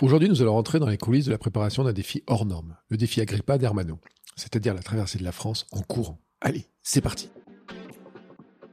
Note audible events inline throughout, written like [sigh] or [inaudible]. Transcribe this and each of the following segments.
Aujourd'hui, nous allons rentrer dans les coulisses de la préparation d'un défi hors norme, le défi Agrippa d'Hermano, c'est-à-dire la traversée de la France en courant. Allez, c'est parti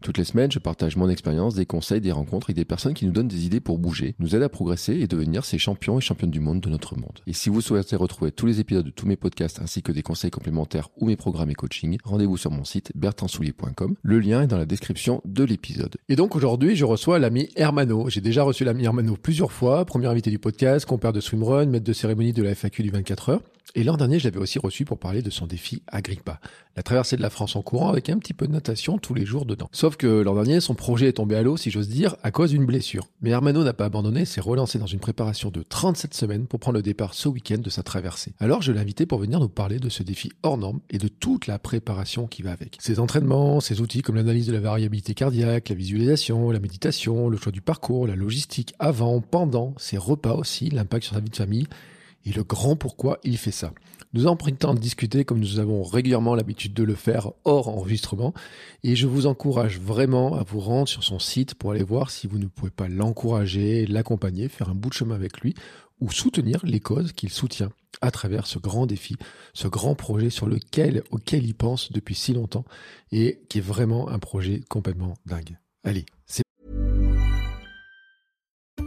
Toutes les semaines, je partage mon expérience, des conseils, des rencontres avec des personnes qui nous donnent des idées pour bouger, nous aident à progresser et devenir ces champions et championnes du monde de notre monde. Et si vous souhaitez retrouver tous les épisodes de tous mes podcasts ainsi que des conseils complémentaires ou mes programmes et coaching, rendez-vous sur mon site bertrandsoulier.com. Le lien est dans la description de l'épisode. Et donc aujourd'hui, je reçois l'ami Hermano. J'ai déjà reçu l'ami Hermano plusieurs fois, premier invité du podcast, compère de swimrun, maître de cérémonie de la FAQ du 24 heures. Et l'an dernier, je l'avais aussi reçu pour parler de son défi Agrippa, la traversée de la France en courant avec un petit peu de natation tous les jours dedans. Sauf que l'an dernier, son projet est tombé à l'eau, si j'ose dire, à cause d'une blessure. Mais Hermano n'a pas abandonné, s'est relancé dans une préparation de 37 semaines pour prendre le départ ce week-end de sa traversée. Alors je l'ai invité pour venir nous parler de ce défi hors norme et de toute la préparation qui va avec. Ses entraînements, ses outils comme l'analyse de la variabilité cardiaque, la visualisation, la méditation, le choix du parcours, la logistique avant, pendant, ses repas aussi, l'impact sur sa vie de famille et le grand pourquoi il fait ça. Nous avons pris le temps de discuter comme nous avons régulièrement l'habitude de le faire hors enregistrement et je vous encourage vraiment à vous rendre sur son site pour aller voir si vous ne pouvez pas l'encourager, l'accompagner, faire un bout de chemin avec lui ou soutenir les causes qu'il soutient à travers ce grand défi, ce grand projet sur lequel, auquel il pense depuis si longtemps et qui est vraiment un projet complètement dingue. Allez, c'est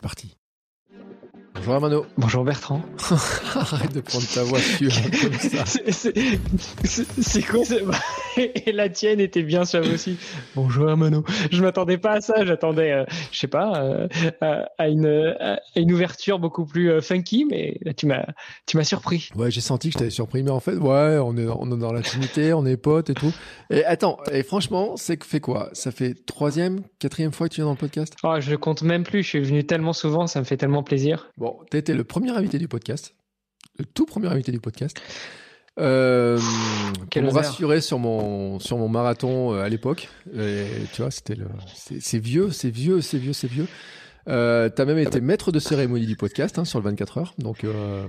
parti. Bonjour Hermano. Bonjour Bertrand. [laughs] Arrête de prendre ta voiture comme ça. C'est- c'est- Et la tienne était bien suave aussi. Bonjour Mano. Je m'attendais pas à ça. J'attendais, euh, je sais pas, euh, à, à une, à une ouverture beaucoup plus euh, funky, mais là, tu m'as, tu m'as surpris. Ouais, j'ai senti que je t'avais surpris, mais en fait, ouais, on est, on est dans l'intimité, on est potes et tout. Et attends, et franchement, c'est que fait quoi? Ça fait troisième, quatrième fois que tu viens dans le podcast? Oh, je compte même plus. Je suis venu tellement souvent, ça me fait tellement plaisir. Bon, t'as été le premier invité du podcast, le tout premier invité du podcast. Euh, pour me rassurer sur mon sur mon marathon euh, à l'époque, Et tu vois, c'était le, c'est vieux, c'est vieux, c'est vieux, c'est vieux. Euh, t'as même été maître de cérémonie du podcast hein, sur le 24 heures, donc euh,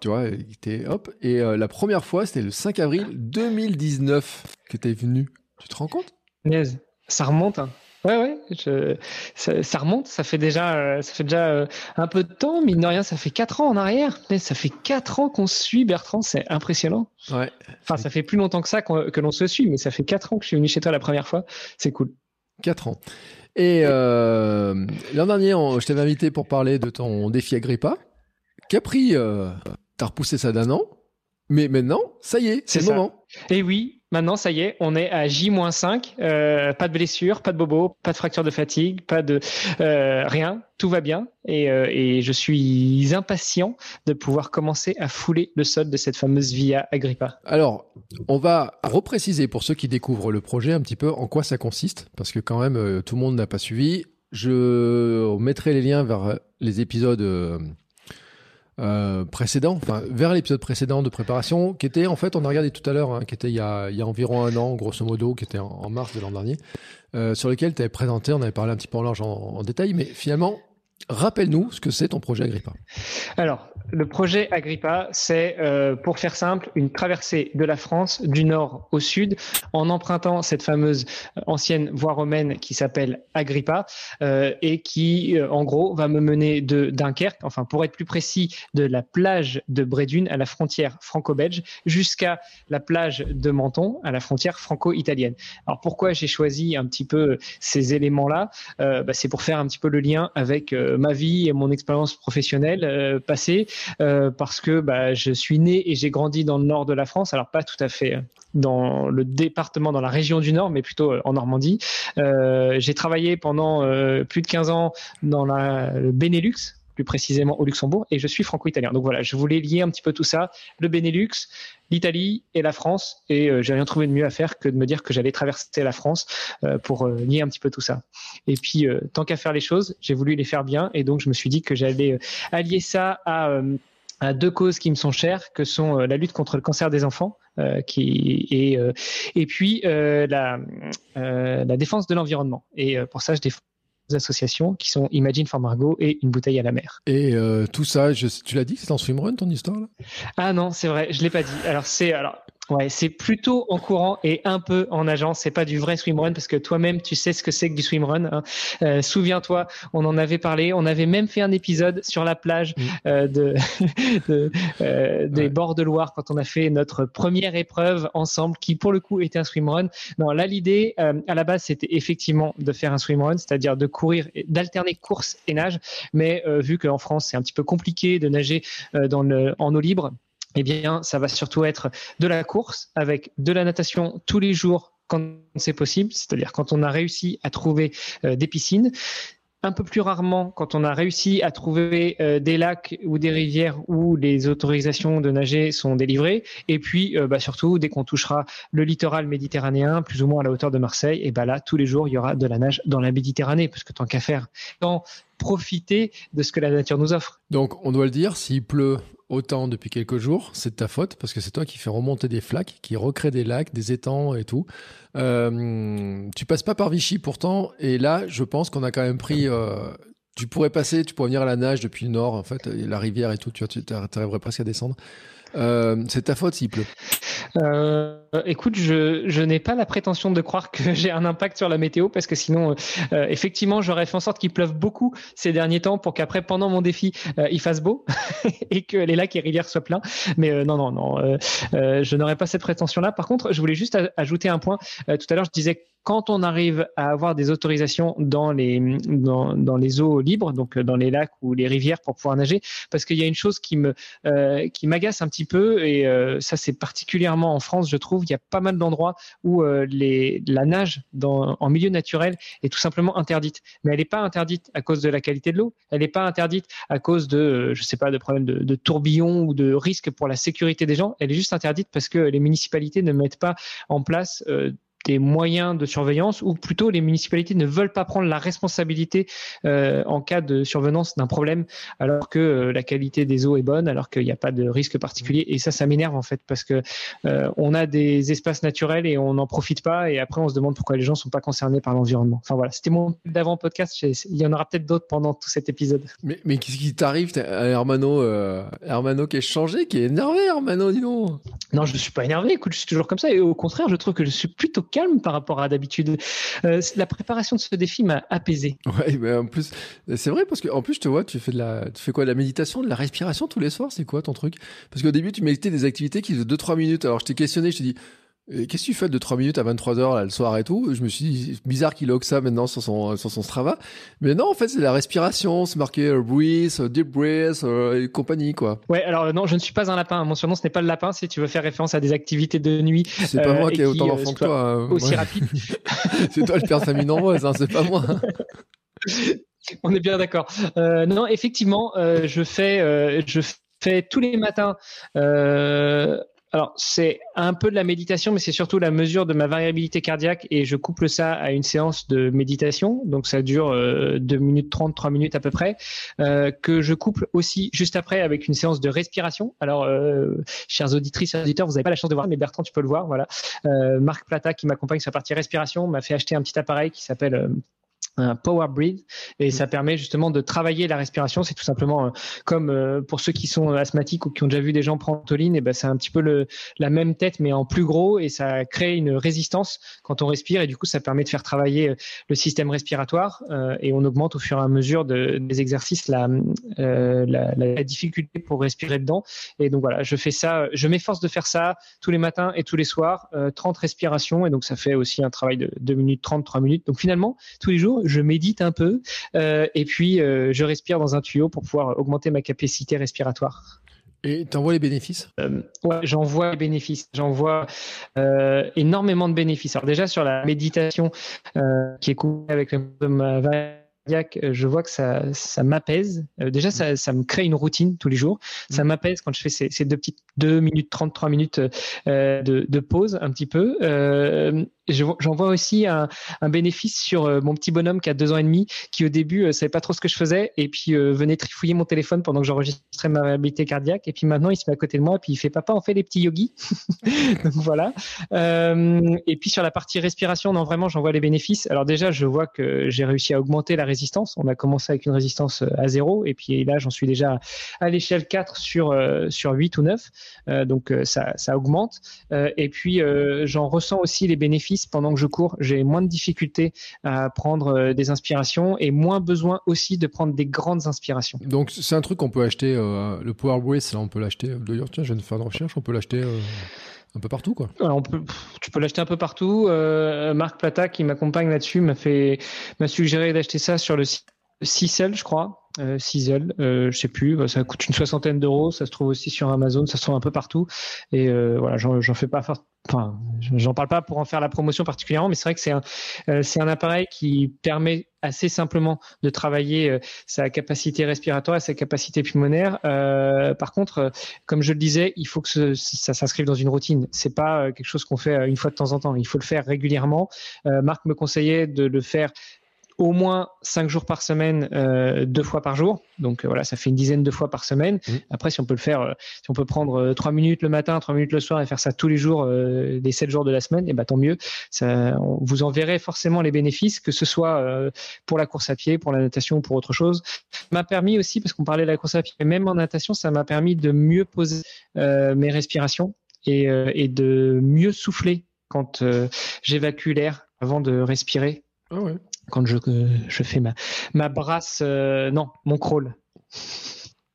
tu vois, était hop. Et euh, la première fois, c'était le 5 avril 2019 que t'es venu. Tu te rends compte? Ça remonte. hein. Ouais, ouais, je- ça, ça remonte. Ça fait déjà, euh, ça fait déjà euh, un peu de temps, mine de rien. Ça fait quatre ans en arrière. Ça fait quatre ans qu'on se suit, Bertrand. C'est impressionnant. Ouais. Enfin, ça fait plus longtemps que ça que l'on se suit, mais ça fait quatre ans que je suis venu chez toi la première fois. C'est cool. 4 ans. Et euh, l'an dernier, on- je t'avais invité pour parler de ton défi Agrippa. Capri, euh, t'as repoussé ça d'un an. Mais maintenant, ça y est, c'est le moment. Et oui, maintenant, ça y est, on est à J-5. euh, pas de blessure, pas de bobo, pas de fracture de fatigue, pas de euh, rien. Tout va bien. Et, euh, et je suis impatient de pouvoir commencer à fouler le sol de cette fameuse Via Agrippa. Alors, on va repréciser pour ceux qui découvrent le projet un petit peu en quoi ça consiste, parce que quand même, tout le monde n'a pas suivi. Je mettrai les liens vers les épisodes euh, précédents, enfin vers l'épisode précédent de préparation, qui était en fait, on a regardé tout à l'heure, hein, qui était il y, a, environ un an, grosso modo, qui était en, mars de l'an dernier, euh, sur lequel tu avais présenté, on avait parlé un petit peu en large en détail, mais finalement, rappelle-nous ce que c'est ton projet Agrippa. Alors, le projet Agrippa, c'est, euh, pour faire simple, une traversée de la France du nord au sud en empruntant cette fameuse ancienne voie romaine qui s'appelle Agrippa euh, et qui, euh, en gros, va me mener de Dunkerque, enfin, pour être plus précis, de la plage de Brédune à la frontière franco-belge jusqu'à la plage de Menton à la frontière franco-italienne. Alors, pourquoi j'ai choisi un petit peu ces éléments-là? Bah, C'est pour faire un petit peu le lien avec ma vie et mon expérience professionnelle passée, parce que bah, je suis né et j'ai grandi dans le nord de la France, alors pas tout à fait dans le département, dans la région du Nord, mais plutôt en Normandie. j'ai travaillé pendant plus de 15 ans dans la, le Benelux, plus précisément au Luxembourg, et je suis franco-italien. Donc voilà, je voulais lier un petit peu tout ça, le Benelux, l'Italie et la France, et euh, j'ai rien trouvé de mieux à faire que de me dire que j'allais traverser la France euh, pour euh, lier un petit peu tout ça. Et puis, tant qu'à faire les choses, j'ai voulu les faire bien, et donc je me suis dit que j'allais allier ça à deux causes qui me sont chères, que sont la lutte contre le cancer des enfants, et puis la la défense de l'environnement. Et pour ça, je défends associations qui sont Imagine for Margot et Une bouteille à la mer. Et euh, tout ça, je, tu l'as dit, c'est en swimrun ton histoire là? Ah non, c'est vrai, je l'ai pas dit. Alors c'est alors Ouais, c'est plutôt en courant et un peu en nageant. C'est pas du vrai swimrun parce que toi-même tu sais ce que c'est que du swimrun. Hein. Euh, Souviens-toi, on en avait parlé. On avait même fait un épisode sur la plage mm. euh, de, [laughs] euh, des bords de Loire quand on a fait notre première épreuve ensemble, qui pour le coup était un swimrun. Non, là l'idée à la base c'était effectivement de faire un swimrun, c'est-à-dire de courir, d'alterner course et nage. Mais vu qu'en France c'est un petit peu compliqué de nager dans le, en eau libre eh bien, ça va surtout être de la course avec de la natation tous les jours quand c'est possible, c'est-à-dire quand on a réussi à trouver euh, des piscines. Un peu plus rarement quand on a réussi à trouver euh, des lacs ou des rivières où les autorisations de nager sont délivrées. Et puis, euh, bah, surtout, dès qu'on touchera le littoral méditerranéen, plus ou moins à la hauteur de Marseille, et bah là, tous les jours, il y aura de la nage dans la Méditerranée, parce que tant qu'à faire, profiter de ce que la nature nous offre. Donc, on doit le dire, s'il pleut autant depuis quelques jours, c'est de ta faute parce que c'est toi qui fais remonter des flaques, qui recrée des lacs, des étangs et tout. Euh, tu passes pas par Vichy pourtant, et là, je pense qu'on a quand même pris. Euh, tu pourrais passer, tu pourrais venir à la nage depuis le nord, en fait, la rivière et tout, tu, tu arriverais presque à descendre. Euh, c'est ta faute s'il pleut. Euh, écoute, je, je n'ai pas la prétention de croire que [laughs] j'ai un impact sur la météo parce que sinon, euh, effectivement, j'aurais fait en sorte qu'il pleuve beaucoup ces derniers temps pour qu'après, pendant mon défi, il fasse beau [laughs] et que les lacs et rivières soient pleins. Mais non, non, non, je n'aurais pas cette prétention-là. Par contre, je voulais juste ajouter un point. tout à l'heure, je disais quand on arrive à avoir des autorisations dans les, dans, dans, les eaux libres, donc dans les lacs ou les rivières pour pouvoir nager, parce qu'il y a une chose qui me qui m'agace un petit peu et euh, ça c'est particulièrement en France, je trouve, il y a pas mal d'endroits où euh, les, la nage dans, en milieu naturel est tout simplement interdite. Mais elle n'est pas interdite à cause de la qualité de l'eau, elle n'est pas interdite à cause de, je sais pas, de problèmes de, de tourbillons ou de risques pour la sécurité des gens. Elle est juste interdite parce que les municipalités ne mettent pas en place des moyens de surveillance ou plutôt les municipalités ne veulent pas prendre la responsabilité euh, en cas de survenance d'un problème alors que euh, la qualité des eaux est bonne alors qu'il n'y a pas de risque particulier. Et ça ça m'énerve en fait parce que euh, on a des espaces naturels et on n'en profite pas et après on se demande pourquoi les gens sont pas concernés par l'environnement. Enfin voilà. C'était mon d'avant podcast. Il y en aura peut-être d'autres pendant tout cet épisode. Mais, mais qu'est-ce qui t'arrive Hermano Hermano qui est changé qui est énervé Hermano dis donc? Non je ne suis pas énervé. Écoute je suis toujours comme ça. Et au contraire je trouve que je suis plutôt calme par rapport à d'habitude. Euh, la préparation de ce défi m'a apaisé. Ouais, mais en plus, c'est vrai parce que en plus, je te vois, tu fais de la, tu fais quoi, de la méditation, de la respiration tous les soirs, c'est quoi ton truc? Parce qu'au début, tu méditais des activités qui faisaient 2-3 minutes. Alors, je t'ai questionné, je t'ai dit, Qu'est-ce que tu fais de 3 minutes à 23 heures là, le soir et tout? Je me suis dit, bizarre qu'il log ça maintenant sur son, sur son Strava. Mais non, en fait, c'est la respiration, c'est marqué uh, breathe, uh, deep breath uh, et compagnie, quoi. Ouais, alors non, je ne suis pas un lapin. Mon surnom, ce n'est pas le lapin si tu veux faire référence à des activités de nuit. C'est pas moi qui ai autant d'enfants que toi. Hein. Aussi rapide. [laughs] c'est toi le père Samy nombreuse, hein, c'est pas moi. [laughs] On est bien d'accord. Euh, non, effectivement, euh, je fais, euh, je fais tous les matins euh, alors, c'est un peu de la méditation, mais c'est surtout la mesure de ma variabilité cardiaque et je couple ça à une séance de méditation. Donc, ça dure euh, 2 minutes 30, 3 minutes à peu près, euh, que je couple aussi juste après avec une séance de respiration. Alors, euh, chers auditrices, auditeurs, vous n'avez pas la chance de voir, mais Bertrand, tu peux le voir. Voilà. Euh, Marc Plata, qui m'accompagne sur la partie respiration, m'a fait acheter un petit appareil qui s'appelle un power breathe et ça permet justement de travailler la respiration. C'est tout simplement euh, comme euh, pour ceux qui sont asthmatiques ou qui ont déjà vu des gens prendre Toline et ben c'est un petit peu le la même tête mais en plus gros et ça crée une résistance quand on respire et du coup ça permet de faire travailler euh, le système respiratoire et on augmente au fur et à mesure de, des exercices la, la, la, difficulté pour respirer dedans. Et donc voilà je fais ça je m'efforce de faire ça tous les matins et tous les soirs 30 respirations et donc ça fait aussi un travail de 2 minutes 30 3 minutes. Donc finalement tous les jours je médite un peu, et puis je respire dans un tuyau pour pouvoir augmenter ma capacité respiratoire. Et tu en vois les bénéfices? Ouais, j'en vois les bénéfices. J'en vois énormément de bénéfices. Alors déjà sur la méditation qui est coupée avec le euh, je vois que ça, ça m'apaise. Euh, déjà, ça, ça, me crée une routine tous les jours. Ça mm. m'apaise quand je fais ces, ces, deux petites 2 minutes 30, 3 minutes euh, de, de, pause un petit peu. Euh, J'en vois aussi un, bénéfice sur euh, mon petit bonhomme qui a deux ans et demi, qui au début euh, savait pas trop ce que je faisais et puis euh, venait trifouiller mon téléphone pendant que j'enregistrais ma réalité cardiaque. Et puis maintenant, il se met à côté de moi et puis il fait papa, on fait des petits yogis. [laughs] Donc voilà. et puis sur la partie respiration, non vraiment, j'en vois les bénéfices. Alors déjà, je vois que j'ai réussi à augmenter la résistance. On a commencé avec une résistance à zéro et puis là, j'en suis déjà à l'échelle 4 sur sur 8 ou 9. donc ça, ça augmente. et puis j'en ressens aussi les bénéfices pendant que je cours. J'ai moins de difficultés à prendre euh, des inspirations et moins besoin aussi de prendre des grandes inspirations. Donc c'est un truc qu'on peut acheter, euh, le Power Brace, là on peut l'acheter. D'ailleurs, tiens, je viens de faire de recherche, on peut l'acheter. Euh, un peu partout, quoi. on peut, tu peux l'acheter un peu partout. Marc Plata, qui m'accompagne là-dessus, m'a fait, m'a suggéré d'acheter ça sur le site Cicel, je crois. Euh, euh, je sais plus, bah, ça coûte une soixantaine d'euros, ça se trouve aussi sur Amazon, ça se trouve un peu partout. Et euh, voilà, j'en fais pas, enfin, j'en parle pas pour en faire la promotion particulièrement, mais c'est vrai que c'est un, euh, appareil qui permet assez simplement de travailler sa capacité respiratoire et sa capacité pulmonaire. par contre, comme je le disais, il faut que ça s'inscrive dans une routine. C'est pas quelque chose qu'on fait une fois de temps en temps. Il faut le faire régulièrement. Marc me conseillait de le faire au moins cinq jours par semaine, euh, deux fois par jour. Donc euh, voilà, ça fait une dizaine de fois par semaine. Mmh. Après, si on peut le faire, euh, si on peut prendre trois minutes le matin, trois minutes le soir et faire ça tous les jours, les sept jours de la semaine, et eh ben tant mieux. Ça, vous en verrez forcément les bénéfices, que ce soit pour la course à pied, pour la natation ou pour autre chose. Ça m'a permis aussi, parce qu'on parlait de la course à pied, même en natation, ça m'a permis de mieux poser mes respirations et, et, de mieux souffler quand j'évacue l'air avant de respirer. Ah ouais quand je, je fais ma, ma brasse, euh, non, mon crawl.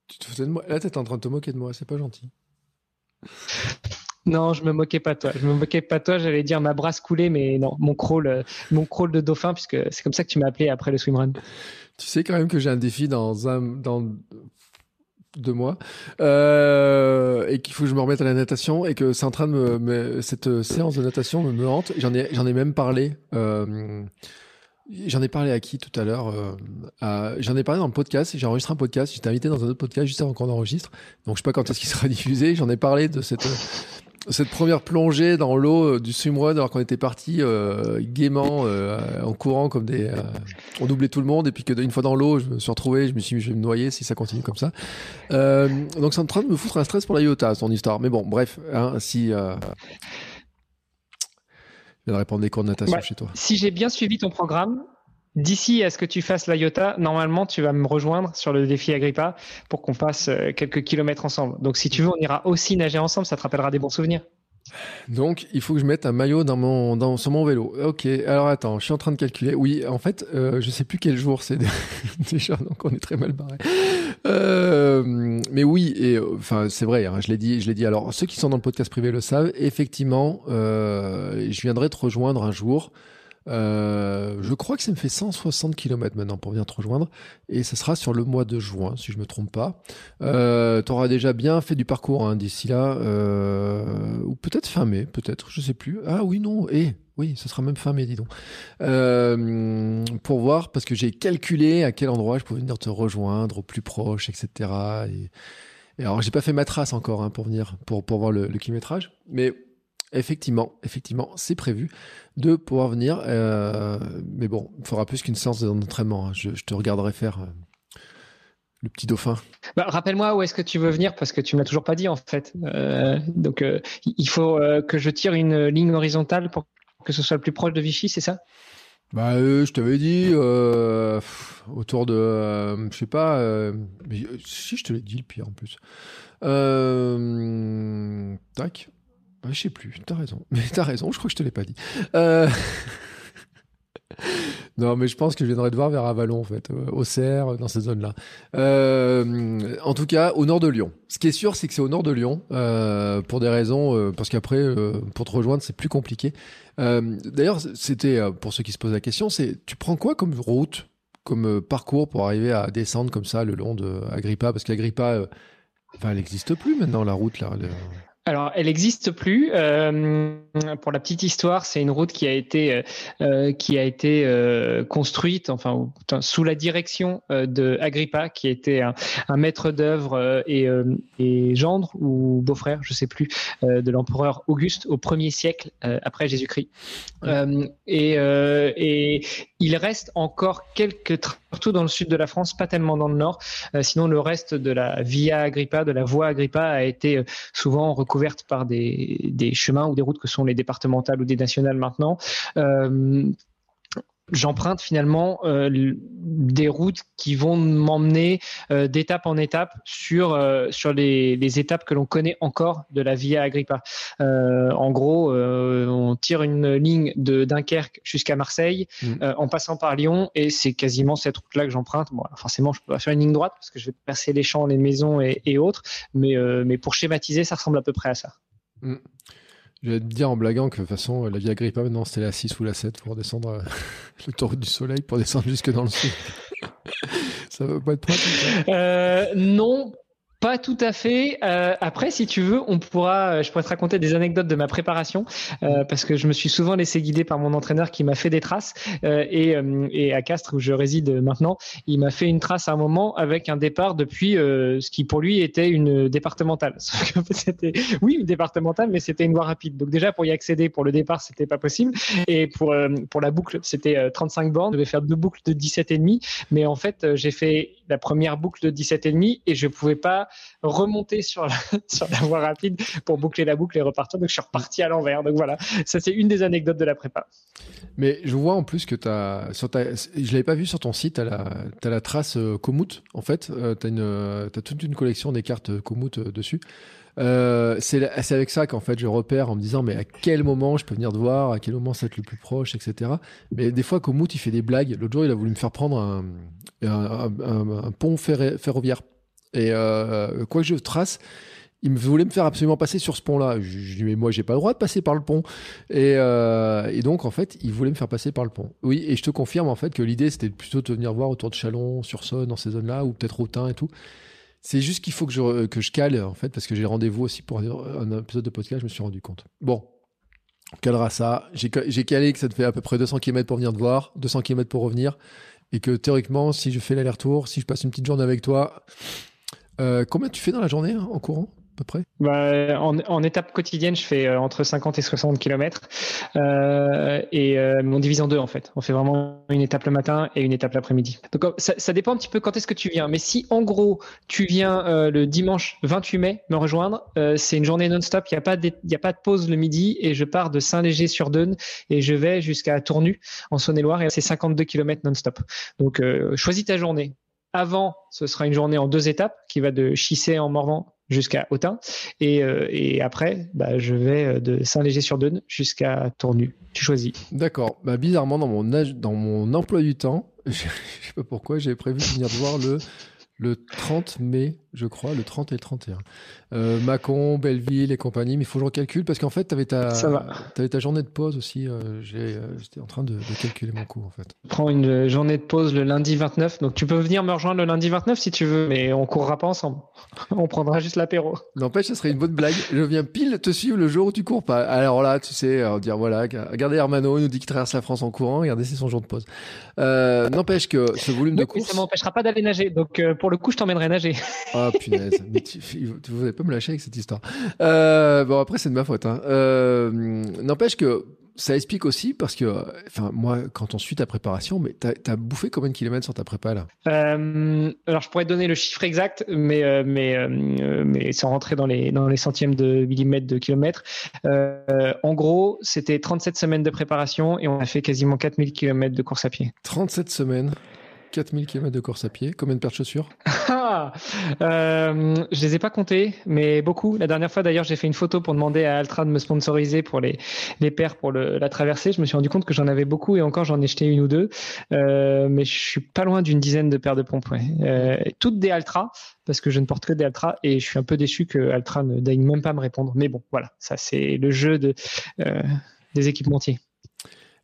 Tu te foutais de moi? Là, t'es en train de te moquer de moi, c'est pas gentil. Non, je me moquais pas de toi. Je me moquais pas de toi. J'allais dire ma brasse coulée, mais non, mon crawl, euh, mon crawl de dauphin, puisque c'est comme ça que tu m'as appelé après le swimrun. Tu sais quand même que j'ai un défi dans un, dans deux mois euh, et qu'il faut que je me remette à la natation et que c'est en train de me, cette séance de natation me, me hante. J'en ai, j'en ai même parlé. Euh, J'en ai parlé à qui tout à l'heure euh, J'en ai parlé dans le podcast. J'ai enregistré un podcast. J'étais invité dans un autre podcast juste avant qu'on enregistre. Donc je sais pas quand est-ce qu'il sera [laughs] diffusé. J'en ai parlé de cette cette première plongée dans l'eau euh, du swimrun alors qu'on était parti euh, gaiement euh, en courant comme des. Euh, on doublait tout le monde et puis que une fois dans l'eau, je me suis retrouvé. Je me suis dit je vais me noyer si ça continue comme ça. donc c'est en train de me foutre un stress pour la IOTA son histoire. Mais bon, bref, hein, si de répondre des cours de natation chez toi. Si j'ai bien suivi ton programme, d'ici à ce que tu fasses l'IOTA, normalement, tu vas me rejoindre sur le défi Agrippa pour qu'on passe euh, quelques kilomètres ensemble. Donc, si tu veux, on ira aussi nager ensemble. Ça te rappellera des bons souvenirs. Donc, il faut que je mette un maillot dans mon, dans, sur mon vélo. Ok, alors attends, je suis en train de calculer. Oui, en fait, euh, je sais plus quel jour c'est [laughs] déjà, donc on est très mal barré. Euh, mais oui, et enfin, c'est vrai, hein, je l'ai dit, je l'ai dit. Alors, ceux qui sont dans le podcast privé le savent. Effectivement, euh, je viendrai te rejoindre un jour. Euh, je crois que ça me fait 160 km maintenant pour venir te rejoindre. Et ça sera sur le mois de juin, si je me trompe pas. Euh, tu auras déjà bien fait du parcours hein, d'ici là. Euh, ou peut-être fin mai, peut-être, je sais plus. Ah oui, non. Et oui, ce sera même fin mai, dis donc. Euh, pour voir, parce que j'ai calculé à quel endroit je pouvais venir te rejoindre, au plus proche, etc. Et, et alors, j'ai pas fait ma trace encore hein, pour venir, pour, pour voir le, le kilométrage. Mais Effectivement, effectivement, c'est prévu de pouvoir venir. Euh, mais bon, il faudra plus qu'une séance d'entraînement. Hein. Je, te regarderai faire euh, le petit dauphin. Bah, rappelle-moi où est-ce que tu veux venir parce que tu m'as toujours pas dit en fait. Euh, donc il faut que je tire une ligne horizontale pour que ce soit le plus proche de Vichy, c'est ça? Bah, je t'avais dit autour de, je sais pas. si je te l'ai dit le pire en plus. tac. Je je sais plus, t'as raison. [laughs] Mais t'as raison, je crois que je te l'ai pas dit. Euh, [laughs] Non, mais je pense que je viendrai te voir vers Avalon, en fait, euh, au Cerf, dans ces zones-là. Euh, en tout cas, au nord de Lyon. Ce qui est sûr, c'est que c'est au nord de Lyon, euh, pour des raisons, euh, parce qu'après, euh, pour te rejoindre, c'est plus compliqué. Euh, D'ailleurs, c'était, euh, pour ceux qui se posent la question, c'est, tu prends quoi comme route, comme euh, parcours pour arriver à descendre comme ça le long de Agrippa? Parce qu'Agrippa, euh, enfin, elle n'existe plus maintenant, la route, là. Alors, elle n'existe plus. Euh, pour la petite histoire, c'est une route qui a été euh, euh, qui a été euh, construite, enfin, ou- enfin, sous la direction euh, de Agrippa, qui était un, un maître d'œuvre et, et gendre ou beau-frère, je sais plus, euh, de l'empereur Auguste au premier siècle après Jésus-Christ. Euh, et, euh, et il reste encore quelques trains, surtout dans le sud de la France, pas tellement dans le nord. Euh, sinon, le reste de la Via Agrippa, de la voie Agrippa, a été euh, souvent recouverte par des, des chemins ou des routes que sont les départementales ou des nationales maintenant. Euh, J'emprunte finalement euh, des routes qui vont m'emmener euh, d'étape en étape sur euh, sur les, les étapes que l'on connaît encore de la Via Agrippa. Euh, en gros, euh, on tire une ligne de Dunkerque jusqu'à Marseille Mm. euh, en passant par Lyon et c'est quasiment cette route-là que j'emprunte. Bon, forcément, je peux pas faire une ligne droite parce que je vais passer les champs, les maisons et, et autres, mais euh, mais pour schématiser, ça ressemble à peu près à ça. Je vais te dire en blaguant que de toute façon, la Via Agrippa, maintenant, c'était la 6 ou la 7 pour descendre euh, [laughs] l'autoroute du soleil, pour descendre jusque dans le sud. [laughs] ça va pas être pratique. Euh, non. Pas tout à fait. Euh, après, si tu veux, on pourra, euh, je pourrais te raconter des anecdotes de ma préparation euh, parce que je me suis souvent laissé guider par mon entraîneur qui m'a fait des traces euh, et, euh, et à Castres où je réside maintenant, il m'a fait une trace à un moment avec un départ depuis euh, ce qui pour lui était une départementale. [laughs] Sauf c'était oui une départementale, mais c'était une voie rapide. Donc déjà pour y accéder pour le départ, c'était pas possible et pour euh, pour la boucle, c'était euh, 35 bornes. Je devais faire deux boucles de 17 et demi, mais en fait, j'ai fait la première boucle de 17 et demi et je pouvais pas remonter [laughs] sur la, voie rapide pour boucler la boucle et repartir. Donc je suis reparti à l'envers. Donc voilà, ça c'est une des anecdotes de la prépa. Mais je vois en plus que tu as. Sur ta, je l'avais pas vu sur ton site, tu as, la, trace euh, Komoot, en fait. Euh, tu as, euh, toute une collection des cartes Komoot dessus. C'est c'est avec ça qu'en fait je repère en me disant mais à quel moment je peux venir te voir, à quel moment ça être le plus proche, etc. Mais des fois Komoot il fait des blagues. L'autre jour il a voulu me faire prendre un, pont ferroviaire. Et euh, quoi que je trace, il me voulait me faire absolument passer sur ce pont-là. Je, je dis mais moi j'ai pas le droit de passer par le pont. Et, euh, et donc en fait il voulait me faire passer par le pont. Oui et je te confirme en fait que l'idée c'était plutôt de venir voir autour de Chalon, sur Saône, dans ces zones-là ou peut-être Autun et tout. C'est juste qu'il faut que je, que je cale en fait parce que j'ai rendez-vous aussi pour un épisode de podcast. Je me suis rendu compte. Bon. On calera ça. J'ai calé que ça te fait à peu près 200 km pour venir te voir, 200 km pour revenir. Et que théoriquement, si je fais l'aller-retour, si je passe une petite journée avec toi, euh, combien tu fais dans la journée hein, en courant à peu près? Bah, en, étape quotidienne, je fais euh, entre 50 et 60 km. Euh, et euh, on divise en deux en fait. On fait vraiment une étape le matin et une étape l'après-midi. Donc ça, ça, dépend un petit peu quand est-ce que tu viens. Mais si en gros tu viens le dimanche 28 mai me rejoindre, c'est une journée non-stop. Il n'y a, pas de, y a pas de pause le midi et je pars de Saint-Léger-sur-Deune et je vais jusqu'à Tournu en Saône-et-Loire et c'est 52 km non-stop. Donc choisis ta journée. Avant, ce sera une journée en deux étapes qui va de Chissé en Morvan jusqu'à Autun. Et, euh, après, bah, je vais de Saint-Léger-sur-Deune jusqu'à Tournu. Tu choisis. D'accord. Bah, bizarrement, dans mon, dans mon emploi du temps, [laughs] je sais pas pourquoi, j'avais prévu de venir voir le, le 30 mai, je crois, le 30 et le 31. Euh, Mâcon, Belleville et compagnie, mais il faut que je recalcule parce qu'en fait, tu avais, avais, ta journée de pause aussi. Euh, J'étais en train de, de, calculer mon cours, en fait. Je prends une journée de pause le lundi 29, donc tu peux venir me rejoindre le lundi 29 si tu veux, mais on courra pas ensemble. [laughs] on prendra juste l'apéro. N'empêche, ça serait une bonne blague. Je viens pile te suivre le jour où tu cours pas. Alors là, tu sais, euh, dire voilà, regardez Hermano, il nous dit qu'il traverse la France en courant, regardez, c'est son jour de pause. Euh, N'empêche que ce volume de course. Ça m'empêchera pas d'aller nager, donc euh, pour le coup, je t'emmènerai nager. [laughs] Ah, oh, punaise. mais tu, vous n'allez pas me lâcher avec cette histoire. Euh, bon, après, c'est de ma faute. Hein. Euh, N'empêche que ça explique aussi parce que, enfin, moi, quand on suit ta préparation, mais t'as as bouffé combien de kilomètres sur ta prépa là? Euh, Alors, je pourrais te donner le chiffre exact, mais euh, mais euh, mais sans rentrer dans les dans les centièmes de millimètres de kilomètres. En gros, c'était 37 semaines de préparation et on a fait quasiment 4000 kilomètres de course à pied. 37 semaines? 4000 km de course à pied. Combien de paires de chaussures? [laughs] Ah. Euh, je les ai pas comptés, mais beaucoup. La dernière fois, d'ailleurs, j'ai fait une photo pour demander à Altra de me sponsoriser pour les, paires pour la traversée. Je me suis rendu compte que j'en avais beaucoup et encore j'en ai jeté une ou deux. Euh, mais je suis pas loin d'une dizaine de paires de pompes. Euh, toutes des Altra, parce que je ne porte que des Altra et je suis un peu déçu que Altra ne daigne même pas me répondre. Mais bon, voilà, ça c'est le jeu euh, des équipementiers.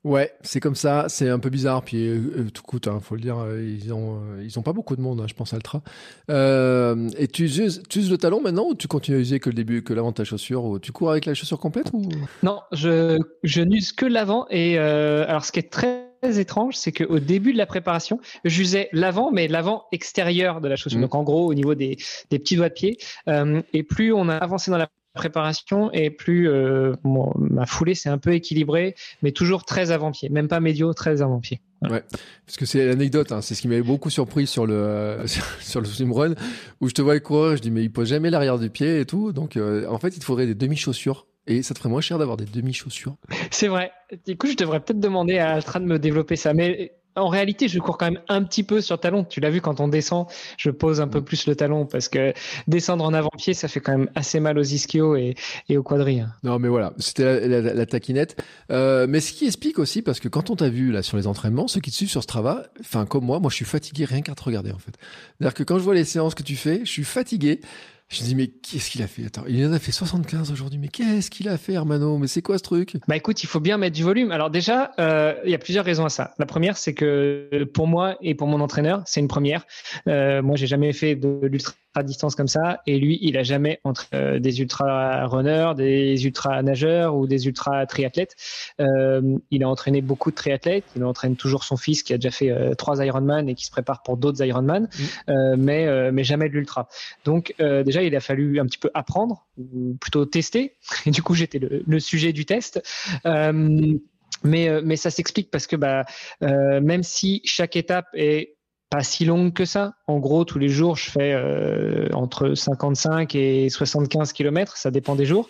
Ouais, c'est comme ça, c'est un peu bizarre. Puis euh, euh, tout coûte, hein, faut le dire, euh, ils ont euh, ils ont pas beaucoup de monde, hein, je pense Altra. Euh, et tu uses, tu uses le talon maintenant ou tu continues à user que le début, que l'avant de ta chaussure ou tu cours avec la chaussure complète ou? Non, je, je n'use que l'avant. Et euh, alors, ce qui est très étrange, c'est qu'au début de la préparation, j'usais l'avant, mais l'avant extérieur de la chaussure. Mhm. Donc, en gros, au niveau des, des petits doigts de pied. Euh, et plus on a avancé dans la préparation et plus euh, ma foulée s'est un peu équilibrée, mais toujours très avant-pied, même pas médio, très avant-pied. Parce que c'est l'anecdote, hein, c'est ce qui m'avait beaucoup surpris sur le euh, [laughs] sur le swimrun où je te vois courir, je dis mais il pose jamais l'arrière du pied et tout, donc euh, en fait il te faudrait des demi chaussures et ça te ferait moins cher d'avoir des demi chaussures. C'est vrai. Du coup, je devrais peut-être demander à Altra de me développer ça. Mais en réalité, je cours quand même un petit peu sur talon. Tu l'as vu quand on descend, je pose un peu plus le talon parce que descendre en avant-pied, ça fait quand même assez mal aux ischios et, et aux quadrilles. hein. Non, mais voilà, c'était la, la- la taquinette. Euh, mais ce qui explique aussi, parce que quand on t'a vu là sur les entraînements, ceux qui te suivent sur Strava, enfin comme moi, moi je suis fatigué rien qu'à te regarder en fait. C'est-à-dire que quand je vois les séances que tu fais, je suis fatigué. Je me dis mais qu'est-ce qu'il a fait? Attends, il en a fait 75 aujourd'hui, mais qu'est-ce qu'il a fait Hermano Mais c'est quoi ce truc? Bah écoute, il faut bien mettre du volume. Alors déjà, euh, il y a plusieurs raisons à ça. La première, c'est que pour moi et pour mon entraîneur, c'est une première. Euh, moi, j'ai jamais fait de l'ultra distance comme ça, et lui, il a jamais entre euh, des ultra runners, des ultra nageurs ou des ultra triathlètes. Euh, il a entraîné beaucoup de triathlètes. Il entraîne toujours son fils qui a déjà fait euh, trois Ironman et qui se prépare pour d'autres Ironman, euh, mais euh, mais jamais de l'ultra. Donc euh, déjà, il a fallu un petit peu apprendre, ou plutôt tester. [laughs] Et du coup, j'étais le, le sujet du test. Euh, mais, mais ça s'explique parce que bah, euh, même si chaque étape est pas si longue que ça, en gros, tous les jours, je fais euh, entre 55 et 75 km, ça dépend des jours.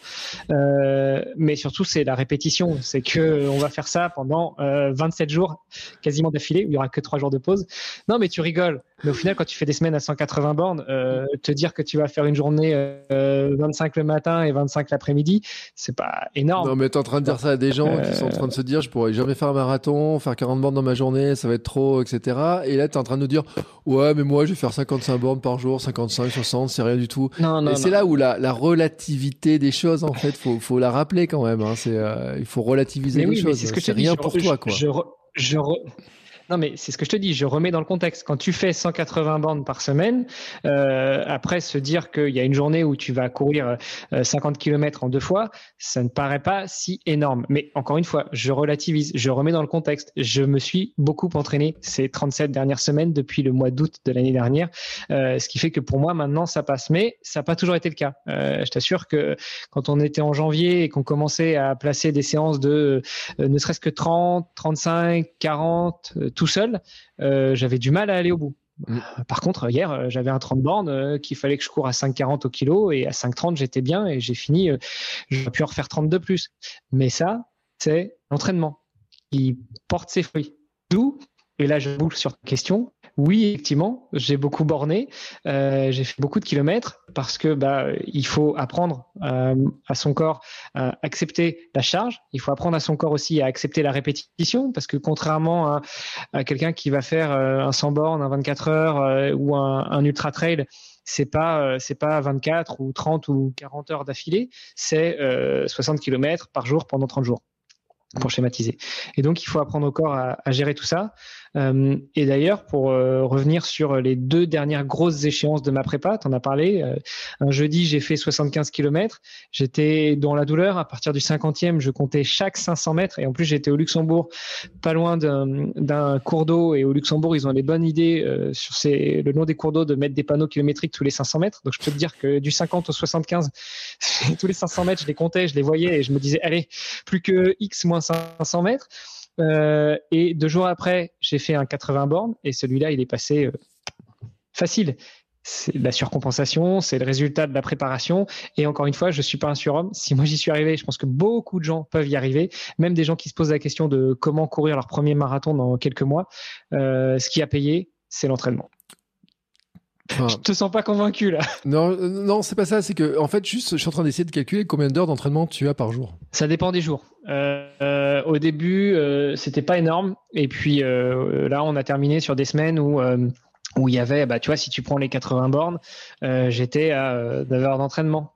Euh, mais surtout, c'est la répétition. C'est que euh, on va faire ça pendant euh, 27 jours, quasiment d'affilée, où il y aura que trois jours de pause. Non, mais tu rigoles. Mais au final, quand tu fais des semaines à 180 bornes, euh, te dire que tu vas faire une journée euh, 25 le matin et 25 l'après-midi, c'est pas énorme. Non, mais t'es en train de dire ça à des gens qui sont en train de se dire je pourrais jamais faire un marathon, faire 40 bornes dans ma journée, ça va être trop, etc. Et là, t'es en train de nous dire ouais, mais moi je vais faire 55 bornes par jour, 55, 60, c'est rien du tout. Non, non, Et c'est là où la, la relativité des choses, en fait, faut, faut la rappeler quand même. Hein. C'est, euh, il faut relativiser Mais les oui, choses. c'est ce que je te dis. rien pour je- toi, quoi. je Non, mais c'est ce que je te dis. Je remets dans le contexte. Quand tu fais 180 bornes par semaine, euh, après se dire qu'il y a une journée où tu vas courir euh, 50 km en deux fois, ça ne paraît pas si énorme. Mais encore une fois, je relativise. Je remets dans le contexte. Je me suis beaucoup entraîné ces 37 dernières semaines depuis le mois d'août de l'année dernière, euh, ce qui fait que pour moi maintenant ça passe. Mais ça n'a pas toujours été le cas. Euh, je t'assure que quand on était en janvier et qu'on commençait à placer des séances de euh, ne serait-ce que 30, 35, 40 euh, tout seul, euh, j'avais du mal à aller au bout. Mm. Euh, Par contre, hier, euh, j'avais un 30 bornes euh, qu'il fallait que je cours à 5,40 au kilo et à 5,30, j'étais bien et j'ai fini. euh, J'aurais pu en refaire 30 de plus. Mais ça, c'est l'entraînement qui porte ses fruits. D'où, et là je boucle sur ta question, oui, effectivement, j'ai beaucoup borné, euh, j'ai fait beaucoup de kilomètres parce que bah, il faut apprendre euh, à son corps à accepter la charge. Il faut apprendre à son corps aussi à accepter la répétition parce que contrairement à, à quelqu'un qui va faire euh, un 100 bornes, un 24 heures ou un, un ultra trail, c'est pas c'est pas 24 ou 30 ou 40 heures d'affilée, c'est euh, 60 km par jour pendant 30 jours pour schématiser. Et donc, il faut apprendre au corps à, à gérer tout ça. Euh, et d'ailleurs, pour euh, revenir sur les deux dernières grosses échéances de ma prépa, tu en as parlé. euh, un jeudi, j'ai fait 75 km. J'étais dans la douleur. À partir du 50e, je comptais chaque 500 mètres. Et en plus, j'étais au Luxembourg, pas loin d'un cours d'eau. Et au Luxembourg, ils ont les bonnes idées sur ces, le long des cours d'eau de mettre des panneaux kilométriques tous les 500 mètres. Donc, je peux te dire que du 50 au 75, [laughs] tous les 500 mètres, je les comptais, je les voyais et je me disais, allez, plus que X moins 500 mètres. Euh, et deux jours après, j'ai fait un 80 bornes et celui-là, il est passé euh, facile. C'est la surcompensation, c'est le résultat de la préparation. Et encore une fois, je suis pas un surhomme. Si moi j'y suis arrivé, je pense que beaucoup de gens peuvent y arriver. Même des gens qui se posent la question de comment courir leur premier marathon dans quelques mois. Euh, ce qui a payé, c'est l'entraînement. Enfin, Je te sens pas convaincu là. non, euh, non, c'est pas ça. C'est que, en fait, juste, je suis en train d'essayer de calculer combien d'heures d'entraînement tu as par jour. Ça dépend des jours. Euh, euh, au début, euh, c'était pas énorme. Et puis là, on a terminé sur des semaines où où il y avait, bah, tu vois, si tu prends les 80 bornes, j'étais à euh, 9 heures d'entraînement.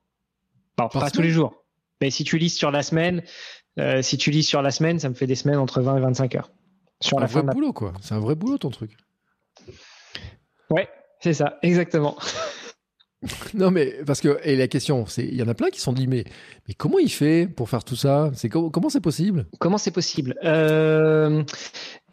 Bon, pas tous les jours. Mais si tu lis sur la semaine, si tu lis sur la semaine, ça me fait des semaines entre 20 et 25 heures. Sur un la vrai fin de la... boulot, quoi. C'est un vrai boulot, ton truc. Ouais, c'est ça, exactement. Non, mais parce que et la question, c'est, il y en a plein qui sont dit, mais, mais comment il fait pour faire tout ça? C'est comment comment c'est possible? Comment c'est possible? Euh,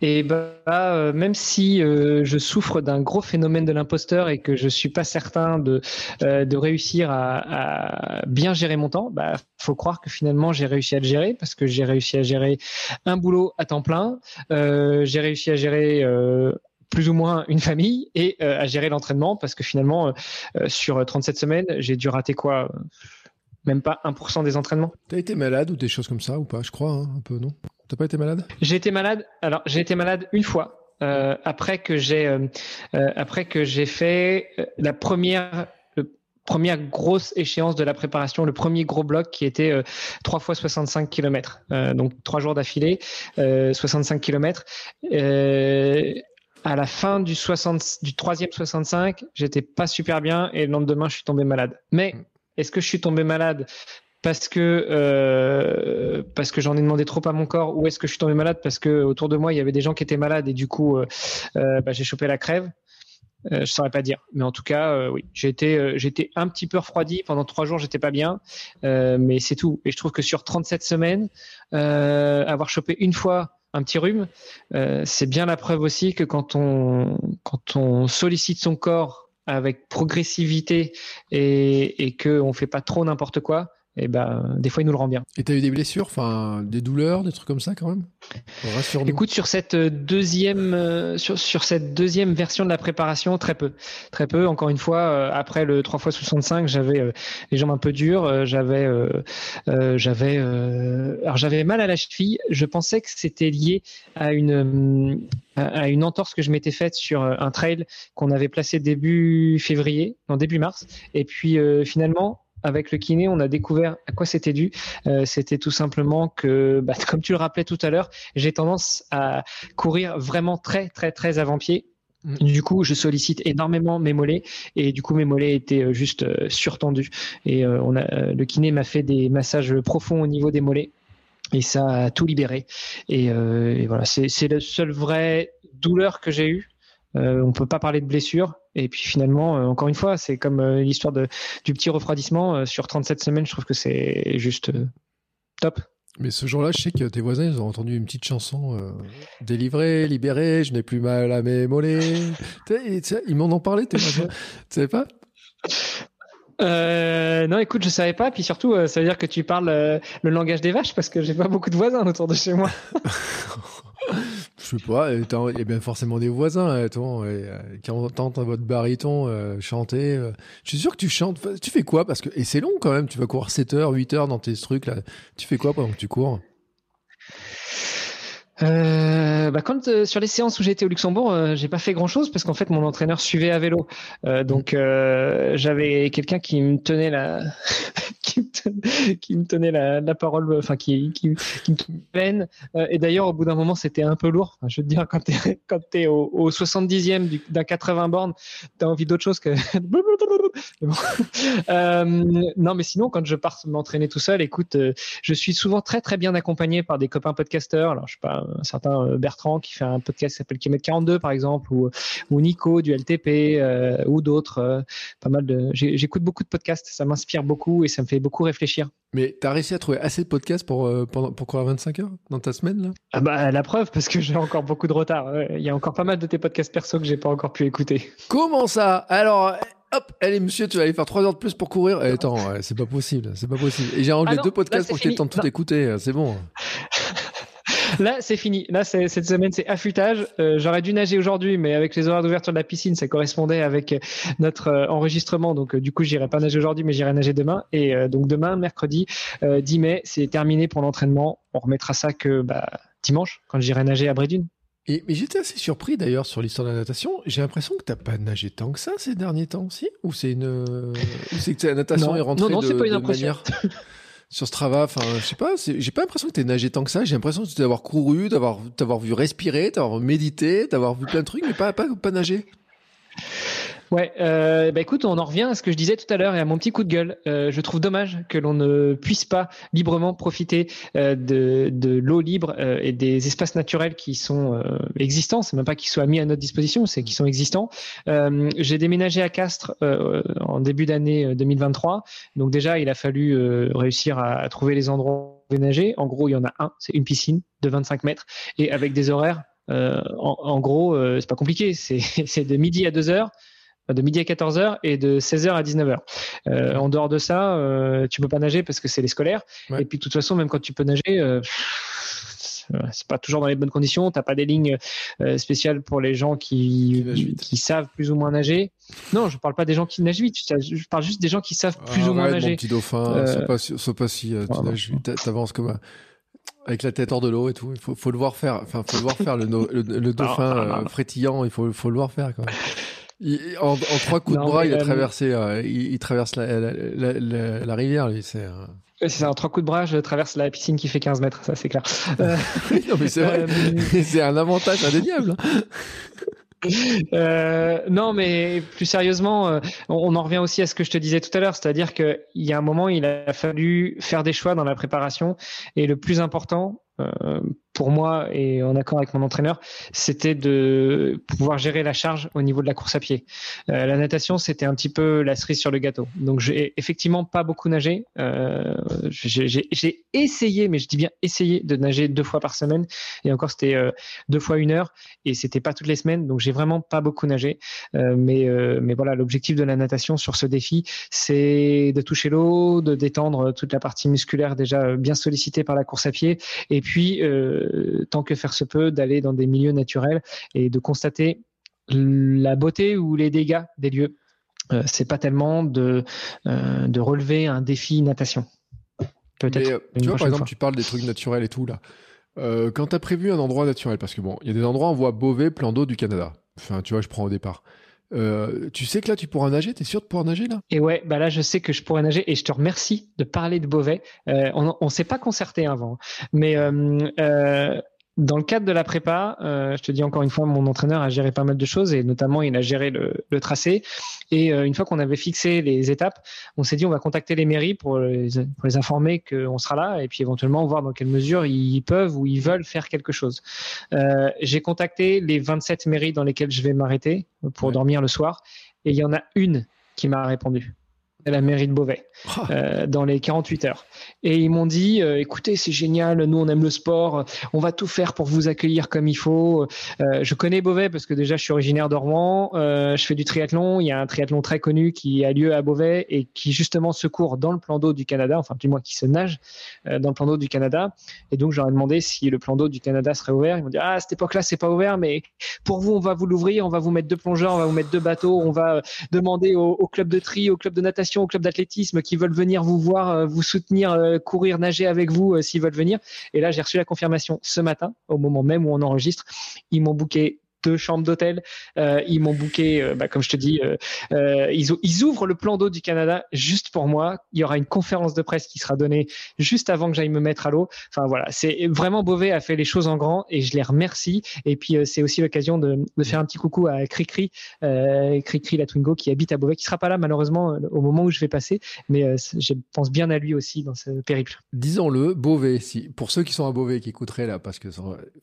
Et bah, euh, même si euh, je souffre d'un gros phénomène de l'imposteur et que je suis pas certain de euh, de réussir à, à bien gérer mon temps, bah faut croire que finalement j'ai réussi à le gérer parce que j'ai réussi à gérer un boulot à temps plein, j'ai réussi à gérer plus ou moins une famille et euh, à gérer l'entraînement parce que finalement euh, euh, sur 37 semaines j'ai dû rater quoi même pas 1% des entraînements. T'as été malade ou des choses comme ça ou pas? Je crois, hein, un peu, non? T'as pas été malade? J'ai été malade. Alors, j'ai été malade une fois euh, après que j'ai après que j'ai fait la première première grosse échéance de la préparation, le premier gros bloc qui était euh, 3 fois 65 km. donc trois jours d'affilée, euh, 65 km. À la fin du 60 du troisième 65, j'étais pas super bien et le lendemain je suis tombé malade. Mais est-ce que je suis tombé malade parce que euh, parce que j'en ai demandé trop à mon corps ou est-ce que je suis tombé malade parce que autour de moi il y avait des gens qui étaient malades et du coup euh, euh, bah, j'ai chopé la crève? Je saurais pas dire. Mais en tout cas oui j'ai été j'étais un petit peu refroidi. Pendant trois jours j'étais pas bien. Euh, mais c'est tout. Et je trouve que sur 37 semaines euh, avoir chopé une fois un petit rhume. Euh, c'est bien la preuve aussi que quand on quand on sollicite son corps avec progressivité et, et que on fait pas trop n'importe quoi et ben des fois il nous le rend bien. Et t'as eu des blessures, enfin, des douleurs, des trucs comme ça quand même? Rassure-nous. Écoute, sur cette deuxième, euh, sur, sur cette deuxième version de la préparation, très peu, très peu. Encore une fois, euh, après le 3 x 65, j'avais euh, les jambes un peu dures, euh, j'avais, euh, euh, j'avais, euh, alors j'avais mal à la cheville. Je pensais que c'était lié à une, euh, à une entorse que je m'étais faite sur euh, un trail qu'on avait placé début février, non début mars, et puis euh, finalement. Avec le kiné, on a découvert à quoi c'était dû. Euh, c'était tout simplement que, bah, [laughs] comme tu le rappelais tout à l'heure, j'ai tendance à courir vraiment très très très avant-pied. Mm. Du coup, je sollicite énormément mes mollets et du coup mes mollets étaient euh, juste euh, surtendus. Et euh, on a, le kiné m'a fait des massages profonds au niveau des mollets et ça a tout libéré. Et, et voilà, c'est c'est la seule vraie douleur que j'ai eue. Euh, on peut pas parler de blessure. Et puis finalement, euh, encore une fois, c'est comme euh, l'histoire de, du petit refroidissement euh, sur 37 semaines. Je trouve que c'est juste top. Mais ce jour-là, je sais que tes voisins, ils ont entendu une petite chanson délivrée, libérée, je n'ai plus mal à mes mollets. Sais, sais, ils m'en ont parlé, tes voisins. [laughs] tu savais pas? Euh, non, écoute, je savais pas. Puis surtout, euh, ça veut dire que tu parles euh, le langage des vaches parce que j'ai pas beaucoup de voisins autour de chez moi. [laughs] Je sais pas, il y a bien forcément des voisins, et, euh, qui entendent votre baryton euh, chanter. euh. Je suis sûr que tu chantes. Tu fais quoi? Parce que et c'est long quand même. Tu vas courir 7 heures, 8 heures dans tes trucs là. Tu fais quoi pendant que tu cours? Euh, bah quand euh, sur les séances où j'étais au Luxembourg, euh, j'ai pas fait grand chose parce qu'en fait mon entraîneur suivait à vélo, Euh, donc euh, j'avais quelqu'un qui me tenait la, [laughs] qui me tenait, la, parole, enfin qui qui, me tenait. Euh, et d'ailleurs au bout d'un moment c'était un peu lourd. Je veux dire quand t'es [laughs] quand t'es au, au 70e du- d'un 80 bornes, t'as envie d'autre chose que. [laughs] Bon. Non mais sinon quand je pars m'entraîner tout seul, écoute, je suis souvent très très bien accompagné par des copains podcasteurs. Alors je sais pas, un certain euh, Bertrand qui fait un podcast qui s'appelle Kilomètre 42 par exemple, ou, ou Nico du LTP euh, ou d'autres. euh, pas mal de. J'écoute beaucoup de podcasts, ça m'inspire beaucoup et ça me fait beaucoup réfléchir. Mais t'as réussi à trouver assez de podcasts pour pendant pour courir 25 heures dans ta semaine là? Ah bah la preuve parce que j'ai encore beaucoup de retard. Il y a encore pas mal de tes podcasts perso que j'ai pas encore pu écouter. Comment ça? Alors, hop, allez monsieur, tu vas aller faire 3 heures de plus pour courir. Eh, attends, c'est pas possible, c'est pas possible. Et j'ai enlevé Ah non, deux podcasts pour que tu aies le temps de tout écouter. C'est bon. [laughs] Là, c'est fini. Là, cette semaine, c'est affûtage. Euh, J'aurais dû nager aujourd'hui, mais avec les horaires d'ouverture de la piscine, ça correspondait avec euh, notre euh, enregistrement. Donc, euh, du coup, j'irai pas nager aujourd'hui, mais j'irai nager demain. Et donc, demain, mercredi euh, 10 mai, c'est terminé pour l'entraînement. On remettra ça que bah, dimanche, quand j'irai nager à Brédune. Et, mais j'étais assez surpris d'ailleurs sur l'histoire de la natation. J'ai l'impression que t'as pas nagé tant que ça ces derniers temps, si? Ou c'est une, c'est que la natation Non. est rentrée Non, non, de, c'est pas une de impression. manière [laughs] sur Strava. Enfin, je sais pas. J'ai pas l'impression que t'aies nagé tant que ça. J'ai l'impression d'avoir couru, d'avoir, vu respirer, d'avoir médité, d'avoir vu plein de trucs, mais pas, pas, pas nager. Ouais, euh, bah écoute, on en revient à ce que je disais tout à l'heure et à mon petit coup de gueule. Euh, je trouve dommage que l'on ne puisse pas librement profiter euh, de, de l'eau libre euh, et des espaces naturels qui sont euh, existants. C'est même pas qu'ils soient mis à notre disposition, c'est qu'ils sont existants. Euh, J'ai déménagé à Castres en début d'année euh, 2023, donc déjà il a fallu réussir à, trouver les endroits où nager. En gros, il y en a un, c'est une piscine de 25 mètres et avec des horaires. euh, en, gros, euh, c'est pas compliqué. C'est [laughs] c'est de midi à 2 heures de midi à 14h et de 16h à 19h. Euh, en dehors de ça, euh, tu peux pas nager parce que c'est les scolaires. Ouais. Et puis de toute façon, même quand tu peux nager, euh, c'est pas toujours dans les bonnes conditions. T'as pas des lignes euh, spéciales pour les gens qui, Qui nagent vite. qui savent plus ou moins nager. Non, je parle pas des gens qui nagent vite. Je parle juste des gens qui savent plus ou moins nager. mon petit dauphin. Euh, Sois pas, si- sois pas si, euh, tu nages, t'a- t'avances comme un- avec la tête hors de l'eau et tout. Il faut, faut le voir faire. Enfin, faut le voir faire le, no- le, le [laughs] dauphin euh, frétillant. Il faut, faut le voir faire même. [laughs] Il- en, en trois coups de bras, il a euh, traversé, euh, il, il traverse la, la, la, la- la rivière, lui. C'est. euh, ça, en trois coups de bras, je traverse la piscine qui fait 15 mètres. Ça, c'est clair. [laughs] Euh, non, mais c'est vrai. Euh, [laughs] c'est un avantage indéniable. hein. [laughs] Euh, non, mais plus sérieusement, on, on en revient aussi à ce que je te disais tout à l'heure, c'est-à-dire qu'il y a un moment, il a fallu faire des choix dans la préparation, et le plus important euh, pour moi et en accord avec mon entraîneur, c'était de pouvoir gérer la charge au niveau de la course à pied. Euh, la natation, c'était un petit peu la cerise sur le gâteau. Donc, j'ai effectivement pas beaucoup nagé. Euh, j'ai essayé, mais je dis bien essayé de nager deux fois par semaine, et encore c'était euh, deux fois une heure et c'était pas toutes les semaines, donc j'ai vraiment pas beaucoup nagé. Euh, mais euh, mais voilà, l'objectif de la natation sur ce défi, c'est de toucher l'eau, de détendre toute la partie musculaire déjà bien sollicitée par la course à pied, et puis euh, tant que faire se peut, d'aller dans des milieux naturels et de constater la beauté ou les dégâts des lieux. Euh, c'est pas tellement de euh, de relever un défi natation. Peut-être. Euh, tu vois, par exemple, fois. tu parles des trucs naturels et tout, là. Quand tu as prévu un endroit naturel, parce que bon, il y a des endroits, on voit Beauvais, plan d'eau du Canada. Enfin, tu vois, je prends au départ. Euh, tu sais que là, tu pourras nager T'es sûr de pouvoir nager là? Et ouais, bah là, je sais que je pourrais nager et je te remercie de parler de Beauvais. Euh, on on s'est pas concerté avant, mais euh, euh, dans le cadre de la prépa, euh, je te dis encore une fois, mon entraîneur a géré pas mal de choses et notamment il a géré le, le tracé. Et euh, une fois qu'on avait fixé les étapes, on s'est dit on va contacter les mairies pour les, pour les informer qu'on sera là et puis éventuellement voir dans quelle mesure ils peuvent ou ils veulent faire quelque chose. Euh, J'ai contacté les 27 mairies dans lesquelles je vais m'arrêter pour Ouais. dormir le soir et il y en a une qui m'a répondu. C'est la mairie de Beauvais Ah, euh, dans les 48 heures. Et ils m'ont dit, euh, écoutez, c'est génial, nous on aime le sport, on va tout faire pour vous accueillir comme il faut. Euh, je connais Beauvais parce que déjà je suis originaire de Rouen, euh, je fais du triathlon, il y a un triathlon très connu qui a lieu à Beauvais et qui justement se court dans le plan d'eau du Canada, enfin du moins qui se nage dans le plan d'eau du Canada. Et donc j'aurais demandé si le plan d'eau du Canada serait ouvert. Ils m'ont dit, ah à cette époque-là c'est pas ouvert, mais pour vous on va vous l'ouvrir, on va vous mettre deux plongeurs, on va vous mettre deux bateaux, on va demander au, au club de tri, au club de natation, au club d'athlétisme qui veulent venir vous voir, euh, vous soutenir, euh, courir, nager avec vous euh, s'ils veulent venir. Et là, j'ai reçu la confirmation ce matin, au moment même où on enregistre. Ils m'ont booké deux chambres d'hôtel. Euh, ils m'ont booké, euh, bah, comme je te dis, euh, ils, ou- ils ouvrent le plan d'eau du Canada juste pour moi. Il y aura une conférence de presse qui sera donnée juste avant que j'aille me mettre à l'eau. Enfin voilà, c'est vraiment Beauvais a fait les choses en grand et je les remercie. Et puis c'est aussi l'occasion de, faire un petit coucou à Cricri, Cricri la Twingo qui habite à Beauvais, qui sera pas là malheureusement au moment où je vais passer, mais je pense bien à lui aussi dans ce périple. Disons-le, Beauvais, si, pour ceux qui sont à Beauvais, qui écouteraient là, parce que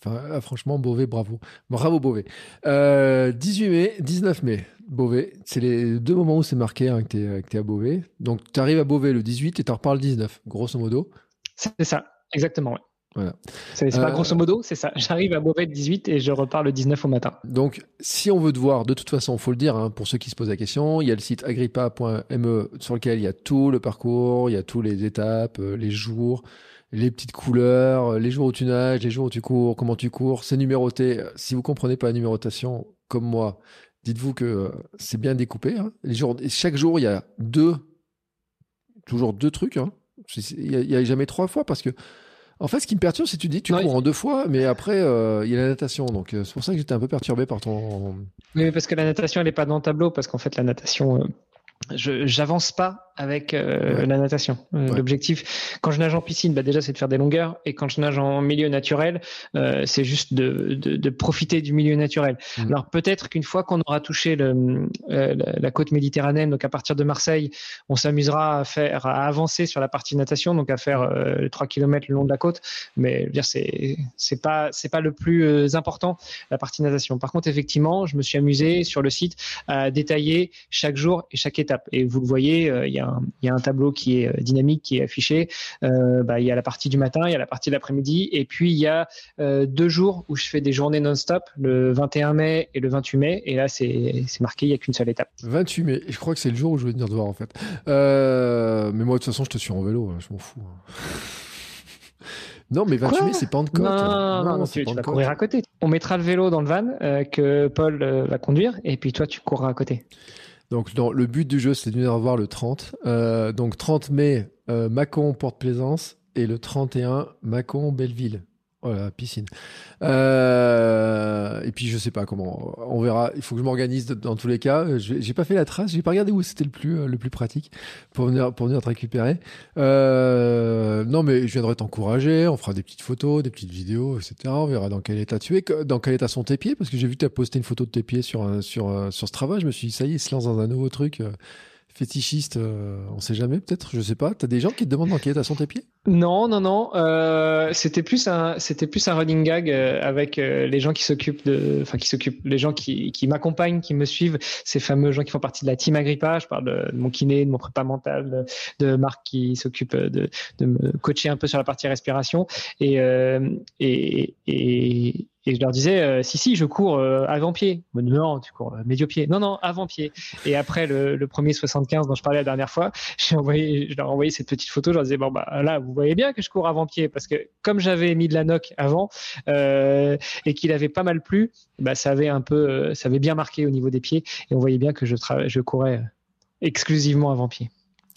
ah, franchement, Beauvais, bravo. Bravo Beauvais. Euh, 18 mai, 19 mai, Beauvais. C'est les deux moments où c'est marqué hein, que tu es, à Beauvais. Donc tu arrives à Beauvais le 18 et tu repars le 19, grosso modo. C'est ça, exactement. Voilà. C'est pas Euh, grosso modo, c'est ça. J'arrive à Beauvais le 18 et je repars le 19 au matin. Donc, si on veut te voir, de toute façon, faut le dire, hein, pour ceux qui se posent la question, il y a le site agrippa.me sur lequel il y a tout le parcours, il y a toutes les étapes, euh, les jours, les petites couleurs, euh, les jours où tu nages, les jours où tu cours, comment tu cours, c'est numéroté. Euh, Si vous comprenez pas la numérotation, comme moi, dites-vous que euh, c'est bien découpé. hein. Les jours, chaque jour, il y a deux, toujours deux trucs. hein. Il y a, jamais trois fois parce que En fait, ce qui me perturbe, c'est que tu dis tu cours en deux fois, mais après, euh, il y a la natation. Donc, c'est pour ça que j'étais un peu perturbé par ton. Oui, mais parce que la natation, elle n'est pas dans le tableau, parce qu'en fait, la natation, euh, je j'avance pas avec euh, Ouais. la natation. Euh, Ouais. L'objectif, quand je nage en piscine, bah déjà, c'est de faire des longueurs, et quand je nage en milieu naturel, euh, c'est juste de, de, de profiter du milieu naturel. Mhm. Alors peut-être qu'une fois qu'on aura touché le, la, côte méditerranéenne, donc à partir de Marseille, on s'amusera à faire, à avancer sur la partie natation, donc à faire euh, les 3 km le long de la côte. Mais je veux dire, c'est c'est pas c'est pas le plus important la partie natation. Par contre, effectivement, je me suis amusé sur le site à détailler chaque jour et chaque étape. Et vous le voyez, il y, a un- il y a un tableau qui est euh, dynamique, qui est affiché. Euh, bah, il y a la partie du matin, il y a la partie de l'après-midi, et puis il y a euh, deux jours où je fais des journées non-stop, le 21 mai et le 28 mai. Et là, c'est marqué, il n'y a qu'une seule étape. 28 mai. Je crois que c'est le jour où je vais venir te voir, en fait. Euh, mais moi, de toute façon, je te suis en vélo. hein, Je m'en fous. hein. [laughs] non, mais 28 Quoi? mai, c'est Pentecôte. Non, non, non, c'est tu, tu vas courir à côté. On mettra le vélo dans le van euh, que Paul euh, va conduire, et puis toi, tu courras à côté. Donc, le but du jeu, c'est de venir voir le 30. Euh, donc, 30 mai, euh, Mâcon, Porte-Plaisance. Et le 31, Mâcon, Belleville. Voilà, piscine. Euh, et puis, je sais pas comment. On verra. Il faut que je m'organise dans tous les cas. J'ai pas fait la trace. J'ai pas regardé où c'était le plus, euh, le plus pratique pour venir, pour venir te récupérer. Euh, non, mais je viendrai t'encourager. On fera des petites photos, des petites vidéos, etc. On verra dans quel état tu es, dans quel état sont tes pieds. Parce que j'ai vu que as posté une photo de tes pieds sur, sur, un- sur Strava. Je me suis dit, ça y est, il se lance dans un nouveau truc. euh, fétichiste, euh, on sait jamais, peut-être, je sais pas. T'as des gens qui te demandent dans quel état sont tes pieds? Non, non, non. euh, c'était plus un, c'était plus un running gag euh, avec euh, les gens qui s'occupent de, enfin qui s'occupent, les gens qui, qui m'accompagnent, qui me suivent, ces fameux gens qui font partie de la team Agrippa. Je parle de, mon kiné, de mon prépa mental, de, de Marc qui s'occupe de, de me coacher un peu sur la partie respiration. Et euh, et, et et je leur disais, si, si, je cours avant-pied. Non, tu cours euh, médio-pied. Non, non, avant-pied. Et après le, le premier 75 dont je parlais la dernière fois, [laughs] j'ai envoyé, je leur ai envoyé cette petite photo. Je leur disais, bon, bah là, voyez bien que je cours avant-pied parce que comme j'avais mis de la noc avant euh, et qu'il avait pas mal plu, bah, ça avait un peu, euh, ça avait bien marqué au niveau des pieds et on voyait bien que je, courais exclusivement avant-pied.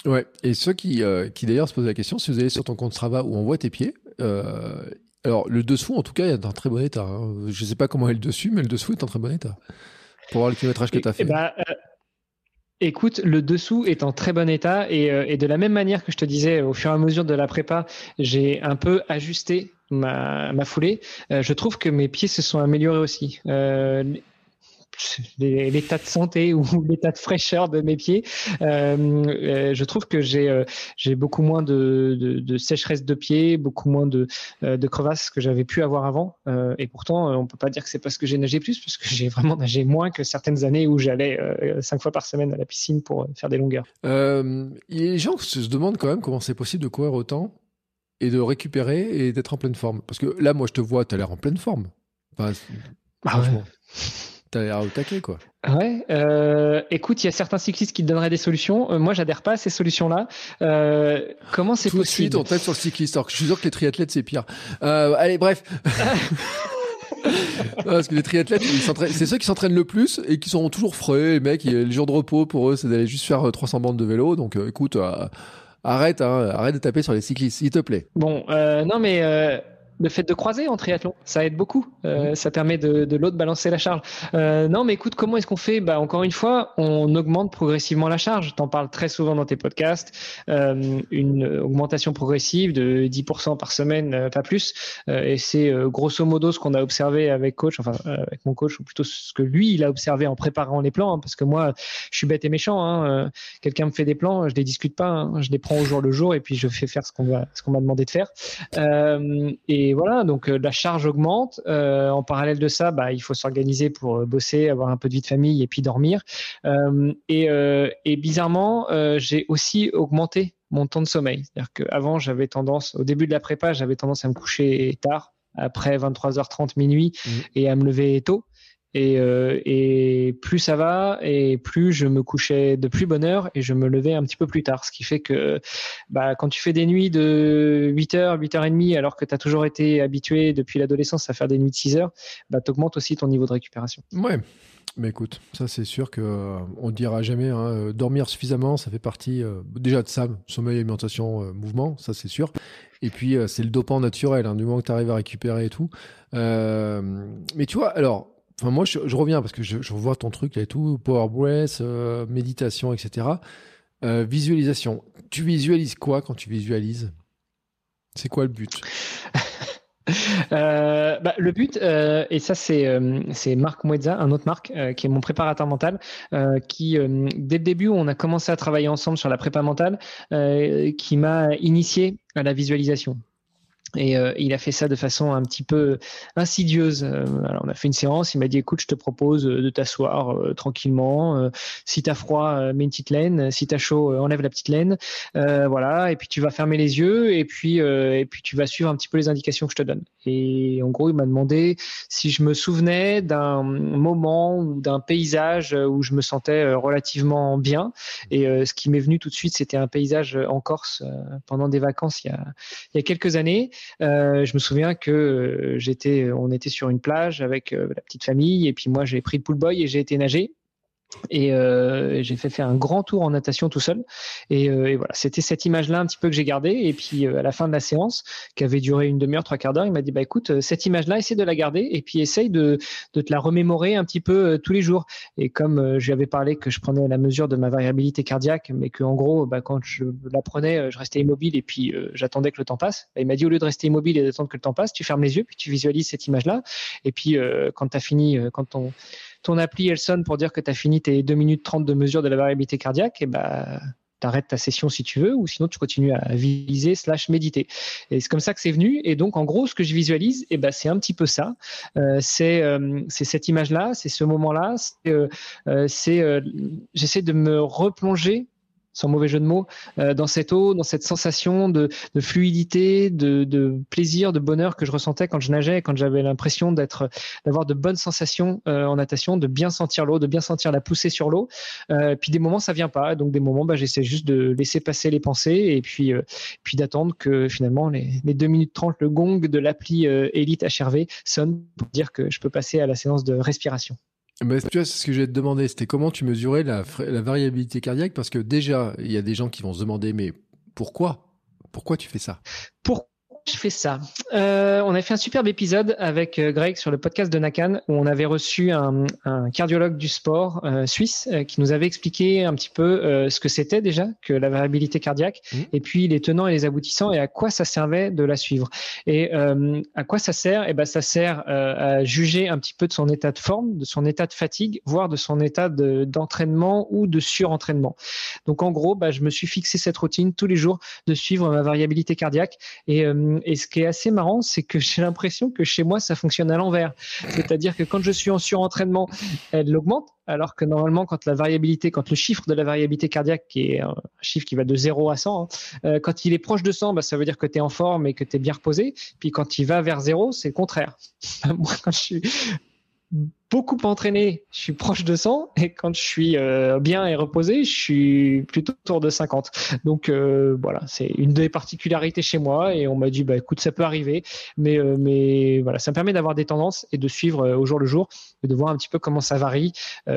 Ouais. Et ceux qui, euh, qui d'ailleurs se posent la question, si vous allez sur ton compte Strava où on voit tes pieds, euh, alors le dessous, en tout cas, est en très bon état. hein. Je sais pas comment est le dessus, mais le dessous est en très bon état. Pour voir le kilométrage que tu as fait. et bah, Écoute, le dessous est en très bon état et, euh, et de la même manière que je te disais, au fur et à mesure de la prépa, j'ai un peu ajusté ma, foulée. Euh, je trouve que mes pieds se sont améliorés aussi. Euh, l'état de santé [laughs] ou l'état de fraîcheur de mes pieds, euh, euh, je trouve que j'ai euh, j'ai beaucoup moins de, de, de sécheresse de pieds, beaucoup moins de, de crevasses que j'avais pu avoir avant. Euh, et pourtant, on peut pas dire que c'est parce que j'ai nagé plus, parce que j'ai vraiment nagé moins que certaines années où j'allais euh, cinq fois par semaine à la piscine pour faire des longueurs. Les gens se demandent quand même comment c'est possible de courir autant et de récupérer et d'être en pleine forme. Parce que là, moi, je te vois, tu as l'air en pleine forme. Enfin, Ah ouais. L'air au taquet, quoi. Ouais, euh, écoute, il y a certains cyclistes qui te donneraient des solutions. Euh, moi, j'adhère pas à ces solutions-là. Euh, comment c'est Tout de suite, possible on tape sur le cycliste. Alors que je suis sûr que les triathlètes, c'est pire. Allez, bref. [laughs] Non, Parce que les triathlètes, c'est ceux qui s'entraînent le plus et qui sont toujours frais. Les mecs, les jours de repos, pour eux, c'est d'aller juste faire euh, 300 bandes de vélo. Donc, écoute, arrête, hein, arrête de taper sur les cyclistes, s'il te plaît. Bon, non, mais le fait de croiser en triathlon, ça aide beaucoup. Euh, Ça permet de, de l'autre balancer la charge. Euh, non, mais écoute, comment est-ce qu'on fait? Bah, Encore une fois, on augmente progressivement la charge. Tu en parles très souvent dans tes podcasts. Euh, une augmentation progressive de 10% par semaine, pas plus. Et c'est grosso modo ce qu'on a observé avec coach, enfin avec mon coach, ou plutôt ce que lui, il a observé en préparant les plans. hein, parce que moi, je suis bête et méchant. Hein, Quelqu'un me fait des plans, je les discute pas. hein, je les prends au jour le jour et puis je fais faire ce qu'on m'a demandé de faire. Euh, et voilà, donc euh, la charge augmente. Euh, en parallèle de ça, bah, il faut s'organiser pour euh, bosser, avoir un peu de vie de famille et puis dormir. Euh, et, et bizarrement, j'ai aussi augmenté mon temps de sommeil. C'est-à-dire qu'avant, j'avais tendance, au début de la prépa, j'avais tendance à me coucher tard, après 23h30 minuit, Mhm. et à me lever tôt. Et, euh, et plus ça va, et plus je me couchais de plus bonne heure et je me levais un petit peu plus tard. Ce qui fait que bah, quand tu fais des nuits de 8h, 8h30, alors que tu as toujours été habitué depuis l'adolescence à faire des nuits de 6 heures, bah, tu augmentes aussi ton niveau de récupération. Ouais. Mais écoute, ça c'est sûr que euh, on dira jamais. hein, euh, dormir suffisamment, ça fait partie euh, déjà de ça, sommeil, alimentation, mouvement, ça c'est sûr. Et puis c'est le dopant naturel, hein, du moment que tu arrives à récupérer et tout. Mais tu vois, alors, enfin moi je, reviens parce que je, je revois ton truc là et tout, power breath, euh, méditation, etc. Euh, visualisation. Tu visualises quoi quand tu visualises? C'est quoi le but? [laughs] Euh, bah, le but, et ça c'est Marc Mouedza, un autre Marc, qui est mon préparateur mental, qui dès le début on a commencé à travailler ensemble sur la prépa mentale, qui m'a initié à la visualisation. Et euh, il a fait ça de façon un petit peu insidieuse. Euh, alors on a fait une séance, il m'a dit écoute, je te propose euh, de t'asseoir euh, tranquillement. Euh, si t'as froid, mets une petite laine. Si t'as chaud, enlève la petite laine. Voilà. Et puis tu vas fermer les yeux et puis et puis tu vas suivre un petit peu les indications que je te donne. Et en gros, il m'a demandé si je me souvenais d'un moment ou d'un paysage où je me sentais relativement bien. Et ce qui m'est venu tout de suite, c'était un paysage en Corse pendant des vacances il y a quelques années. Euh, je me souviens que euh, j'étais, on était sur une plage avec euh, la petite famille et puis moi j'ai pris le pool boy et j'ai été nager. Et euh, j'ai fait faire un grand tour en natation tout seul. Et, euh, et voilà, c'était cette image-là un petit peu que j'ai gardée. Et puis euh, à la fin de la séance, qui avait duré une demi-heure, trois quarts d'heure, il m'a dit bah écoute, euh, cette image-là, essaie de la garder et puis essaye de, de te la remémorer un petit peu euh, tous les jours. Et comme euh, je lui avais parlé que je prenais la mesure de ma variabilité cardiaque, mais que en gros, bah, quand je la prenais, je restais immobile et puis j'attendais que le temps passe. Bah, il m'a dit au lieu de rester immobile et d'attendre que le temps passe, tu fermes les yeux puis tu visualises cette image-là. Et puis quand tu as fini, quand ton ton appli elle sonne pour dire que tu as fini tes 2 minutes 30 de mesure de la variabilité cardiaque, et bah tu arrêtes ta session si tu veux, ou sinon tu continues à viser slash méditer. Et c'est comme ça que c'est venu. Et donc en gros, ce que je visualise, et ben c'est un petit peu ça. Euh, c'est euh, c'est cette image-là, c'est ce moment-là. C'est euh, euh, c'est, euh, j'essaie de me replonger sans mauvais jeu de mots, euh, dans cette eau, dans cette sensation de, fluidité, de, plaisir, de bonheur que je ressentais quand je nageais, quand j'avais l'impression d'être, d'avoir de bonnes sensations euh, en natation, de bien sentir l'eau, de bien sentir la poussée sur l'eau. Euh, puis des moments ça vient pas, donc des moments bah, j'essaie juste de laisser passer les pensées et puis puis d'attendre que finalement les, les 2 minutes 30 le gong de l'appli Elite HRV sonne pour dire que je peux passer à la séance de respiration. Mais tu vois, ce que j'ai te demandé, c'était comment tu mesurais la, la variabilité cardiaque? Parce que déjà, il y a des gens qui vont se demander, mais pourquoi? Pourquoi tu fais ça? Pourquoi je fais ça Euh, On a fait un superbe épisode avec euh, Greg sur le podcast de Nakan où on avait reçu un, un cardiologue du sport euh, suisse euh, qui nous avait expliqué un petit peu euh, ce que c'était déjà que la variabilité cardiaque Mhm. et puis les tenants et les aboutissants et à quoi ça servait de la suivre. Et euh, à quoi ça sert? Eh ben ça sert à juger un petit peu de son état de forme, de son état de fatigue, voire de son état de- d'entraînement ou de surentraînement. Donc en gros, bah, je me suis fixé cette routine tous les jours de suivre ma variabilité cardiaque et, euh, et ce qui est assez marrant, c'est que j'ai l'impression que chez moi, ça fonctionne à l'envers. C'est-à-dire que quand je suis en surentraînement, elle augmente, alors que normalement, quand la variabilité, quand le chiffre de la variabilité cardiaque, qui est un chiffre qui va de 0 à 100, hein, euh, quand il est proche de 100, bah, ça veut dire que tu es en forme et que tu es bien reposé. Puis quand il va vers 0, c'est le contraire. [laughs] Moi, quand je suis beaucoup entraîné, je suis proche de 100 et quand je suis euh, bien et reposé, je suis plutôt autour de 50. Donc euh, voilà, c'est une des particularités chez moi et on m'a dit bah écoute ça peut arriver, mais euh, mais voilà, ça me permet d'avoir des tendances et de suivre euh, au jour le jour et de voir un petit peu comment ça varie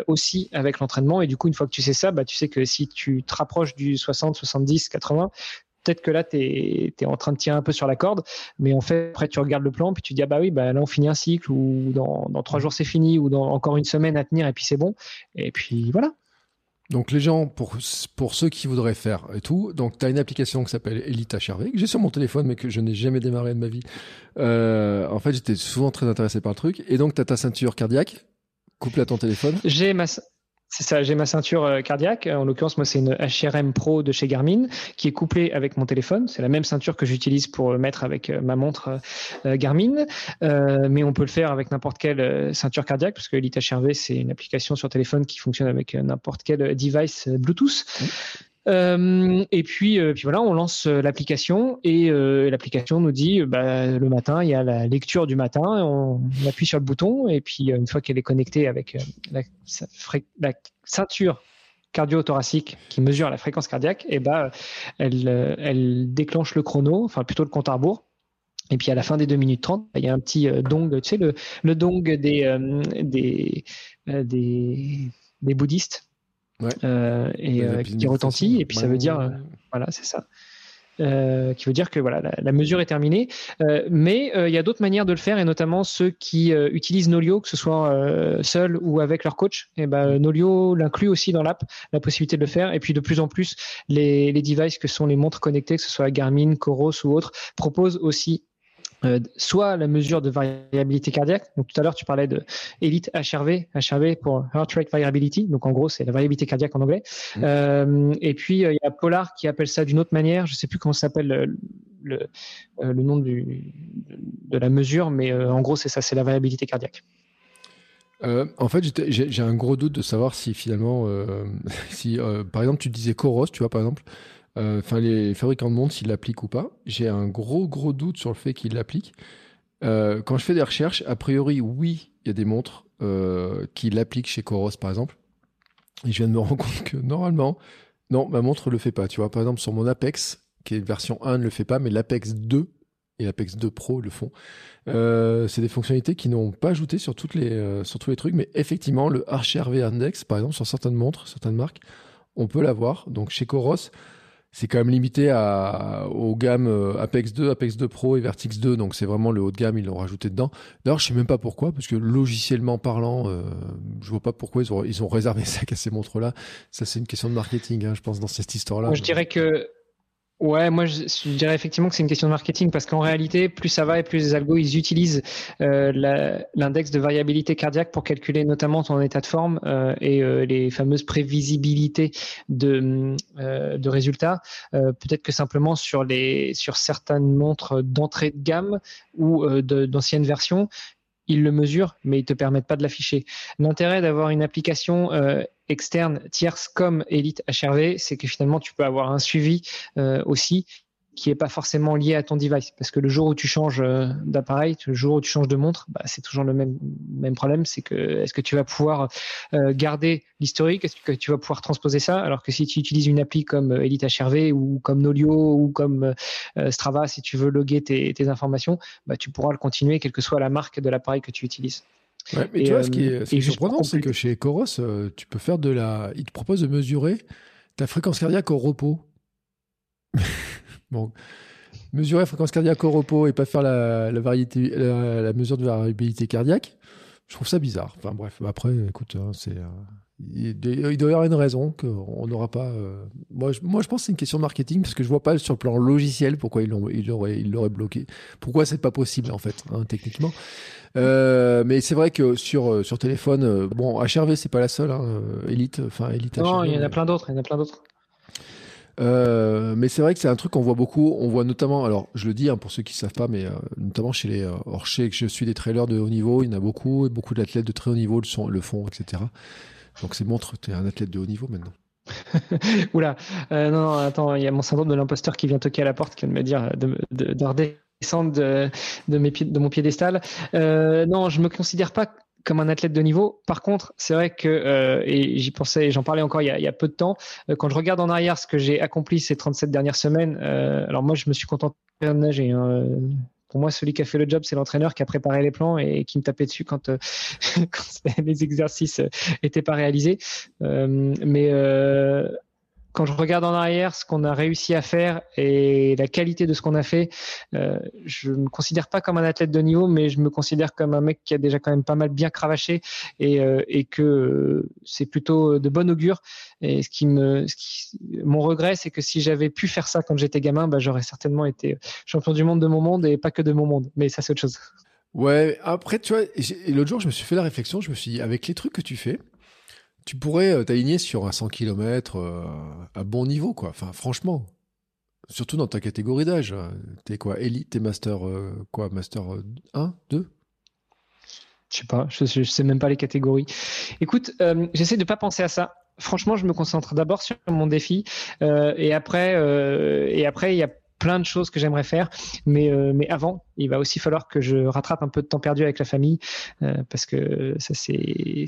aussi avec l'entraînement et du coup une fois que tu sais ça, bah tu sais que si tu te rapproches du 60, 70, 80 Peut-être que là, tu es, en train de tirer un peu sur la corde, mais en fait, après, tu regardes le plan, puis tu dis, ah bah oui, bah là, on finit un cycle, ou dans, dans trois jours, c'est fini, ou dans encore une semaine à tenir, et puis c'est bon. Et puis voilà. Donc les gens, pour, pour ceux qui voudraient faire et tout, donc tu as une application qui s'appelle Elite HRV, que j'ai sur mon téléphone, mais que je n'ai jamais démarré de ma vie. Euh, en fait, j'étais souvent très intéressé par le truc. Et donc, tu as ta ceinture cardiaque, couple à ton téléphone. J'ai ma, c'est ça, j'ai ma ceinture euh, cardiaque. En l'occurrence, moi, c'est une HRM Pro de chez Garmin qui est couplée avec mon téléphone. C'est la même ceinture que j'utilise pour euh, mettre avec euh, ma montre Garmin, mais on peut le faire avec n'importe quelle ceinture cardiaque parce que Elite HRV, c'est une application sur téléphone qui fonctionne avec n'importe quel device Bluetooth. Euh, et puis, euh, puis voilà, on lance euh, l'application et l'application nous dit, bah, le matin, il y a la lecture du matin, on, appuie sur le bouton et puis une fois qu'elle est connectée avec la, ceinture cardio-thoracique qui mesure la fréquence cardiaque, et bah, elle, déclenche le chrono, enfin plutôt le compte à rebours. Et puis à la fin des 2 minutes 30, il y a un petit dong, tu sais, le, dong des, des, des bouddhistes. Et qui retentit, et puis ça veut dire, voilà, c'est ça. Euh, qui veut dire que voilà, la, mesure est terminée. Euh, mais euh, il y a d'autres manières de le faire, et notamment ceux qui utilisent Nolio, que ce soit seul ou avec leur coach. Et ben, Nolio l'inclut aussi dans l'app, la possibilité de le faire. Et puis de plus en plus, les, les devices que sont les montres connectées, que ce soit Garmin, Coros ou autres, proposent aussi euh, soit la mesure de variabilité cardiaque. Donc tout à l'heure tu parlais de Elite HRV, HRV pour Heart Rate Variability. Donc en gros c'est la variabilité cardiaque en anglais. Mmh. Euh, et puis euh, il y a Polar qui appelle ça d'une autre manière. Je sais plus comment s'appelle le, le, le, nom du, de la mesure, mais en gros c'est ça, c'est la variabilité cardiaque. en fait, j'ai un gros doute de savoir si finalement, [laughs] si par exemple tu disais Coros, tu vois par exemple, euh, enfin les fabricants de montres, s'ils l'appliquent ou pas. J'ai un gros gros doute sur le fait qu'ils l'appliquent. Euh, quand je fais des recherches, a priori, oui, il y a des montres euh, qui l'appliquent chez Coros, par exemple. Et je viens de me rendre [laughs] compte que normalement, non, ma montre ne le fait pas. Tu vois, par exemple, sur mon Apex, qui est version 1, ne le fait pas, mais l'Apex 2 et l'Apex 2 Pro le font. c'est des fonctionnalités qui n'ont pas ajouté sur, toutes les, sur tous les trucs, mais effectivement, le HRV Index, par exemple, sur certaines montres, certaines marques, on peut l'avoir. Donc chez Coros, c'est quand même limité à, aux gammes euh, Apex 2, Apex 2 Pro et Vertix 2. Donc c'est vraiment le haut de gamme, ils l'ont rajouté dedans. D'ailleurs, je sais même pas pourquoi, parce que logiciellement parlant, euh, je vois pas pourquoi ils ont, réservé [laughs] ça à ces montres-là. Ça, c'est une question de marketing, hein, je pense, dans cette histoire-là. Je dirais que Ouais, moi je, dirais effectivement que c'est une question de marketing parce qu'en réalité, plus ça va et plus les algos ils utilisent euh, l'index de variabilité cardiaque pour calculer notamment ton état de forme euh, et euh, les fameuses prévisibilités de, euh, de résultats. Euh, peut-être que simplement sur les sur certaines montres d'entrée de gamme ou d'anciennes versions, ils le mesurent, mais ils te permettent pas de l'afficher. L'intérêt d'avoir une application euh, externe tierce comme Elite HRV, c'est que finalement tu peux avoir un suivi euh, aussi qui est pas forcément lié à ton device. Parce que le jour où tu changes euh, d'appareil, le jour où tu changes de montre, bah, c'est toujours le même, même problème. C'est que est-ce que tu vas pouvoir euh, garder l'historique? Est-ce que tu vas pouvoir transposer ça? Alors que si tu utilises une appli comme euh, Elite HRV ou comme Nolio ou comme Strava, si tu veux loguer tes, tes informations, bah, tu pourras le continuer quelle que soit la marque de l'appareil que tu utilises. Ouais, mais tu vois, ce qui est, surprenant, c'est que chez Coros, tu peux faire de la. Il te propose de mesurer ta fréquence cardiaque au repos. [laughs] Bon, mesurer la fréquence cardiaque au repos et pas faire la, variété, la, mesure de variabilité cardiaque, je trouve ça bizarre. Enfin bref, après, écoute, hein, c'est. Euh, il, doit y avoir une raison qu'on n'aura pas. Euh, moi, je, moi, je pense que c'est une question de marketing parce que je vois pas sur le plan logiciel pourquoi ils l'auraient il il bloqué. Pourquoi c'est pas possible en fait, hein, techniquement. Euh, mais c'est vrai que sur sur téléphone, bon, HRV c'est pas la seule, hein, Elite, enfin Elite. Non, il y en a plein d'autres, il y en a plein d'autres. Euh, mais c'est vrai que c'est un truc qu'on voit beaucoup. On voit notamment, alors je le dis hein, pour ceux qui ne savent pas, mais euh, notamment chez les. Euh, or, je sais que je suis des trailers de haut niveau, il y en a beaucoup, beaucoup d'athlètes de très haut niveau le, sont, font, etc. Donc c'est montre, tu es un athlète de haut niveau maintenant. [laughs] Oula, non, non, attends, il y a mon syndrome de l'imposteur qui vient toquer à la porte, qui vient de me dire de, de, de redescendre de, de, mon piédestal. non, je me considère pas comme un athlète de niveau. Par contre, c'est vrai que, euh, et j'y pensais, j'en parlais encore il y, a, peu de temps, euh, quand je regarde en arrière ce que j'ai accompli ces 37 dernières semaines, euh, alors moi, je me suis contenté de nager. Hein. Pour moi, celui qui a fait le job, c'est l'entraîneur qui a préparé les plans et qui me tapait dessus quand, [laughs] les exercices étaient pas réalisés. mais quand je regarde en arrière ce qu'on a réussi à faire et la qualité de ce qu'on a fait, euh, je me considère pas comme un athlète de niveau, mais je me considère comme un mec qui a déjà quand même pas mal bien cravaché et, euh, que c'est plutôt de bon augure. Et ce qui me, mon regret, c'est que si j'avais pu faire ça quand j'étais gamin, bah, j'aurais certainement été champion du monde de mon monde et pas que de mon monde. Mais ça, c'est autre chose. Ouais, après, tu vois, l'autre jour, je me suis fait la réflexion, je me suis dit, avec les trucs que tu fais, tu pourrais euh, t'aligner sur un 100 km euh, à bon niveau, quoi. Enfin, franchement. Surtout dans ta catégorie d'âge. T'es quoi Elite, t'es Master euh, quoi Master 1, 2 Je sais pas, je, sais même pas les catégories. Écoute, j'essaie de pas penser à ça. Franchement, je me concentre d'abord sur mon défi et après, et après, il y a plein de choses que j'aimerais faire, mais mais avant, il va aussi falloir que je rattrape un peu de temps perdu avec la famille parce que ça c'est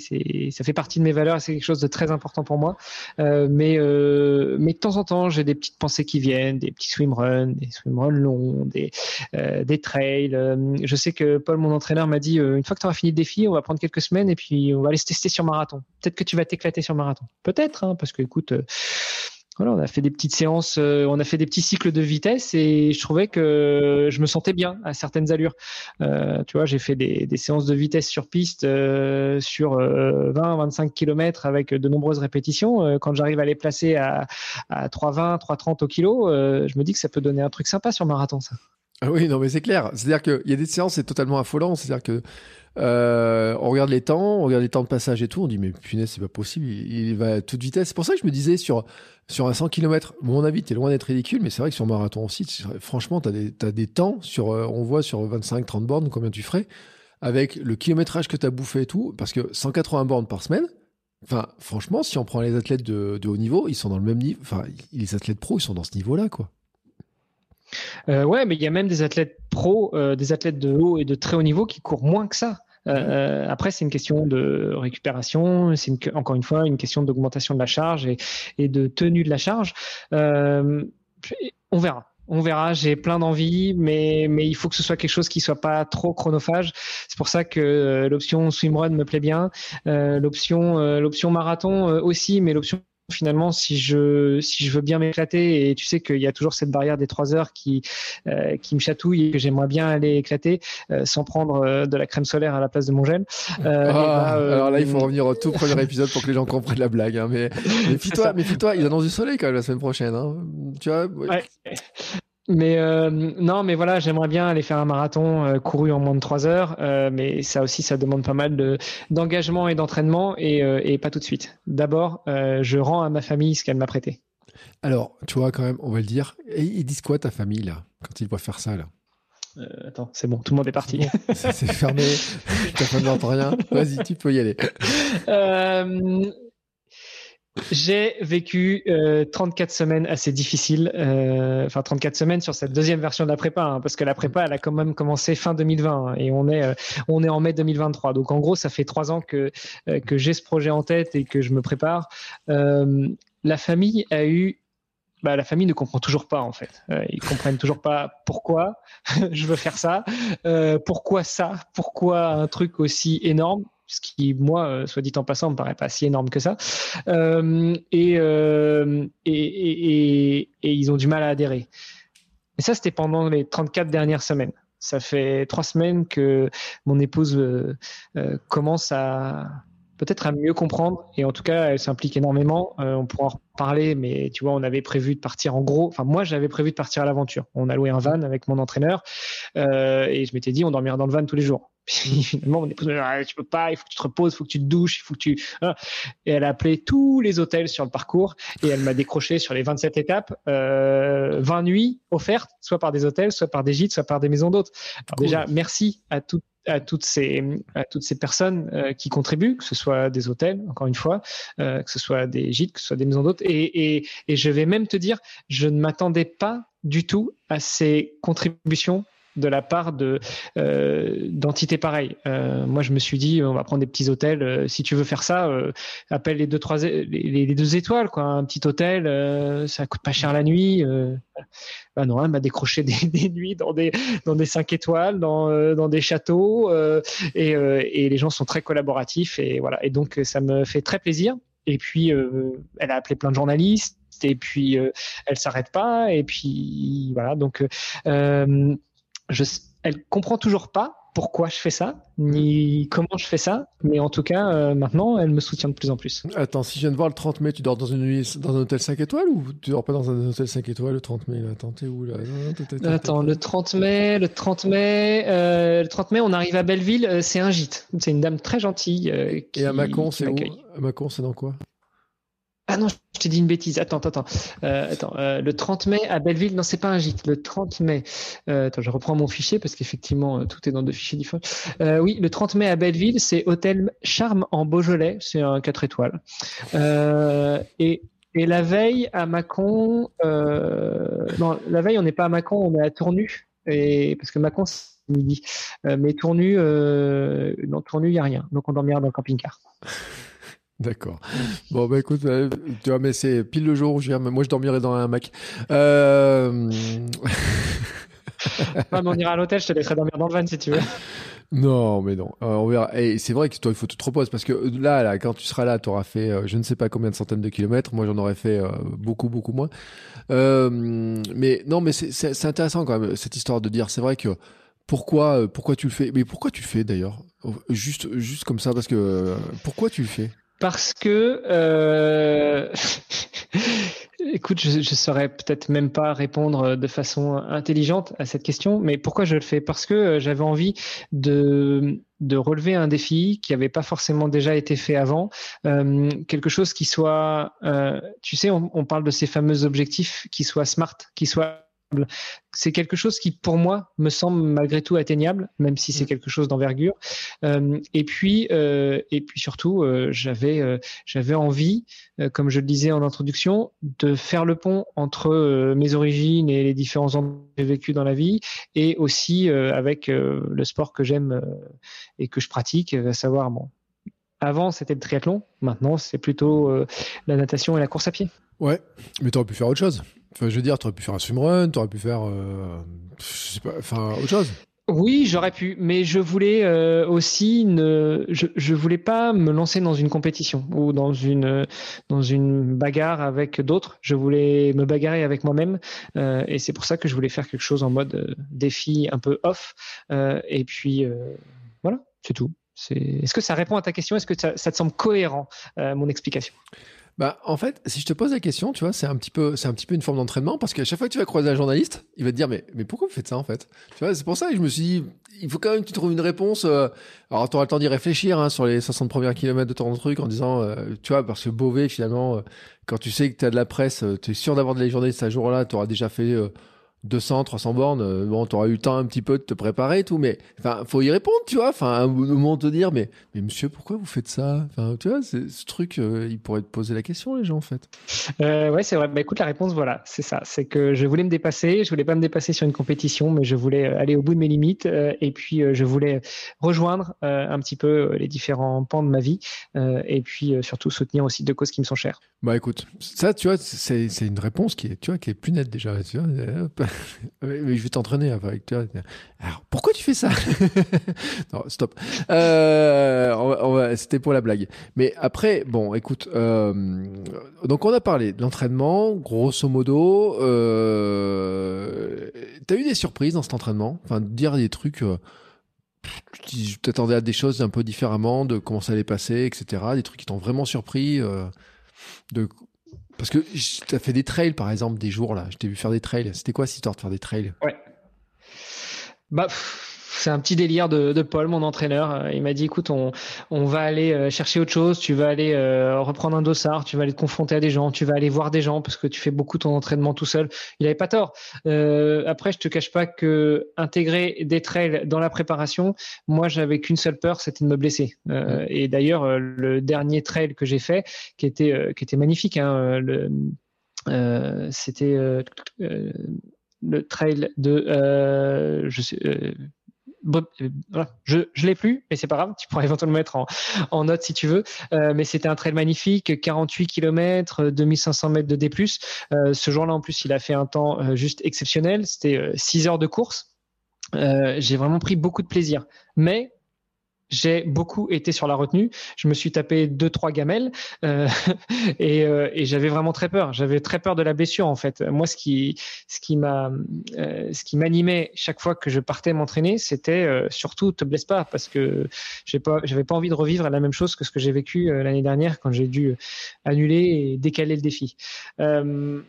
ça fait partie de mes valeurs, c'est quelque chose de très important pour moi. mais mais de temps en temps, j'ai des petites pensées qui viennent, des petits swimruns, des swimruns longs, des des trails. je sais que Paul, mon entraîneur, m'a dit une fois que tu auras fini le défi, on va prendre quelques semaines et puis on va aller se tester sur marathon. Peut-être que tu vas t'éclater sur marathon. Peut-être, hein, parce que écoute, euh, on a fait des petites séances, euh, on a fait des petits cycles de vitesse et je trouvais que je me sentais bien à certaines allures. Euh, tu vois, j'ai fait des, séances de vitesse sur piste sur 20-25 km avec de nombreuses répétitions. quand j'arrive à les placer à, à 3,20, 3,30 au kilo, je me dis que ça peut donner un truc sympa sur marathon, ça. Ah oui, non, mais c'est clair. C'est-à-dire qu'il y a des séances, c'est totalement affolant. C'est-à-dire que euh, on regarde les temps, on regarde les temps de passage et tout, on dit mais punaise c'est pas possible, il, va à toute vitesse. C'est pour ça que je me disais sur sur un 100 km, mon avis t'es loin d'être ridicule, mais c'est vrai que sur marathon aussi, franchement t'as des des temps sur, euh, on voit sur 25-30 bornes combien tu ferais avec le kilométrage que t'as bouffé et tout, parce que 180 bornes par semaine. Enfin, franchement, si on prend les athlètes de, de haut niveau, ils sont dans le même niveau. Enfin, les athlètes pro, ils sont dans ce niveau-là, quoi. Euh, ouais, mais il y a même des athlètes pro, euh, des athlètes de haut et de très haut niveau qui courent moins que ça. Euh, après, c'est une question de récupération, c'est encore une fois une question d'augmentation de la charge et, de tenue de la charge. on verra. On verra, j'ai plein d'envie, mais, mais il faut que ce soit quelque chose qui soit pas trop chronophage. C'est pour ça que l'option swimrun me plaît bien, l'option l'option marathon aussi, mais l'option finalement si je si je veux bien m'éclater et tu sais qu'il y a toujours cette barrière des trois heures qui euh, qui me chatouille et que j'aimerais bien aller éclater euh, sans prendre euh, de la crème solaire à la place de mon gel. Ah, bah, alors là il faut revenir au tout premier épisode pour que les gens comprennent la blague. Hein, mais méfie-toi, [laughs] méfie-toi, ils annoncent du soleil quand même la semaine prochaine. Hein. Tu vois. Ouais. Mais euh, non, mais voilà, j'aimerais bien aller faire un marathon euh, couru en moins de trois heures, euh, mais ça aussi, ça demande pas mal de d'engagement et d'entraînement, et, et, pas tout de suite. D'abord, je rends à ma famille ce qu'elle m'a prêté. Alors, tu vois, quand même, on va le dire. Et ils disent quoi ta famille là, quand ils voient faire ça là? Attends, c'est bon, tout le monde est parti. [laughs] c'est fermé, ta famille n'entend rien. Vas-y, tu peux y aller. J'ai vécu euh, 34 semaines assez difficiles, euh, enfin 34 semaines sur cette deuxième version de la prépa, hein, parce que la prépa, elle a quand même commencé fin 2020 hein, et on est, euh, on est en mai 2023. Donc en gros, ça fait trois ans que, euh, que j'ai ce projet en tête et que je me prépare. la famille a eu bah, la famille ne comprend toujours pas en fait. Euh, ils comprennent toujours pas pourquoi [laughs] je veux faire ça, euh, pourquoi ça, pourquoi un truc aussi énorme ce qui, moi, euh, soit dit en passant, me paraît pas si énorme que ça. Euh, euh, et, ils ont du mal à adhérer. Et ça, c'était pendant les 34 dernières semaines. Ça fait trois semaines que mon épouse commence à peut-être à mieux comprendre et en tout cas elle s'implique énormément on pourra en reparler mais tu vois on avait prévu de partir en gros enfin moi j'avais prévu de partir à l'aventure on a loué un van avec mon entraîneur et je m'étais dit on dormira dans le van tous les jours [laughs] puis finalement, mon épouse me dit, ah, tu peux pas, il faut que tu te reposes, il faut que tu te douches, il faut que tu. Et elle a appelé tous les hôtels sur le parcours et elle m'a décroché sur les 27 étapes euh, 20 nuits offertes, soit par des hôtels, soit par des gîtes, soit par des maisons d'hôtes. Déjà, merci à toutes à toutes ces à toutes ces personnes euh, qui contribuent, que ce soit des hôtels, encore une fois, euh, que ce soit des gîtes, que ce soit des maisons d'hôtes. Et, et, et je vais même te dire, je ne m'attendais pas du tout à ces contributions de la part de euh, d'entités pareilles. Euh, moi, je me suis dit, on va prendre des petits hôtels. Euh, si tu veux faire ça, appelle les deux trois les, deux étoiles, quoi. Un petit hôtel, ça coûte pas cher la nuit. Bah non, elle m'a décroché [laughs] des, nuits dans des dans des cinq étoiles, dans dans des châteaux, et, et les gens sont très collaboratifs et voilà. Et donc, ça me fait très plaisir. Et puis, elle a appelé plein de journalistes et puis elle s'arrête pas et puis voilà donc je, elle comprend toujours pas pourquoi je fais ça, ni comment je fais ça, mais en tout cas, euh, maintenant, elle me soutient de plus en plus. Attends, si je viens de voir le 30 mai, tu dors dans, une nuit, dans un hôtel 5 étoiles ou tu dors pas dans un hôtel 5 étoiles le 30 mai Attends, t'es où là? Attends, le 30 mai, le 30 mai, euh, le 30 mai, on arrive à Belleville, euh, c'est un gîte. C'est une dame très gentille. qui, Et à Macon, c'est où? À Macon, c'est dans quoi? Ah non, je t'ai dit une bêtise. Attends, attends, euh, attends. Euh, le 30 mai à Belleville, non, c'est pas un gîte. Le 30 mai. Euh, attends, je reprends mon fichier parce qu'effectivement, tout est dans deux fichiers différents. oui, le 30 mai à Belleville, c'est Hôtel Charme en Beaujolais. C'est un 4 étoiles. et Et la veille à Mâcon, euh, non, la veille on n'est pas à Mâcon, on est à Tournu, et parce que Mâcon c'est midi, Euh, mais Tournu, euh, non Tournu il y a rien, donc on dormira dans le camping-car. D'accord. Bon, bah écoute, euh, tu vois, mais c'est pile le jour où je viens. Moi, je dormirai dans un Mac. Euh... [laughs] Mais on ira à l'hôtel, je te laisserai dormir dans le van si tu veux. non, mais non. Euh, on verra. Et c'est vrai que toi, il faut que tu te reposes parce que là, là, quand tu seras là, tu auras fait euh, je ne sais pas combien de centaines de kilomètres. Moi, j'en aurais fait euh, beaucoup, beaucoup moins. Euh, mais non, mais c'est- intéressant quand même cette histoire de dire. C'est vrai que pourquoi, euh, pourquoi tu le fais? Mais pourquoi tu le fais d'ailleurs? Juste, juste comme ça, parce que euh, pourquoi tu le fais? Parce que, euh, [laughs] écoute, je ne saurais peut-être même pas répondre de façon intelligente à cette question, mais pourquoi je le fais? Parce que euh, j'avais envie de, de relever un défi qui n'avait pas forcément déjà été fait avant, euh, quelque chose qui soit, tu sais, on, on parle de ces fameux objectifs qui soient smart, qui soient c'est quelque chose qui, pour moi, me semble malgré tout atteignable, même si c'est quelque chose d'envergure. Euh, et puis, euh, et puis surtout, euh, j'avais, j'avais envie, comme je le disais en introduction, de faire le pont entre mes origines et les différents endroits que j'ai vécu dans la vie, et aussi avec le sport que j'aime et que je pratique, à savoir bon. Avant, c'était le triathlon. Maintenant, c'est plutôt la natation et la course à pied. Ouais, mais t'aurais pu faire autre chose. Je veux dire, t'aurais pu faire un swimrun, t'aurais pu faire, euh, enfin, autre chose. Oui, j'aurais pu, mais je voulais euh, aussi ne, je, je voulais pas me lancer dans une compétition ou dans une dans une bagarre avec d'autres. Je voulais me bagarrer avec moi-même, euh, et c'est pour ça que je voulais faire quelque chose en mode défi un peu off. Et puis voilà, c'est tout. Est-ce que ça répond à ta question? Est-ce que ça, te semble cohérent mon explication? Bah, en fait, si je te pose la question, tu vois, c'est un petit peu, c'est un petit peu une forme d'entraînement parce qu'à chaque fois que tu vas croiser un journaliste, il va te dire, mais, mais pourquoi vous faites ça, en fait? Tu vois, c'est pour ça que je me suis dit, il faut quand même que tu trouves une réponse, euh, alors tu auras le temps d'y réfléchir, hein, sur les 60 premiers kilomètres de ton truc en disant, euh, tu vois, parce que Beauvais, finalement, euh, quand tu sais que tu as de la presse, tu es sûr d'avoir de la journalistes à jour-là, tu auras déjà fait, euh, 200, 300 bornes, euh, bon, tu auras eu le temps un petit peu de te préparer et tout, mais enfin, faut y répondre, tu vois. Enfin, à un moment te dire, mais, mais monsieur, pourquoi vous faites ça? Enfin, tu vois, ce truc, euh, ils pourraient te poser la question, les gens, en fait. Euh, ouais, c'est vrai. Bah, écoute, la réponse, voilà, c'est ça. C'est que je voulais me dépasser. Je voulais pas me dépasser sur une compétition, mais je voulais euh, aller au bout de mes limites. euh, et puis, je voulais rejoindre un petit peu les différents pans de ma vie. et puis, surtout, soutenir aussi deux causes qui me sont chères. Bah écoute, ça, tu vois, c'est c'est une réponse qui est, tu vois, qui est plus nette déjà. Tu vois, hop. [laughs] mais je vais t'entraîner avec toi. Alors, pourquoi tu fais ça? [laughs] Non, stop. Euh, C'était pour la blague. Mais après, bon, écoute, euh, donc on a parlé de l'entraînement, grosso modo. Euh, T'as eu des surprises dans cet entraînement? Enfin, dire des trucs. Euh, tu tu t'attendais à des choses un peu différemment, de comment ça allait passer, etc. Des trucs qui t'ont vraiment surpris. euh, de parce que tu as fait des trails par exemple des jours là. Je t'ai vu faire des trails. C'était quoi cette histoire de faire des trails? Ouais. Bah, c'est un petit délire de, de Paul, mon entraîneur. Euh, Il m'a dit, écoute, on, on va aller euh, chercher autre chose. Tu vas aller euh, reprendre un dossard. Tu vas aller te confronter à des gens. Tu vas aller voir des gens parce que tu fais beaucoup ton entraînement tout seul. Il avait pas tort. Euh, après, je te cache pas que intégrer des trails dans la préparation, moi, j'avais qu'une seule peur, c'était de me blesser. Euh, et d'ailleurs, euh, le dernier trail que j'ai fait, qui était euh, qui était magnifique, hein, le, euh, c'était le trail de euh, je sais voilà, je l'ai plus mais c'est pas grave. Tu pourras éventuellement le mettre en, note si tu veux. Euh, mais c'était un trail magnifique 48 km 2500 mètres de D+. Euh, ce jour-là en plus il a fait un temps euh, juste exceptionnel. C'était euh, 6 heures de course. Euh, j'ai vraiment pris beaucoup de plaisir. Mais j'ai beaucoup été sur la retenue. Je me suis tapé deux trois gamelles euh, [laughs] et, euh, et j'avais vraiment très peur. J'avais très peur de la blessure en fait. Moi, ce qui ce qui m'a euh, ce qui m'animait chaque fois que je partais m'entraîner, c'était euh, surtout te blesse pas parce que j'ai pas j'avais pas envie de revivre la même chose que ce que j'ai vécu euh, l'année dernière quand j'ai dû annuler et décaler le défi. Euh,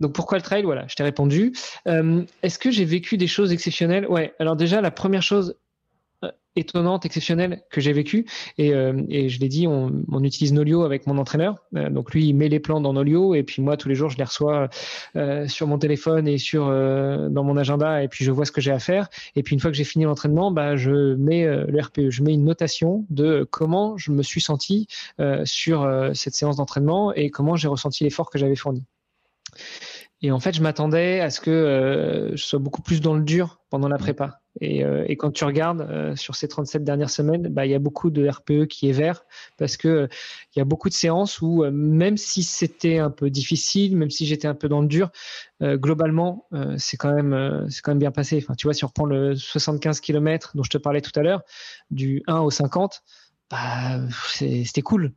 donc pourquoi le trail? Voilà, je t'ai répondu. Euh, Est-ce que j'ai vécu des choses exceptionnelles? Ouais. Alors déjà, la première chose étonnante, exceptionnelle que j'ai vécue. Et, euh, et, je l'ai dit, on, on, utilise Nolio avec mon entraîneur. Euh, donc lui, il met les plans dans Nolio et puis moi, tous les jours, je les reçois euh, sur mon téléphone et sur euh, dans mon agenda et puis je vois ce que j'ai à faire. Et puis une fois que j'ai fini l'entraînement, bah, je mets le RPE, je mets une notation de comment je me suis senti sur cette séance d'entraînement et comment j'ai ressenti l'effort que j'avais fourni. Et en fait, je m'attendais à ce que je sois beaucoup plus dans le dur pendant la prépa. Et, euh, et, quand tu regardes euh, sur ces 37 dernières semaines, bah, il y a beaucoup de RPE qui est vert parce que euh, il y a beaucoup de séances où même si c'était un peu difficile, même si j'étais un peu dans le dur, globalement c'est quand même c'est quand même bien passé. Enfin, tu vois, si on reprend le 75 km dont je te parlais tout à l'heure, du 1 au 50, bah, c'était cool.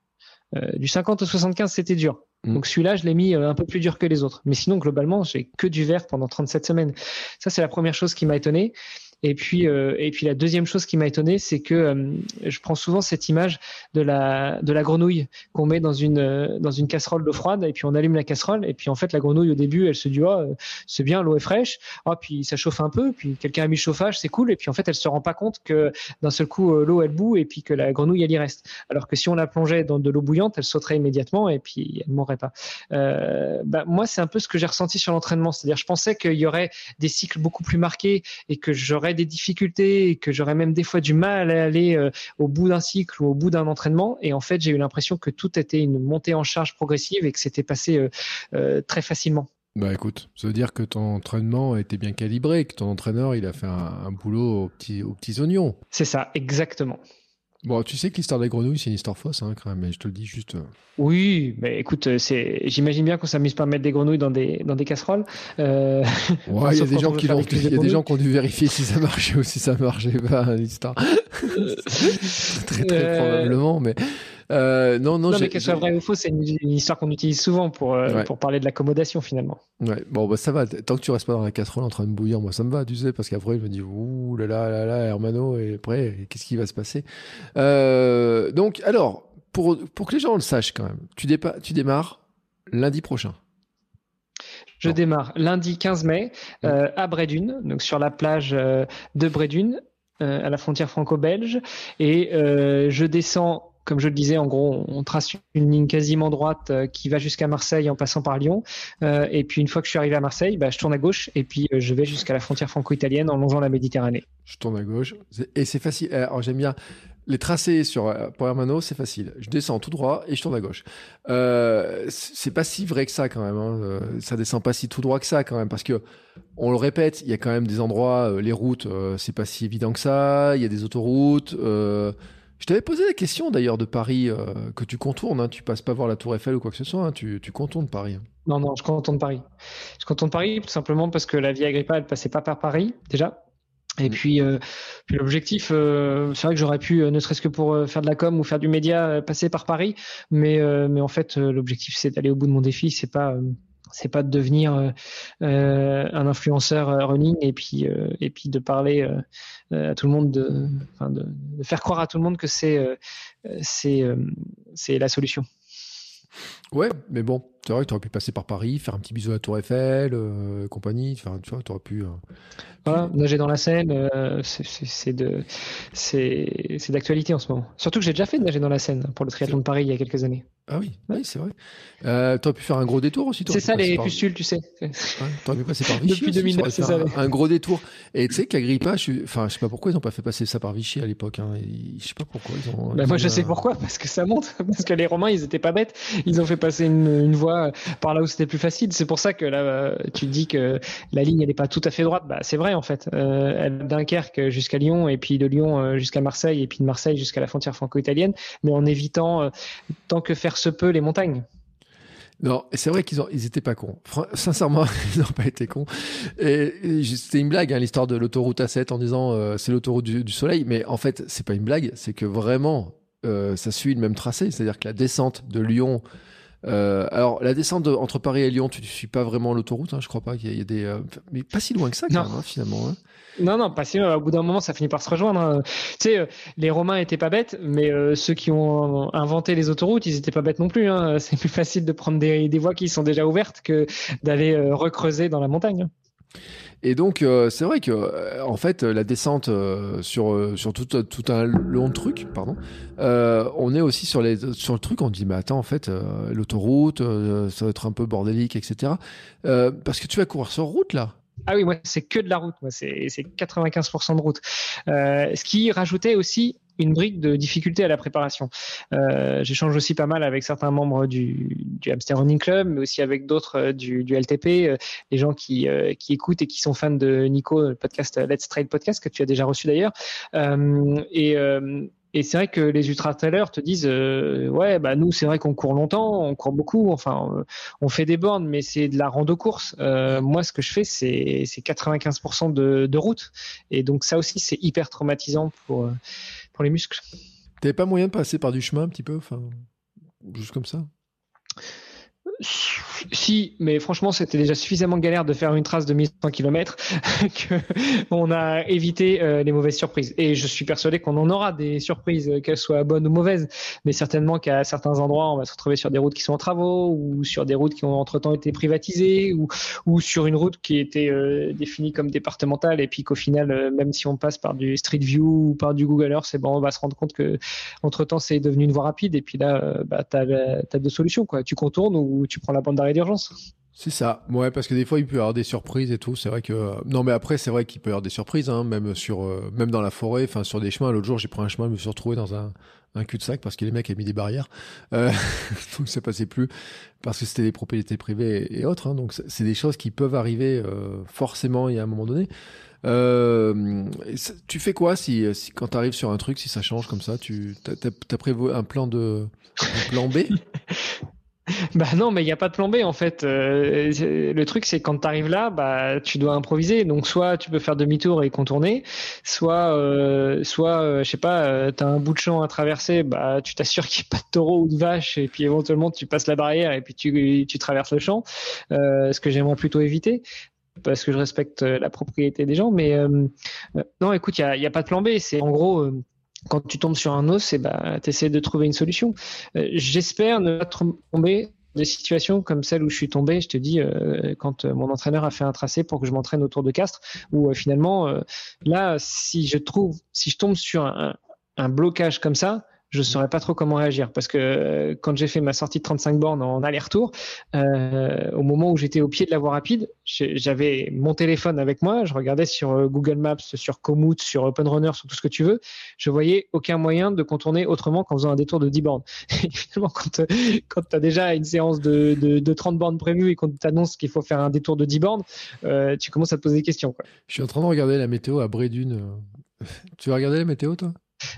du 50 au 75, c'était dur. Mm. Donc celui-là, je l'ai mis un peu plus dur que les autres. Mais sinon, globalement, j'ai que du vert pendant 37 semaines. Ça, c'est la première chose qui m'a étonné. Et puis, euh, et puis la deuxième chose qui m'a étonné, c'est que euh, je prends souvent cette image de la de la grenouille qu'on met dans une euh, dans une casserole d'eau froide et puis on allume la casserole et puis en fait la grenouille au début elle se dit oh c'est bien l'eau est fraîche. Oh puis ça chauffe un peu puis quelqu'un a mis le chauffage c'est cool. Et puis en fait elle se rend pas compte que d'un seul coup l'eau elle bout et puis que la grenouille elle y reste. Alors que si on la plongeait dans de l'eau bouillante elle sauterait immédiatement et puis elle mourrait pas. Bah, moi c'est un peu ce que j'ai ressenti sur l'entraînement. C'est-à-dire je pensais qu'il y aurait des cycles beaucoup plus marqués et que j'aurais des difficultés et que j'aurais même des fois du mal à aller euh, au bout d'un cycle ou au bout d'un entraînement. Et en fait, j'ai eu l'impression que tout était une montée en charge progressive et que c'était passé euh, euh, très facilement. Bah écoute, ça veut dire que ton entraînement été bien calibré, que ton entraîneur il a fait un, boulot aux petits, aux petits oignons. C'est ça, exactement. Bon, tu sais que l'histoire des grenouilles, c'est une histoire fausse, hein, quand même, mais je te le dis juste. Euh. Oui, mais écoute, euh, c'est, j'imagine bien qu'on s'amuse pas à mettre des grenouilles dans des, dans des casseroles. Euh... Ouais, [laughs] il y a des gens qui il y a des gens qui ont dû vérifier si ça marchait ou si ça marchait pas, [laughs] l'histoire. [laughs] très, très euh, probablement, mais euh, non, non, non mais qu'elle soit vraie ou fausse, c'est une, histoire qu'on utilise souvent pour, euh, pour parler de l'accommodation finalement. Ouais, bon, bah, ça va. Tant que tu restes pas dans la casserole en train de bouillir, moi ça me va, tu sais, parce qu'après je me dis, ouh là là là là, Hermano, et après, qu'est-ce qui va se passer? Euh, Donc, alors, pour, pour que les gens le sachent quand même, tu, dépa tu démarres lundi prochain. Je démarre lundi 15 mai euh, à Brédune, donc sur la plage de Brédune, à la frontière franco-belge, et je descends comme je le disais, en gros, on trace une ligne quasiment droite euh, qui va jusqu'à Marseille en passant par Lyon. Euh, et puis une fois que je suis arrivé à Marseille, bah, je tourne à gauche et puis euh, je vais jusqu'à la frontière franco-italienne en longeant la Méditerranée. Je tourne à gauche et c'est facile. Alors j'aime bien les tracés sur pour Hermano, c'est facile. Je descends tout droit et je tourne à gauche. C'est pas si vrai que ça quand même. Hein. Ça descend pas si tout droit que ça quand même parce que on le répète, il y a quand même des endroits, les routes, c'est pas si évident que ça. Il y a des autoroutes. Je t'avais posé la question d'ailleurs de Paris euh, que tu contournes. Hein, tu passes pas voir la Tour Eiffel ou quoi que ce soit. Hein, tu, tu, contournes Paris. Non, non, je contourne Paris. Je contourne Paris tout simplement parce que la Via Agrippa, elle passait pas par Paris déjà. Et mm. puis, euh, puis l'objectif, euh, c'est vrai que j'aurais pu, ne serait-ce que pour faire de la com ou faire du média, passer par Paris. Mais, mais en fait, l'objectif, c'est d'aller au bout de mon défi. C'est pas c'est pas de devenir euh, euh, un influenceur running et puis et puis de parler à tout le monde de, de, de, faire croire à tout le monde que c'est c'est c'est la solution. Ouais, mais bon, c'est vrai que tu aurais pu passer par Paris, faire un petit bisou à la Tour Eiffel, euh, compagnie. Enfin, tu vois, tu aurais pu. Euh, voilà, nager dans la Seine, euh, c'est d'actualité en ce moment. Surtout que j'ai déjà fait de nager dans la Seine pour le triathlon de Paris il y a quelques années. Ah oui, oui c'est vrai. Euh, tu aurais pu faire un gros détour aussi. C'est ça les pustules, tu sais. Ouais, tu aurais pu passer par [laughs] Vichy. Depuis 2009, c'est ça. Un, gros détour. Et tu sais qu'Agrippa, je, enfin, je sais pas pourquoi ils n'ont pas fait passer ça par Vichy à l'époque. Hein. Je sais pas pourquoi ils ont. Bah, moi, je sais pourquoi, parce que ça monte, [laughs] parce que les Romains, ils étaient pas bêtes. Ils ont fait passer une, une voie par là où c'était plus facile. C'est pour ça que là, tu dis que la ligne, elle n'est pas tout à fait droite. Bah, c'est vrai en fait. Euh, Dunkerque jusqu'à Lyon, et puis de Lyon euh, jusqu'à Marseille, et puis de Marseille jusqu'à la frontière franco-italienne, mais en évitant euh, tant que faire se peut les montagnes. Non, c'est vrai qu'ils ils étaient pas cons. Sincèrement, [laughs] ils n'ont pas été cons. Et, c'était une blague, hein, l'histoire de l'autoroute A7 en disant euh, c'est l'autoroute du, soleil. Mais en fait, c'est pas une blague, c'est que vraiment, ça suit le même tracé. C'est-à-dire que la descente de Lyon euh, alors, la descente entre Paris et Lyon, tu ne suis pas vraiment l'autoroute, hein, je crois pas qu'il y, a des. Euh, mais pas si loin que ça, quand même, hein, finalement. Hein. Non, non, pas si loin. Au bout d'un moment, ça finit par se rejoindre. Hein. Tu sais, euh, les Romains étaient pas bêtes, mais ceux qui ont inventé les autoroutes, ils étaient pas bêtes non plus. [laughs] C'est plus facile de prendre des, des, voies qui sont déjà ouvertes que d'aller recreuser dans la montagne. Et donc, euh, c'est vrai que, euh, en fait, la descente euh, sur, sur tout, tout un long truc, pardon, on est aussi sur, les, sur le truc, on dit, mais attends, en fait, l'autoroute, ça va être un peu bordélique, etc. parce que tu vas courir sur route, là. Ah oui, moi, c'est que de la route. Moi, c'est 95% de route. ce qui rajoutait aussi une brique de difficulté à la préparation. Euh, J'échange aussi pas mal avec certains membres du, du Hamster Running Club, mais aussi avec d'autres euh, du, LTP, euh, les gens qui, euh, qui écoutent et qui sont fans de Nico, le podcast Let's Trade Podcast que tu as déjà reçu d'ailleurs. et et c'est vrai que les ultra trailers te disent ouais bah nous c'est vrai qu'on court longtemps, on court beaucoup, enfin on fait des bornes mais c'est de la rando course. Euh, moi ce que je fais c'est c'est 95% de, de route et donc ça aussi c'est hyper traumatisant pour pour les muscles. T'avais pas moyen de passer par du chemin un petit peu, enfin, juste comme ça? Si, mais franchement, c'était déjà suffisamment galère de faire une trace de 1100 km [laughs] que on a évité euh, les mauvaises surprises. Et je suis persuadé qu'on en aura des surprises, euh, qu'elles soient bonnes ou mauvaises, mais certainement qu'à certains endroits, on va se retrouver sur des routes qui sont en travaux ou sur des routes qui ont entre-temps été privatisées ou, ou sur une route qui était euh, définie comme départementale et puis qu'au final, même si on passe par du Street View ou par du Google Earth, c'est bon, on va se rendre compte que entre-temps, c'est devenu une voie rapide et puis là, bah, tu as, deux solutions. Quoi. Tu contournes ou tu prends la bande d'arrêt d'urgence. C'est ça. Ouais, parce que des fois, il peut y avoir des surprises et tout. C'est vrai que. Non, mais après, c'est vrai qu'il peut y avoir des surprises, hein, même, sur, euh, même dans la forêt, enfin, sur des chemins. L'autre jour, j'ai pris un chemin, je me suis retrouvé dans un, un cul-de-sac parce que les mecs avaient mis des barrières. Euh, [laughs] donc, ça passait plus parce que c'était des propriétés privées et, autres. Hein, donc, c'est des choses qui peuvent arriver euh, forcément y a un moment donné. Euh, tu fais quoi si, si quand tu arrives sur un truc, si ça change comme ça, tu as, prévu un plan de, un plan B? [laughs] [laughs] Bah non, mais il n'y a pas de plan B en fait. Euh, le truc, c'est quand tu arrives là, bah tu dois improviser. Donc soit tu peux faire demi-tour et contourner, soit, euh, soit, euh, je sais pas, euh, tu as un bout de champ à traverser, bah tu t'assures qu'il n'y a pas de taureau ou de vache, et puis éventuellement tu passes la barrière et puis tu, tu traverses le champ. ce que j'aimerais plutôt éviter parce que je respecte la propriété des gens. Mais non, écoute, il n'y a, y a, pas de plan B. C'est en gros quand tu tombes sur un os, bah, tu essaies de trouver une solution. Euh, j'espère ne pas tomber des situations comme celle où je suis tombé, je te dis, euh, quand euh, mon entraîneur a fait un tracé pour que je m'entraîne autour de Castres, où finalement, là, si je trouve, si je tombe sur un blocage comme ça, je ne saurais pas trop comment réagir parce que euh, quand j'ai fait ma sortie de 35 bornes en aller-retour, euh, au moment où j'étais au pied de la voie rapide, j'avais mon téléphone avec moi, je regardais sur euh, Google Maps, sur Komoot, sur Open Runner, sur tout ce que tu veux, je voyais aucun moyen de contourner autrement qu'en faisant un détour de 10 bornes. [laughs] Et finalement, quand, quand tu as déjà une séance de, de, de 30 bornes prévues et qu'on t'annonce qu'il faut faire un détour de 10 bornes, euh, tu commences à te poser des questions. Quoi. Je suis en train de regarder la météo à Brédune. [laughs] Tu vas regarder la météo, toi?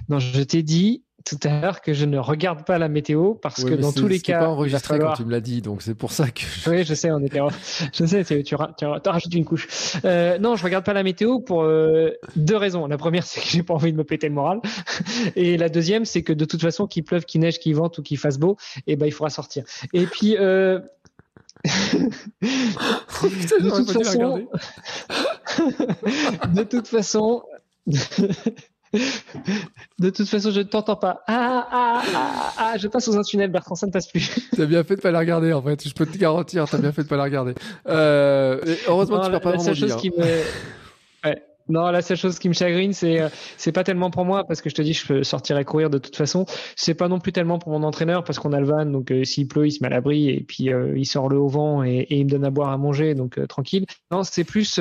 Non, je t'ai dit, tout à l'heure que je ne regarde pas la météo parce que dans tous les cas, pas enregistré quand tu me l'as dit, donc c'est pour ça que. Oui, je sais, on était. je sais, tu, tu, tu rajoutes une couche. Euh, non, je regarde pas la météo pour euh, deux raisons. La première, [laughs] c'est que j'ai pas envie de me péter le moral, et la deuxième, c'est que de toute façon, qu'il pleuve, qu'il neige, qu'il vente ou qu'il fasse beau, et eh ben il faudra sortir. Et puis. Euh... [laughs] [laughs] de, toute façon... de toute façon, [laughs] de toute façon, je ne t'entends pas. Ah, ah, ah, ah, je passe sous un tunnel, Bertrand, ça ne passe plus. [laughs] T'as bien fait de pas la regarder, en fait. Je peux te garantir, t'as bien fait de pas la regarder. Euh, heureusement, tu perds pas la seule chose qui me... [laughs] Non, la seule chose qui me chagrine, c'est euh, c'est pas tellement pour moi parce que je te dis, je peux sortir et courir de toute façon. C'est pas non plus tellement pour mon entraîneur parce qu'on a le van, donc euh, s'il pleut, il se met à l'abri et puis euh, il sort le haut vent et, et, il me donne à boire à manger, donc tranquille. Non, c'est plus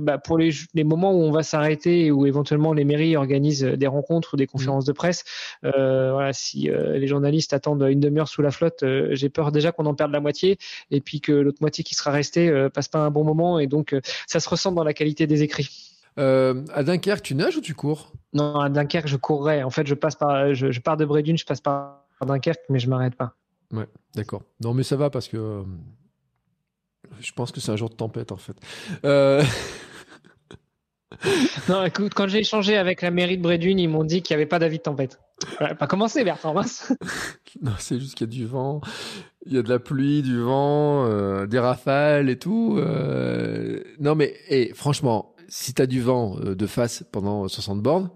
bah, pour les, les moments où on va s'arrêter où éventuellement les mairies organisent des rencontres ou des conférences de presse. voilà, si les journalistes attendent une demi-heure sous la flotte, j'ai peur déjà qu'on en perde la moitié et puis que l'autre moitié qui sera restée passe pas un bon moment et donc ça se ressent dans la qualité des écrits. Euh, à Dunkerque, tu nages ou tu cours? Non, à Dunkerque, je courrais. En fait, je passe par, je, pars de Brédune, je passe par Dunkerque, mais je m'arrête pas. Ouais, d'accord. Non, mais ça va parce que euh, je pense que c'est un jour de tempête en fait. Euh... [laughs] non, écoute, quand j'ai échangé avec la mairie de Brédune, ils m'ont dit qu'il n'y avait pas d'avis de tempête. pas commencé, Bertrand. [laughs] non, c'est juste qu'il y a du vent, il y a de la pluie, du vent, euh, des rafales et tout. Non, mais et, franchement, si tu as du vent euh, de face pendant 60 bornes,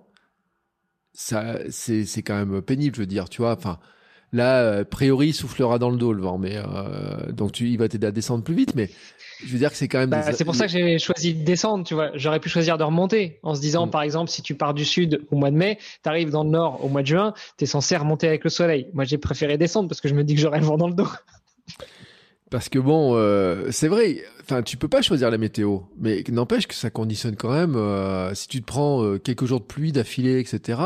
ça, c'est, c'est quand même pénible, je veux dire, tu vois. Enfin, là, a priori, il soufflera dans le dos le vent, mais euh, donc tu, il va t'aider à descendre plus vite, mais je veux dire que c'est quand même. Bah, c'est pour ça que j'ai choisi de descendre, tu vois. J'aurais pu choisir de remonter en se disant, mm. par exemple, si tu pars du sud au mois de mai, tu arrives dans le nord au mois de juin, tu es censé remonter avec le soleil. Moi, j'ai préféré descendre parce que je me dis que j'aurai le vent dans le dos. [laughs] Parce que bon, euh, c'est vrai, enfin, tu peux pas choisir la météo, mais n'empêche que ça conditionne quand même. Euh, si tu te prends euh, quelques jours de pluie d'affilée, etc.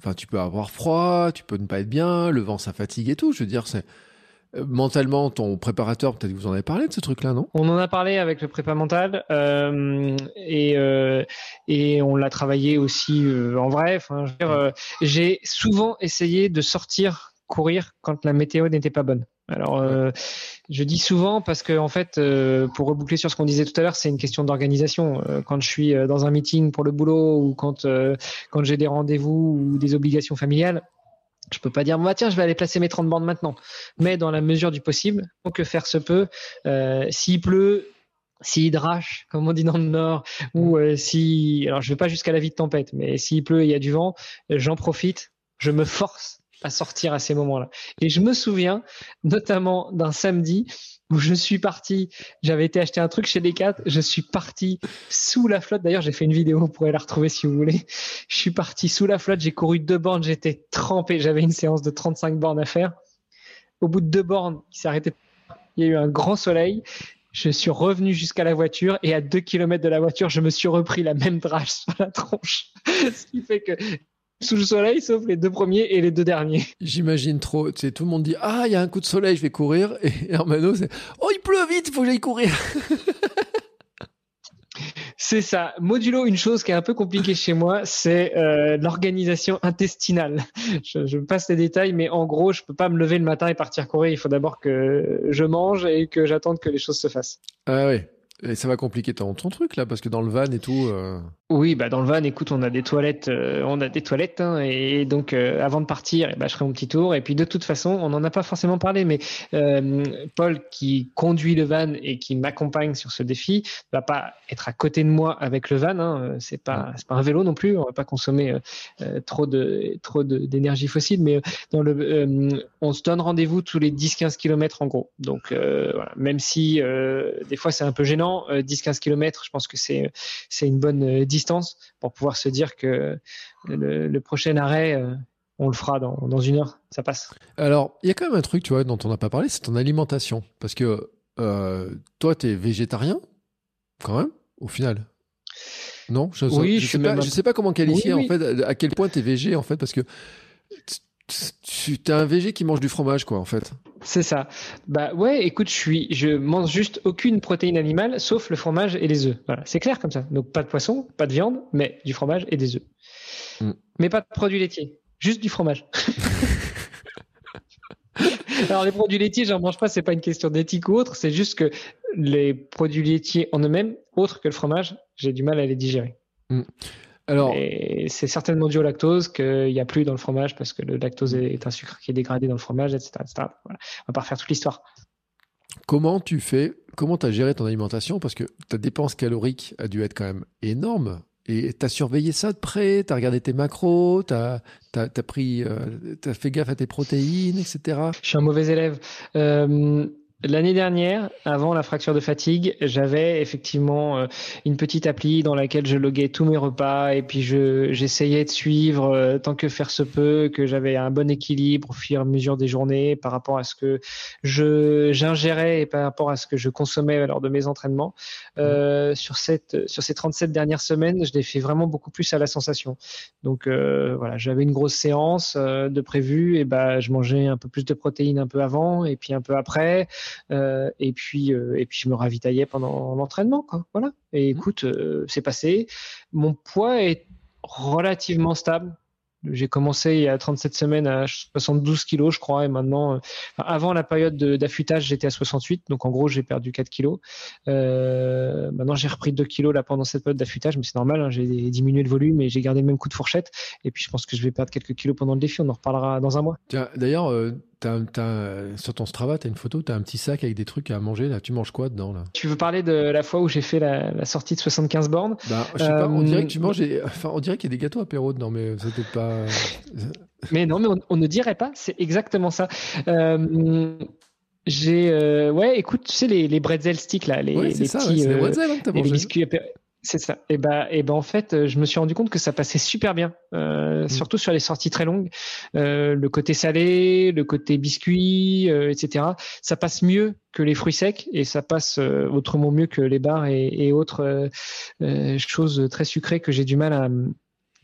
Enfin, tu peux avoir froid, tu peux ne pas être bien, le vent ça fatigue et tout. Je veux dire, c'est mentalement ton préparateur, peut-être que vous en avez parlé de ce truc-là, non? On en a parlé avec le prépa mental et et on l'a travaillé aussi en vrai. Enfin, j'ai souvent essayé de sortir courir quand la météo n'était pas bonne. Alors, euh, je dis souvent parce que en fait, euh, pour reboucler sur ce qu'on disait tout à l'heure, c'est une question d'organisation. Euh, quand je suis dans un meeting pour le boulot ou quand quand j'ai des rendez-vous ou des obligations familiales, je peux pas dire bah tiens, je vais aller placer mes 30 bandes maintenant. Mais dans la mesure du possible, que faire se peut, s'il pleut, s'il drache, comme on dit dans le Nord, ou si, alors je vais pas jusqu'à la vie de tempête, mais s'il pleut et il y a du vent, j'en profite, je me force à sortir à ces moments-là. Et je me souviens notamment d'un samedi où je suis parti, j'avais été acheter un truc chez Decat, je suis parti sous la flotte. D'ailleurs, j'ai fait une vidéo, vous pourrez la retrouver si vous voulez. Je suis parti sous la flotte, j'ai couru deux bornes, j'étais trempé, j'avais une séance de 35 bornes à faire. Au bout de deux bornes, il s'est. Il y a eu un grand soleil. Je suis revenu jusqu'à la voiture et à deux kilomètres de la voiture, je me suis repris la même drache sur la tronche. [laughs] Ce qui fait que sous le soleil, sauf les deux premiers et les deux derniers. [laughs] J'imagine trop. Tu sais, tout le monde dit Ah, il y a un coup de soleil, je vais courir. Et [laughs] Hermano, c'est Oh, il pleut vite, il faut que j'aille courir. [laughs] C'est ça. Modulo, une chose qui est un peu compliquée chez moi, c'est euh, l'organisation intestinale. Je, je, passe les détails, mais en gros, je peux pas me lever le matin et partir courir. Il faut d'abord que je mange et que j'attende que les choses se fassent. Ah oui. Et ça va compliquer ton, ton, truc là, parce que dans le van et tout. Euh, oui, bah dans le van, écoute, on a des toilettes, euh, on a des toilettes, hein, et donc euh, avant de partir, bah, je ferai mon petit tour. Et puis de toute façon, on n'en a pas forcément parlé, mais Paul qui conduit le van et qui m'accompagne sur ce défi va pas être à côté de moi avec le van. Hein, c'est pas, c'est pas un vélo non plus. On va pas consommer trop de, trop d'énergie fossile, mais dans le, on se donne rendez-vous tous les 10-15 km en gros. Donc voilà, même si des fois c'est un peu gênant, 10-15 km, je pense que c'est, c'est une bonne distance pour pouvoir se dire que le, prochain arrêt, euh, on le fera dans, dans, une heure, ça passe. Alors, il y a quand même un truc, tu vois, dont on n'a pas parlé, c'est ton alimentation. Parce que euh, toi, tu es végétarien, quand même, au final. Non, je, oui, je, sais, pas, je sais pas comment qualifier en fait, à quel point tu es végé en fait, parce que tu es un végé qui mange du fromage, quoi, en fait. C'est ça. Bah ouais, écoute, je suis, je mange juste aucune protéine animale, sauf le fromage et les œufs. Voilà, c'est clair comme ça. Donc pas de poisson, pas de viande, mais du fromage et des œufs. Mm. Mais pas de produits laitiers, juste du fromage. [laughs] Alors les produits laitiers, j'en mange pas. C'est pas une question d'éthique ou autre. C'est juste que les produits laitiers en eux-mêmes, autres que le fromage, j'ai du mal à les digérer. Mm. Alors, c'est certainement dû au lactose qu'il n'y a plus dans le fromage parce que le lactose est un sucre qui est dégradé dans le fromage, etc. Voilà. On va pas refaire toute l'histoire. Comment tu fais Comment tu as géré ton alimentation? Parce que ta dépense calorique a dû être quand même énorme. Et tu as surveillé ça de près, tu as regardé tes macros, tu as, pris, euh, as fait gaffe à tes protéines, etc. Je suis un mauvais élève. Euh, L'année dernière, avant la fracture de fatigue, j'avais effectivement euh, une petite appli dans laquelle je loguais tous mes repas et puis je j'essayais de suivre euh, tant que faire se peut, que j'avais un bon équilibre au fur et à mesure des journées par rapport à ce que je j'ingérais et par rapport à ce que je consommais lors de mes entraînements. Euh, sur cette sur ces 37 dernières semaines, je l'ai fait vraiment beaucoup plus à la sensation. Donc euh, voilà, j'avais une grosse séance de prévu et ben je mangeais un peu plus de protéines un peu avant et puis un peu après. Euh, et puis euh, et puis je me ravitaillais pendant l'entraînement, quoi. Voilà. Et mmh. écoute, euh, c'est passé. Mon poids est relativement stable. J'ai commencé il y a 37 semaines à 72 kilos, je crois, et maintenant, avant la période d'affûtage, j'étais à 68, donc en gros, j'ai perdu 4 kilos. Euh, maintenant, j'ai repris 2 kilos là pendant cette période d'affûtage, mais c'est normal, hein, j'ai diminué le volume et j'ai gardé le même coup de fourchette. Et puis, je pense que je vais perdre quelques kilos pendant le défi. On en reparlera dans un mois. Tiens, d'ailleurs, sur ton Strava, tu as une photo, tu as un petit sac avec des trucs à manger. Là, tu manges quoi dedans là? Tu veux parler de la fois où j'ai fait la, sortie de 75 bornes? Bah, je sais pas, on dirait que tu euh, manges. Enfin, on dirait qu'il y a des gâteaux apéro dedans, mais c'était pas. [laughs] Mais non, mais on, ne dirait pas. C'est exactement ça. Euh, j'ai ouais, écoute, tu sais les, les bretzel sticks là, les, les petits, les, bretzel, hein, les biscuits c'est ça. Et ben, et ben en fait, euh, je me suis rendu compte que ça passait super bien, euh, mm. surtout sur les sorties très longues. Euh, le côté salé, le côté biscuit, euh, etc. Ça passe mieux que les fruits secs et ça passe euh, autrement mieux que les bars et, et autres choses très sucrées que j'ai du mal à,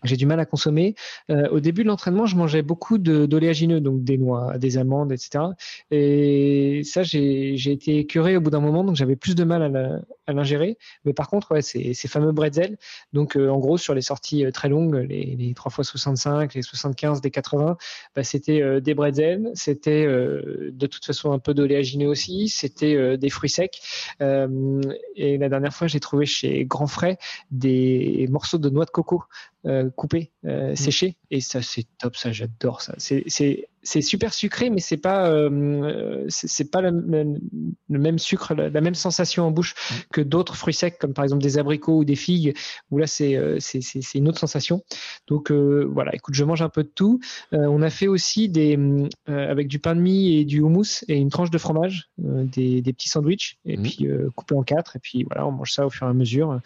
j'ai du mal à consommer. Euh, au début de l'entraînement, je mangeais beaucoup d'oléagineux, donc des noix, des amandes, etc. Et ça, j'ai été écœuré au bout d'un moment, donc j'avais plus de mal à l'ingérer. Mais par contre, ouais, ces, fameux bretzels, donc euh, en gros sur les sorties euh, très longues, les, les 3 x 65, les 75, des 80, bah, c'était euh, des bretzels, c'était de toute façon un peu d'oléagineux aussi, c'était des fruits secs. et la dernière fois, j'ai trouvé chez Grand Frais des morceaux de noix de coco coupé, euh, mm. séché. Et ça, c'est top, ça, j'adore ça. C'est c'est super sucré, mais c'est pas euh, c'est pas le, même sucre, la, même sensation en bouche mm. que d'autres fruits secs, comme par exemple des abricots ou des figues, où là c'est euh, c'est une autre sensation. Donc euh, voilà, écoute, je mange un peu de tout. on a fait aussi des avec du pain de mie et du houmous et une tranche de fromage, des, des, petits sandwichs et mm. puis coupés en quatre et puis voilà, on mange ça au fur et à mesure.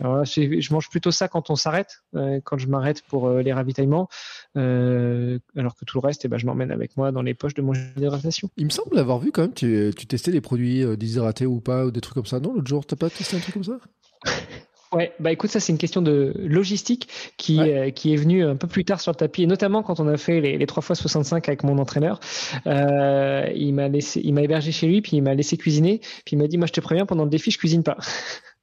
Alors je mange plutôt ça quand on s'arrête, quand je m'arrête pour les ravitaillements, alors que tout le reste, et eh ben je avec moi dans les poches de mon hydratation. Il me semble avoir vu quand même, tu, tu testais des produits euh, déshydratés ou pas, ou des trucs comme ça. Non, l'autre jour, t'as pas testé un truc comme ça? [laughs] Ouais, bah écoute, ça c'est une question de logistique qui, euh, qui est venue un peu plus tard sur le tapis, et notamment quand on a fait les, les 3 fois 65 avec mon entraîneur. Euh, il m'a laissé, il m'a hébergé chez lui, puis il m'a laissé cuisiner, puis il m'a dit, moi je te préviens, pendant le défi, je cuisine pas.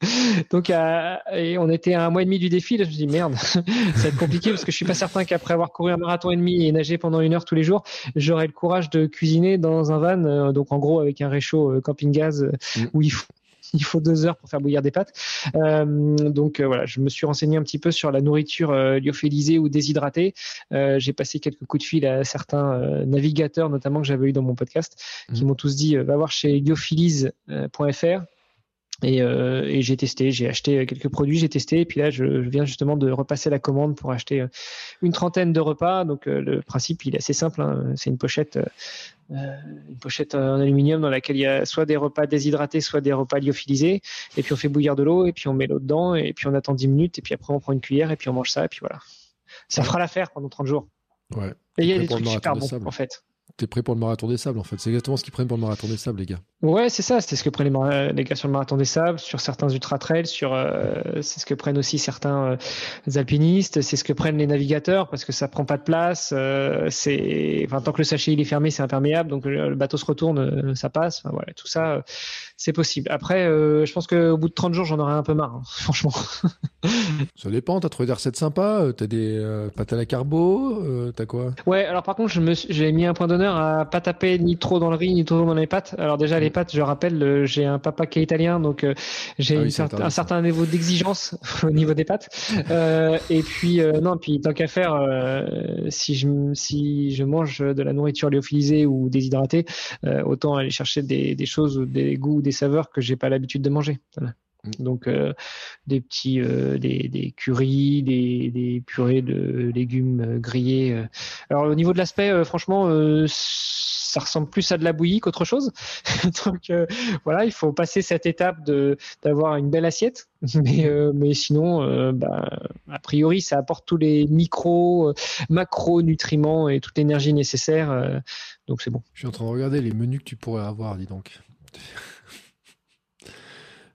[laughs] Donc, euh, et on était à un mois et demi du défi. Là, je me dis merde, [laughs] ça va être compliqué parce que je suis pas certain qu'après avoir couru un marathon et demi et nagé pendant une heure tous les jours, j'aurai le courage de cuisiner dans un van. Euh, donc, en gros, avec un réchaud camping gaz mm. où il faut [laughs] il faut deux heures pour faire bouillir des pâtes. Euh, donc euh, voilà, je me suis renseigné un petit peu sur la nourriture euh, lyophilisée ou déshydratée. J'ai passé quelques coups de fil à certains navigateurs, notamment que j'avais eu dans mon podcast, qui mmh. m'ont tous dit va voir chez lyophilise.fr et, euh, et j'ai testé, j'ai acheté quelques produits, j'ai testé, et puis là, je, je, viens justement de repasser la commande pour acheter euh, une trentaine de repas. Donc euh, le principe, il est assez simple. Hein. C'est une pochette, euh, une pochette en aluminium dans laquelle il y a soit des repas déshydratés, soit des repas lyophilisés. Et puis on fait bouillir de l'eau, et puis on met l'eau dedans, et puis on attend 10 minutes, et puis après on prend une cuillère, et puis on mange ça, et puis voilà. Ça fera l'affaire pendant 30 jours. Ouais. Et il y a des trucs super bons, en fait. T'es prêt pour le marathon des sables en fait. C'est exactement ce qu'ils prennent pour le marathon des sables, les gars. Ouais, c'est ça. C'est ce que prennent les, gars sur le marathon des sables, sur certains ultra trails, sur euh, c'est ce que prennent aussi certains euh, alpinistes. C'est ce que prennent les navigateurs parce que ça prend pas de place. Euh, c'est enfin tant que le sachet il est fermé, c'est imperméable, donc le, bateau se retourne, ça passe. Enfin, voilà, tout ça, c'est possible. Après, je pense qu'au bout de 30 jours, j'en aurai un peu marre, hein, [laughs] franchement. ça dépend. T'as trouvé des recettes sympas. T'as des pâtes à la carbo. T'as quoi? Ouais. Alors par contre, je me j'ai mis un point d'honneur à pas taper ni trop dans le riz ni trop dans les pâtes. Alors déjà les mm. pâtes, je rappelle, euh, j'ai un papa qui est italien, donc euh, j'ai ah un certain niveau d'exigence [laughs] au niveau des pâtes. Euh, et puis non, puis tant qu'à faire, si je si je mange de la nourriture lyophilisée ou déshydratée, autant aller chercher des, des choses, des goûts, des saveurs que j'ai pas l'habitude de manger. Mm. Donc des petits des, des currys, des, des purées de légumes grillés. Alors au niveau de l'aspect, franchement, ça ressemble plus à de la bouillie qu'autre chose. [laughs] Donc voilà, il faut passer cette étape de d'avoir une belle assiette. [laughs] Mais mais sinon, bah, a priori, ça apporte tous les micro, macro nutriments et toute l'énergie nécessaire. donc c'est bon. Je suis en train de regarder les menus que tu pourrais avoir, dis donc.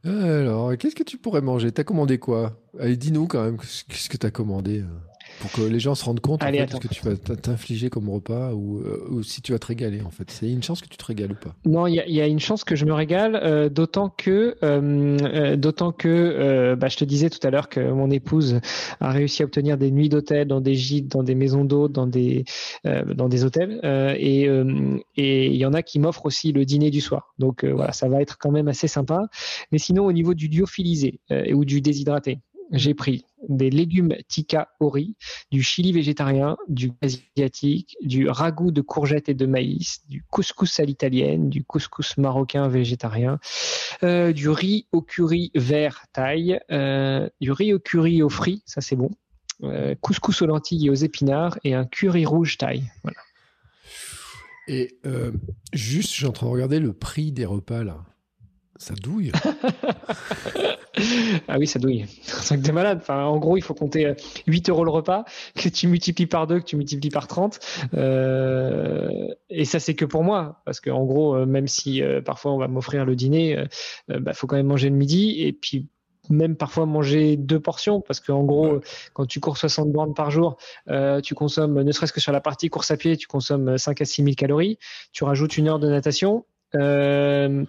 Alors, qu'est-ce que tu pourrais manger? T'as commandé quoi? Allez, dis-nous quand même, qu'est-ce que t'as commandé euh? Pour que les gens se rendent compte de ce que tu vas t'infliger comme repas ou, euh, ou, si tu vas te régaler en fait. C'est une chance que tu te régales ou pas Non, il y, y a, une chance que je me régale, euh, d'autant que, euh, d'autant que, euh, bah, je te disais tout à l'heure que mon épouse a réussi à obtenir des nuits d'hôtel dans des gîtes, dans des maisons d'eau, dans des dans des hôtels, et et il y en a qui m'offrent aussi le dîner du soir. Donc voilà, ça va être quand même assez sympa. Mais sinon, au niveau du lyophilisé ou du déshydraté, j'ai pris des légumes tikka au riz, du chili végétarien, du asiatique, du ragoût de courgettes et de maïs, du couscous à l'italienne, du couscous marocain végétarien, euh, du riz au curry vert taille, euh, du riz au curry au frit, ça c'est bon, couscous aux lentilles et aux épinards et un curry rouge taille. Voilà. Et juste, je en train de regarder le prix des repas là. Ça douille. [laughs] ah oui, ça douille. [laughs] C'est que t'es malade. Enfin, en gros, il faut compter 8 euh, euros le repas, que tu multiplies par 2, que tu multiplies par 30. Euh, et ça, c'est que pour moi. Parce qu'en gros, euh, même si parfois on va m'offrir le dîner, il bah, faut quand même manger le midi. Et puis, même parfois manger deux portions parce qu'en gros, quand tu cours 60 bornes par jour, tu consommes, ne serait-ce que sur la partie course à pied, tu consommes 5 à 6 000 calories. Tu rajoutes une heure de natation. Euh,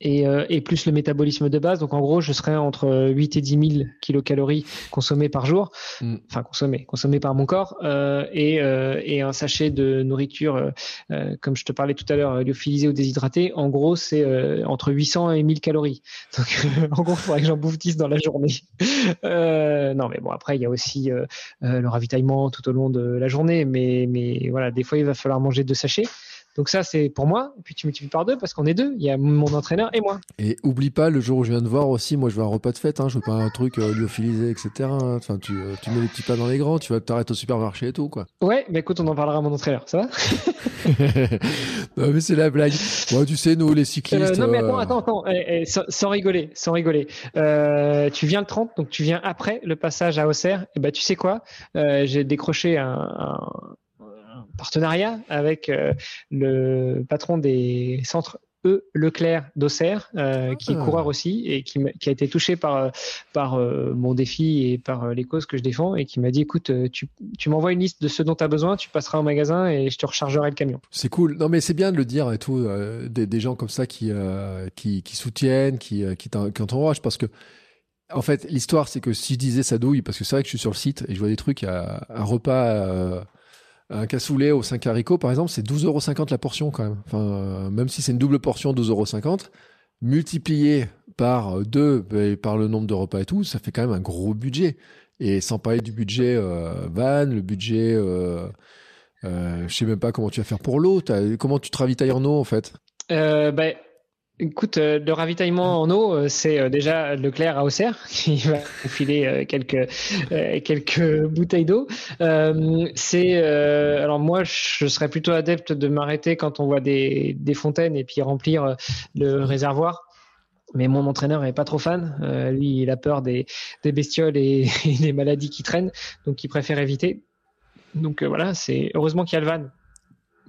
et, euh, et, plus le métabolisme de base. Donc en gros, je serais entre 8 et 10 000 kilocalories consommées par jour, mm. enfin consommées, consommées par mon corps, euh, et, euh, et, un sachet de nourriture, euh, euh, comme je te parlais tout à l'heure, lyophilisée ou déshydratée. En gros, c'est entre 800 et 1000 calories. [laughs] Donc en gros, il faudrait que j'en bouffe 10 dans la journée. [laughs] non, mais bon, après, il y a aussi le ravitaillement tout au long de la journée, mais, mais voilà, des fois, il va falloir manger deux sachets. Donc ça, c'est pour moi. Et puis tu multiplies par deux parce qu'on est deux. Il y a mon entraîneur et moi. Et oublie pas, le jour où je viens de voir aussi, moi je veux un repas de fête. Hein, je veux pas un truc euh, lyophilisé, etc. Enfin, tu, euh, tu mets les petits plats dans les grands, tu vas t'arrêter au supermarché et tout, quoi. Ouais, mais écoute, on en parlera à mon entraîneur, ça va [laughs] [laughs] Non, mais c'est la blague. Tu sais, nous, les cyclistes. Euh, non, mais attends, attends, attends. Eh, eh, sans, rigoler, sans rigoler. tu viens le 30, donc tu viens après le passage à Auxerre. Et ben, tu sais quoi? J'ai décroché un partenariat avec euh, le patron des centres E. Leclerc d'Auxerre, euh, qui est ah. coureur aussi et qui, a été touché par, euh, par mon défi et par les causes que je défends et qui m'a dit écoute, tu, m'envoies une liste de ce dont tu as besoin, tu passeras au magasin et je te rechargerai le camion. C'est cool. Non, mais c'est bien de le dire et tout, des, gens comme ça qui, qui, soutiennent, qui, qui t'encouragent parce que. En fait, l'histoire, c'est que si je disais ça douille, parce que c'est vrai que je suis sur le site et je vois des trucs, a un repas un cassoulet au 5 haricots, par exemple, c'est 12,50 euros la portion quand même. Enfin, même si c'est une double portion, 12,50 euros, multiplié par deux, ben, par le nombre de repas et tout, ça fait quand même un gros budget. Et sans parler du budget euh, van, le budget, euh, euh, je sais même pas comment tu vas faire pour l'eau. Comment tu te ravitailles en eau en fait? Euh, ben, Écoute, euh, le ravitaillement en eau, euh, c'est euh, déjà Leclerc à Auxerre [laughs] qui va filer quelques quelques bouteilles d'eau. c'est alors moi, je serais plutôt adepte de m'arrêter quand on voit des, des fontaines et puis remplir le réservoir. Mais mon entraîneur est pas trop fan. lui, il a peur des, des bestioles [laughs] et, des maladies qui traînent, donc il préfère éviter. Donc voilà, c'est heureusement qu'il y a le van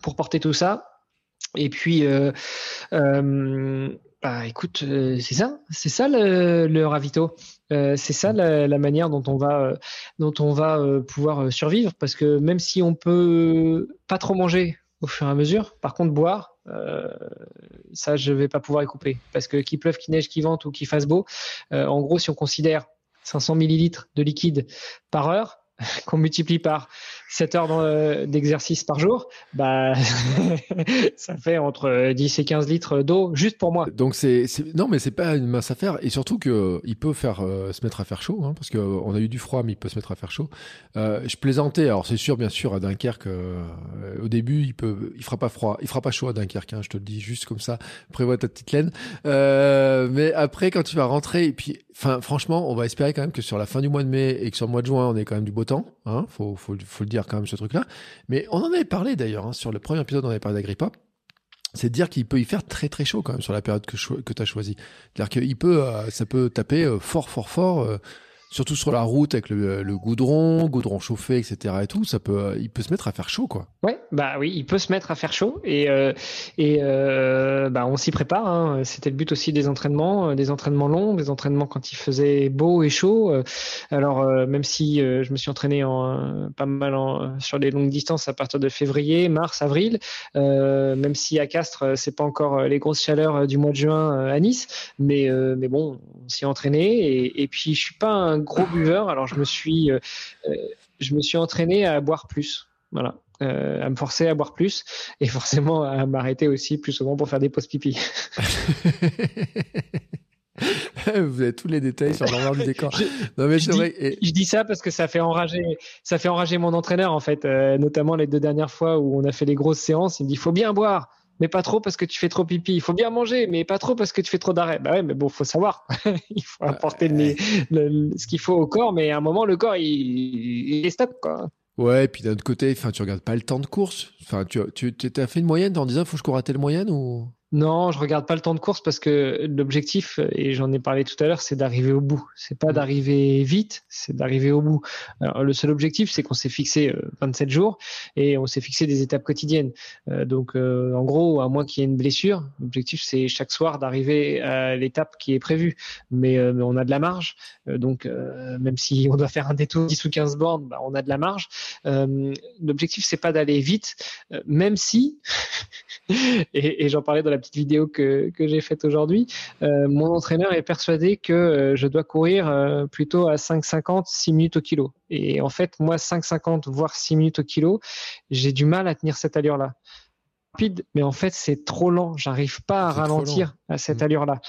pour porter tout ça. Et puis, euh, euh, bah, écoute, euh, c'est ça, c'est ça le, le ravito. c'est ça la, la, manière dont on va, dont on va pouvoir survivre, parce que même si on peut pas trop manger au fur et à mesure, par contre boire, ça je vais pas pouvoir y couper, parce que qu'il pleuve, qu'il neige, qu'il vente ou qu'il fasse beau, en gros si on considère 500 millilitres de liquide par heure, [laughs] qu'on multiplie par 7 heures euh, d'exercice par jour, bah, [laughs] ça fait entre 10 et 15 litres d'eau juste pour moi. Donc c'est, non, mais c'est pas une mince affaire. Et surtout que il peut euh, se mettre à faire chaud, hein, parce qu'on a eu du froid, mais il peut se mettre à faire chaud. Euh, je plaisantais. Alors c'est sûr, bien sûr, à Dunkerque, au début, il peut, il fera pas froid, il fera pas chaud à Dunkerque. Hein, je te le dis juste comme ça. Prévois ta petite laine. mais après, quand tu vas rentrer, et puis, enfin, franchement, on va espérer quand même que sur la fin du mois de mai et que sur le mois de juin, on ait quand même du beau temps. Hein, faut, faut le dire quand même ce truc-là. Mais on en avait parlé d'ailleurs, hein, sur le premier épisode, on avait parlé d'Agrippa. C'est de dire qu'il peut y faire très très chaud quand même sur la période que, que tu as choisie. C'est-à-dire qu'il peut, euh, ça peut taper euh, fort fort fort euh, surtout sur la route avec le, le, goudron, goudron chauffé, etc. et tout, ça peut, il peut se mettre à faire chaud, quoi. Ouais, bah oui, il peut se mettre à faire chaud et euh, et euh, bah on s'y prépare. Hein. C'était le but aussi des entraînements, euh, des entraînements longs, des entraînements quand il faisait beau et chaud. Alors même si je me suis entraîné en pas mal sur des longues distances à partir de février, mars, avril, même si à Castres c'est pas encore les grosses chaleurs du mois de juin à Nice, mais mais bon, on s'y est entraîné et, et puis je suis pas un gros buveur, alors je me suis, euh, euh, je me suis entraîné à boire plus. Voilà. Euh, à me forcer à boire plus et forcément à m'arrêter aussi plus souvent pour faire des pauses pipi. [laughs] Vous avez tous les détails sur l'envers du décor. non mais je, dis, je dis ça parce que ça fait enrager, ça fait enrager mon entraîneur en fait, notamment les deux dernières fois où on a fait les grosses séances. Il me dit faut bien boire. Mais pas trop parce que tu fais trop pipi. Il faut bien manger, mais pas trop parce que tu fais trop d'arrêt. Bah ouais, mais bon, faut savoir. [laughs] il faut apporter ce qu'il faut au corps, mais à un moment, le corps, il, il est stop, quoi. Ouais, et puis d'un autre côté, enfin, tu regardes pas le temps de course. Enfin, tu, tu as fait une moyenne en disant, faut que je cours à telle moyenne ou? Non, je regarde pas le temps de course parce que l'objectif, et j'en ai parlé tout à l'heure, c'est d'arriver au bout. C'est pas mm. d'arriver vite, c'est d'arriver au bout. Alors, le seul objectif, c'est qu'on s'est fixé 27 euh, jours et on s'est fixé des étapes quotidiennes. Euh, donc, euh, en gros, à moins qu'il y ait une blessure, l'objectif, c'est chaque soir d'arriver à l'étape qui est prévue. Mais, on a de la marge. donc, même si on doit faire un détour 10 ou 15 bornes, bah, on a de la marge. l'objectif, c'est pas d'aller vite, même si, [laughs] et, et j'en parlais dans la petite vidéo que, que j'ai faite aujourd'hui, euh, mon entraîneur est persuadé que euh, je dois courir euh, plutôt à 5,50, 6 minutes au kilo. Et en fait, moi, 5,50, voire 6 minutes au kilo, j'ai du mal à tenir cette allure-là. Rapide, mais en fait, c'est trop lent. J'arrive pas à ralentir à cette mmh. allure-là.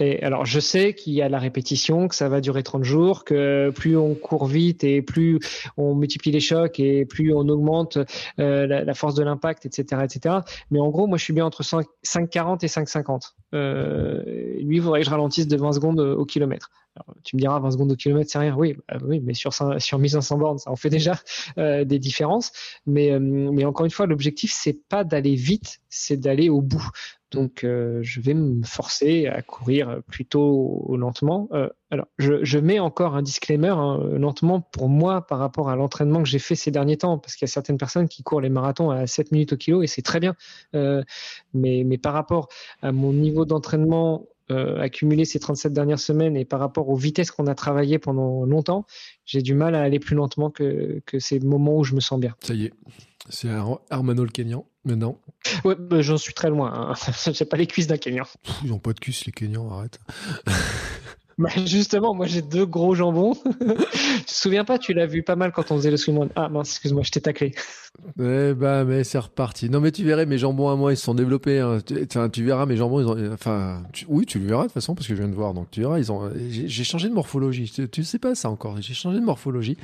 Alors, je sais qu'il y a la répétition, que ça va durer 30 jours, que plus on court vite et plus on multiplie les chocs et plus on augmente euh, la, force de l'impact, etc., etc. Mais en gros, moi, je suis bien entre 5,40 et 5,50. Euh, lui, il faudrait que je ralentisse de 20 secondes au kilomètre. Alors, tu me diras 20 secondes au kilomètre, c'est rien. Oui, bah oui, mais sur sur 1500 bornes, ça en fait déjà euh, des différences. Mais euh, mais encore une fois, l'objectif c'est pas d'aller vite, c'est d'aller au bout. Donc, euh, je vais me forcer à courir plutôt lentement. Euh, alors, je, je, mets encore un disclaimer hein, lentement pour moi par rapport à l'entraînement que j'ai fait ces derniers temps, parce qu'il y a certaines personnes qui courent les marathons à 7 minutes au kilo et c'est très bien. Euh, mais, mais par rapport à mon niveau d'entraînement euh, accumulé ces 37 dernières semaines et par rapport aux vitesses qu'on a travaillé pendant longtemps, j'ai du mal à aller plus lentement que, que ces moments où je me sens bien. Ça y est, c'est Armano le Kenyan maintenant. Ouais, bah, j'en suis très loin. Hein. [laughs] J'ai pas les cuisses d'un Kenyan. Ils n'ont pas de cuisses les Kenyans, arrête. [laughs] Bah justement, moi j'ai deux gros jambons. [laughs] tu te souviens pas, tu l'as vu pas mal quand on faisait le swimrun. Ah mince, excuse-moi, je t'ai taclé. Eh bah mais c'est reparti. Non mais tu verrais, mes jambons à moi ils se sont développés. Hein. Tu, tu, verras mes jambons, ils ont, enfin oui tu le verras de toute façon parce que je viens de voir. Donc tu verras, ils ont. J'ai changé de morphologie. Tu, tu, sais pas ça encore. J'ai changé de morphologie.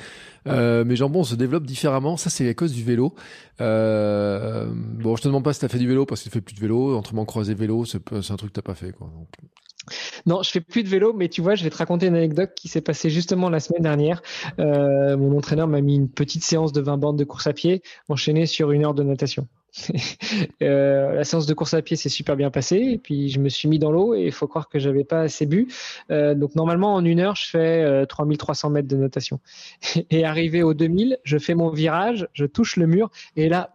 Euh, mes jambons se développent différemment. Ça c'est à cause du vélo. Euh, bon, je te demande pas si t'as fait du vélo parce que tu fais plus de vélo. Entraînement croisé vélo, c'est un truc que t'as pas fait quoi. Donc, non, je fais plus de vélo, mais tu vois, je vais te raconter une anecdote qui s'est passée justement la semaine dernière. Euh, mon entraîneur m'a mis une petite séance de 20 bandes de course à pied enchaînée sur une heure de natation. [laughs] euh, la séance de course à pied s'est super bien passée, et puis je me suis mis dans l'eau et il faut croire que j'avais pas assez bu. Euh, donc normalement en une heure, je fais 3300 euh, mètres de natation. [laughs] Et arrivé au 2000, je fais mon virage, je touche le mur et là,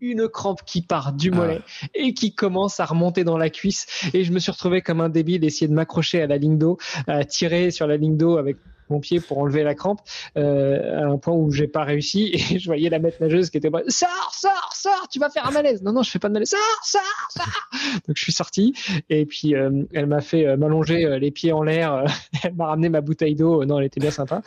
une crampe qui part du mollet ah. et qui commence à remonter dans la cuisse. Et je me suis retrouvé comme un débile, essayer de m'accrocher à la ligne d'eau, à tirer sur la ligne d'eau avec mon pied pour enlever la crampe euh, à un point où j'ai pas réussi et je voyais la maître nageuse qui était pas sors sors sors tu vas faire un malaise. Non non je fais pas de malaise. Sors sors sors. Donc je suis sorti et puis euh, elle m'a fait euh, m'allonger les pieds en l'air [laughs] elle m'a ramené ma bouteille d'eau. Non elle était bien sympa.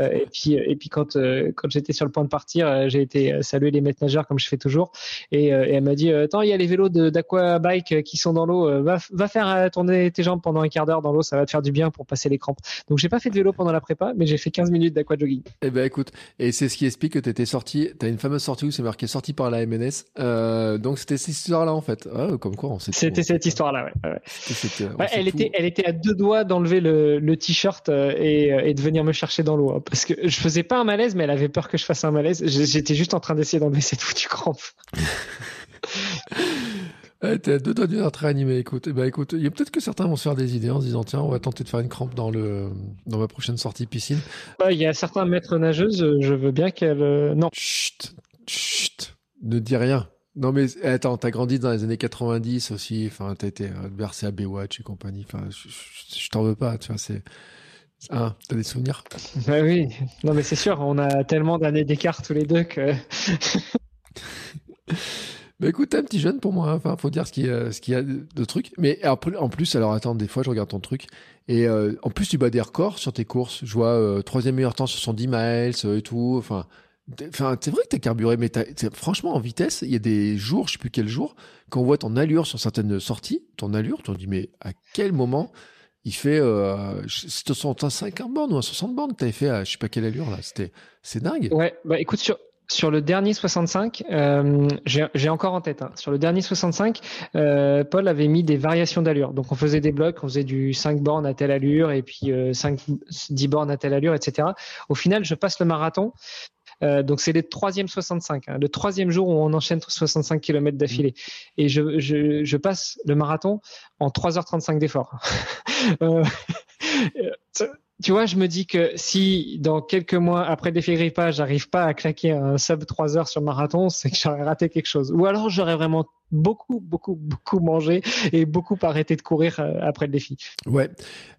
Et puis et puis quand quand j'étais sur le point de partir j'ai été saluer les maîtres nageurs comme je fais toujours. Et, elle m'a dit attends il y a les vélos d'aqua bike qui sont dans l'eau. Va va faire tourner tes jambes pendant un quart d'heure dans l'eau ça va te faire du bien pour passer les crampes. Donc j'ai pas fait de vélo pendant la prépa, mais j'ai fait 15 minutes d'aquajogging. Eh ben écoute, et c'est ce qui explique que tu étais sorti, tu as une fameuse sortie où c'est marqué sortie par la MNS. Euh, donc c'était cette histoire-là en fait. Ah, comme quoi on C'était cette histoire-là, ouais. ouais. elle, était, elle était à deux doigts d'enlever le, le t-shirt euh, et, euh, et, de venir me chercher dans l'eau. Hein, parce que je faisais pas un malaise, mais elle avait peur que je fasse un malaise. J'étais juste en train d'essayer d'enlever cette foutue crampe. [laughs] t'es à deux doigts d'une très animée. Écoute, eh ben, écoute, il y a peut-être que certains vont se faire des idées en se disant tiens, on va tenter de faire une crampe dans le dans ma prochaine sortie piscine. Bah, il y a certains maîtres nageuses, je veux bien qu'elles euh, non. Chut, chut, ne dis rien. Non mais attends, t'as grandi dans les années 90 aussi. Enfin, t'as été versé à Baywatch et compagnie. Enfin, je, t'en veux pas. Tu vois, c'est ah, t'as des souvenirs? Bah oui. Non mais c'est sûr, on a tellement d'années d'écart tous les deux que. [laughs] Bah écoute, t'es un petit jeune pour moi. Hein. Enfin, faut dire ce qu'il y a, ce qu'il y a de trucs. Mais en plus, alors attends, des fois, je regarde ton truc. Et euh, en plus, tu bats des records sur tes courses. Je vois euh, troisième meilleur temps sur son 10 miles euh, et tout. Enfin, enfin c'est vrai que t'as carburé, mais franchement, en vitesse, il y a des jours, je sais plus quel jour, quand on voit ton allure sur certaines sorties, ton allure, tu te dis, mais à quel moment il fait euh, c'était un 50 bornes ou un 60 bornes t'avais fait à je sais pas quelle allure là c'était c'est dingue ouais bah écoute sur sur le dernier 65, euh, j'ai encore en tête, hein. sur le dernier 65, euh, Paul avait mis des variations d'allure. Donc on faisait des blocs, on faisait du 5 bornes à telle allure et puis 5, euh, 10 bornes à telle allure, etc. Au final, je passe le marathon. donc c'est le troisième 65, hein. le troisième jour où on enchaîne 65 km d'affilée. Et je, je, je, passe le marathon en 3h35 d'effort. [laughs] tu vois, je me dis que si dans quelques mois après défi Grippa, j'arrive pas à claquer un sub 3 heures sur marathon, c'est que j'aurais raté quelque chose. Ou alors j'aurais vraiment beaucoup, beaucoup, beaucoup mangé et beaucoup arrêté de courir euh, après le défi. Ouais.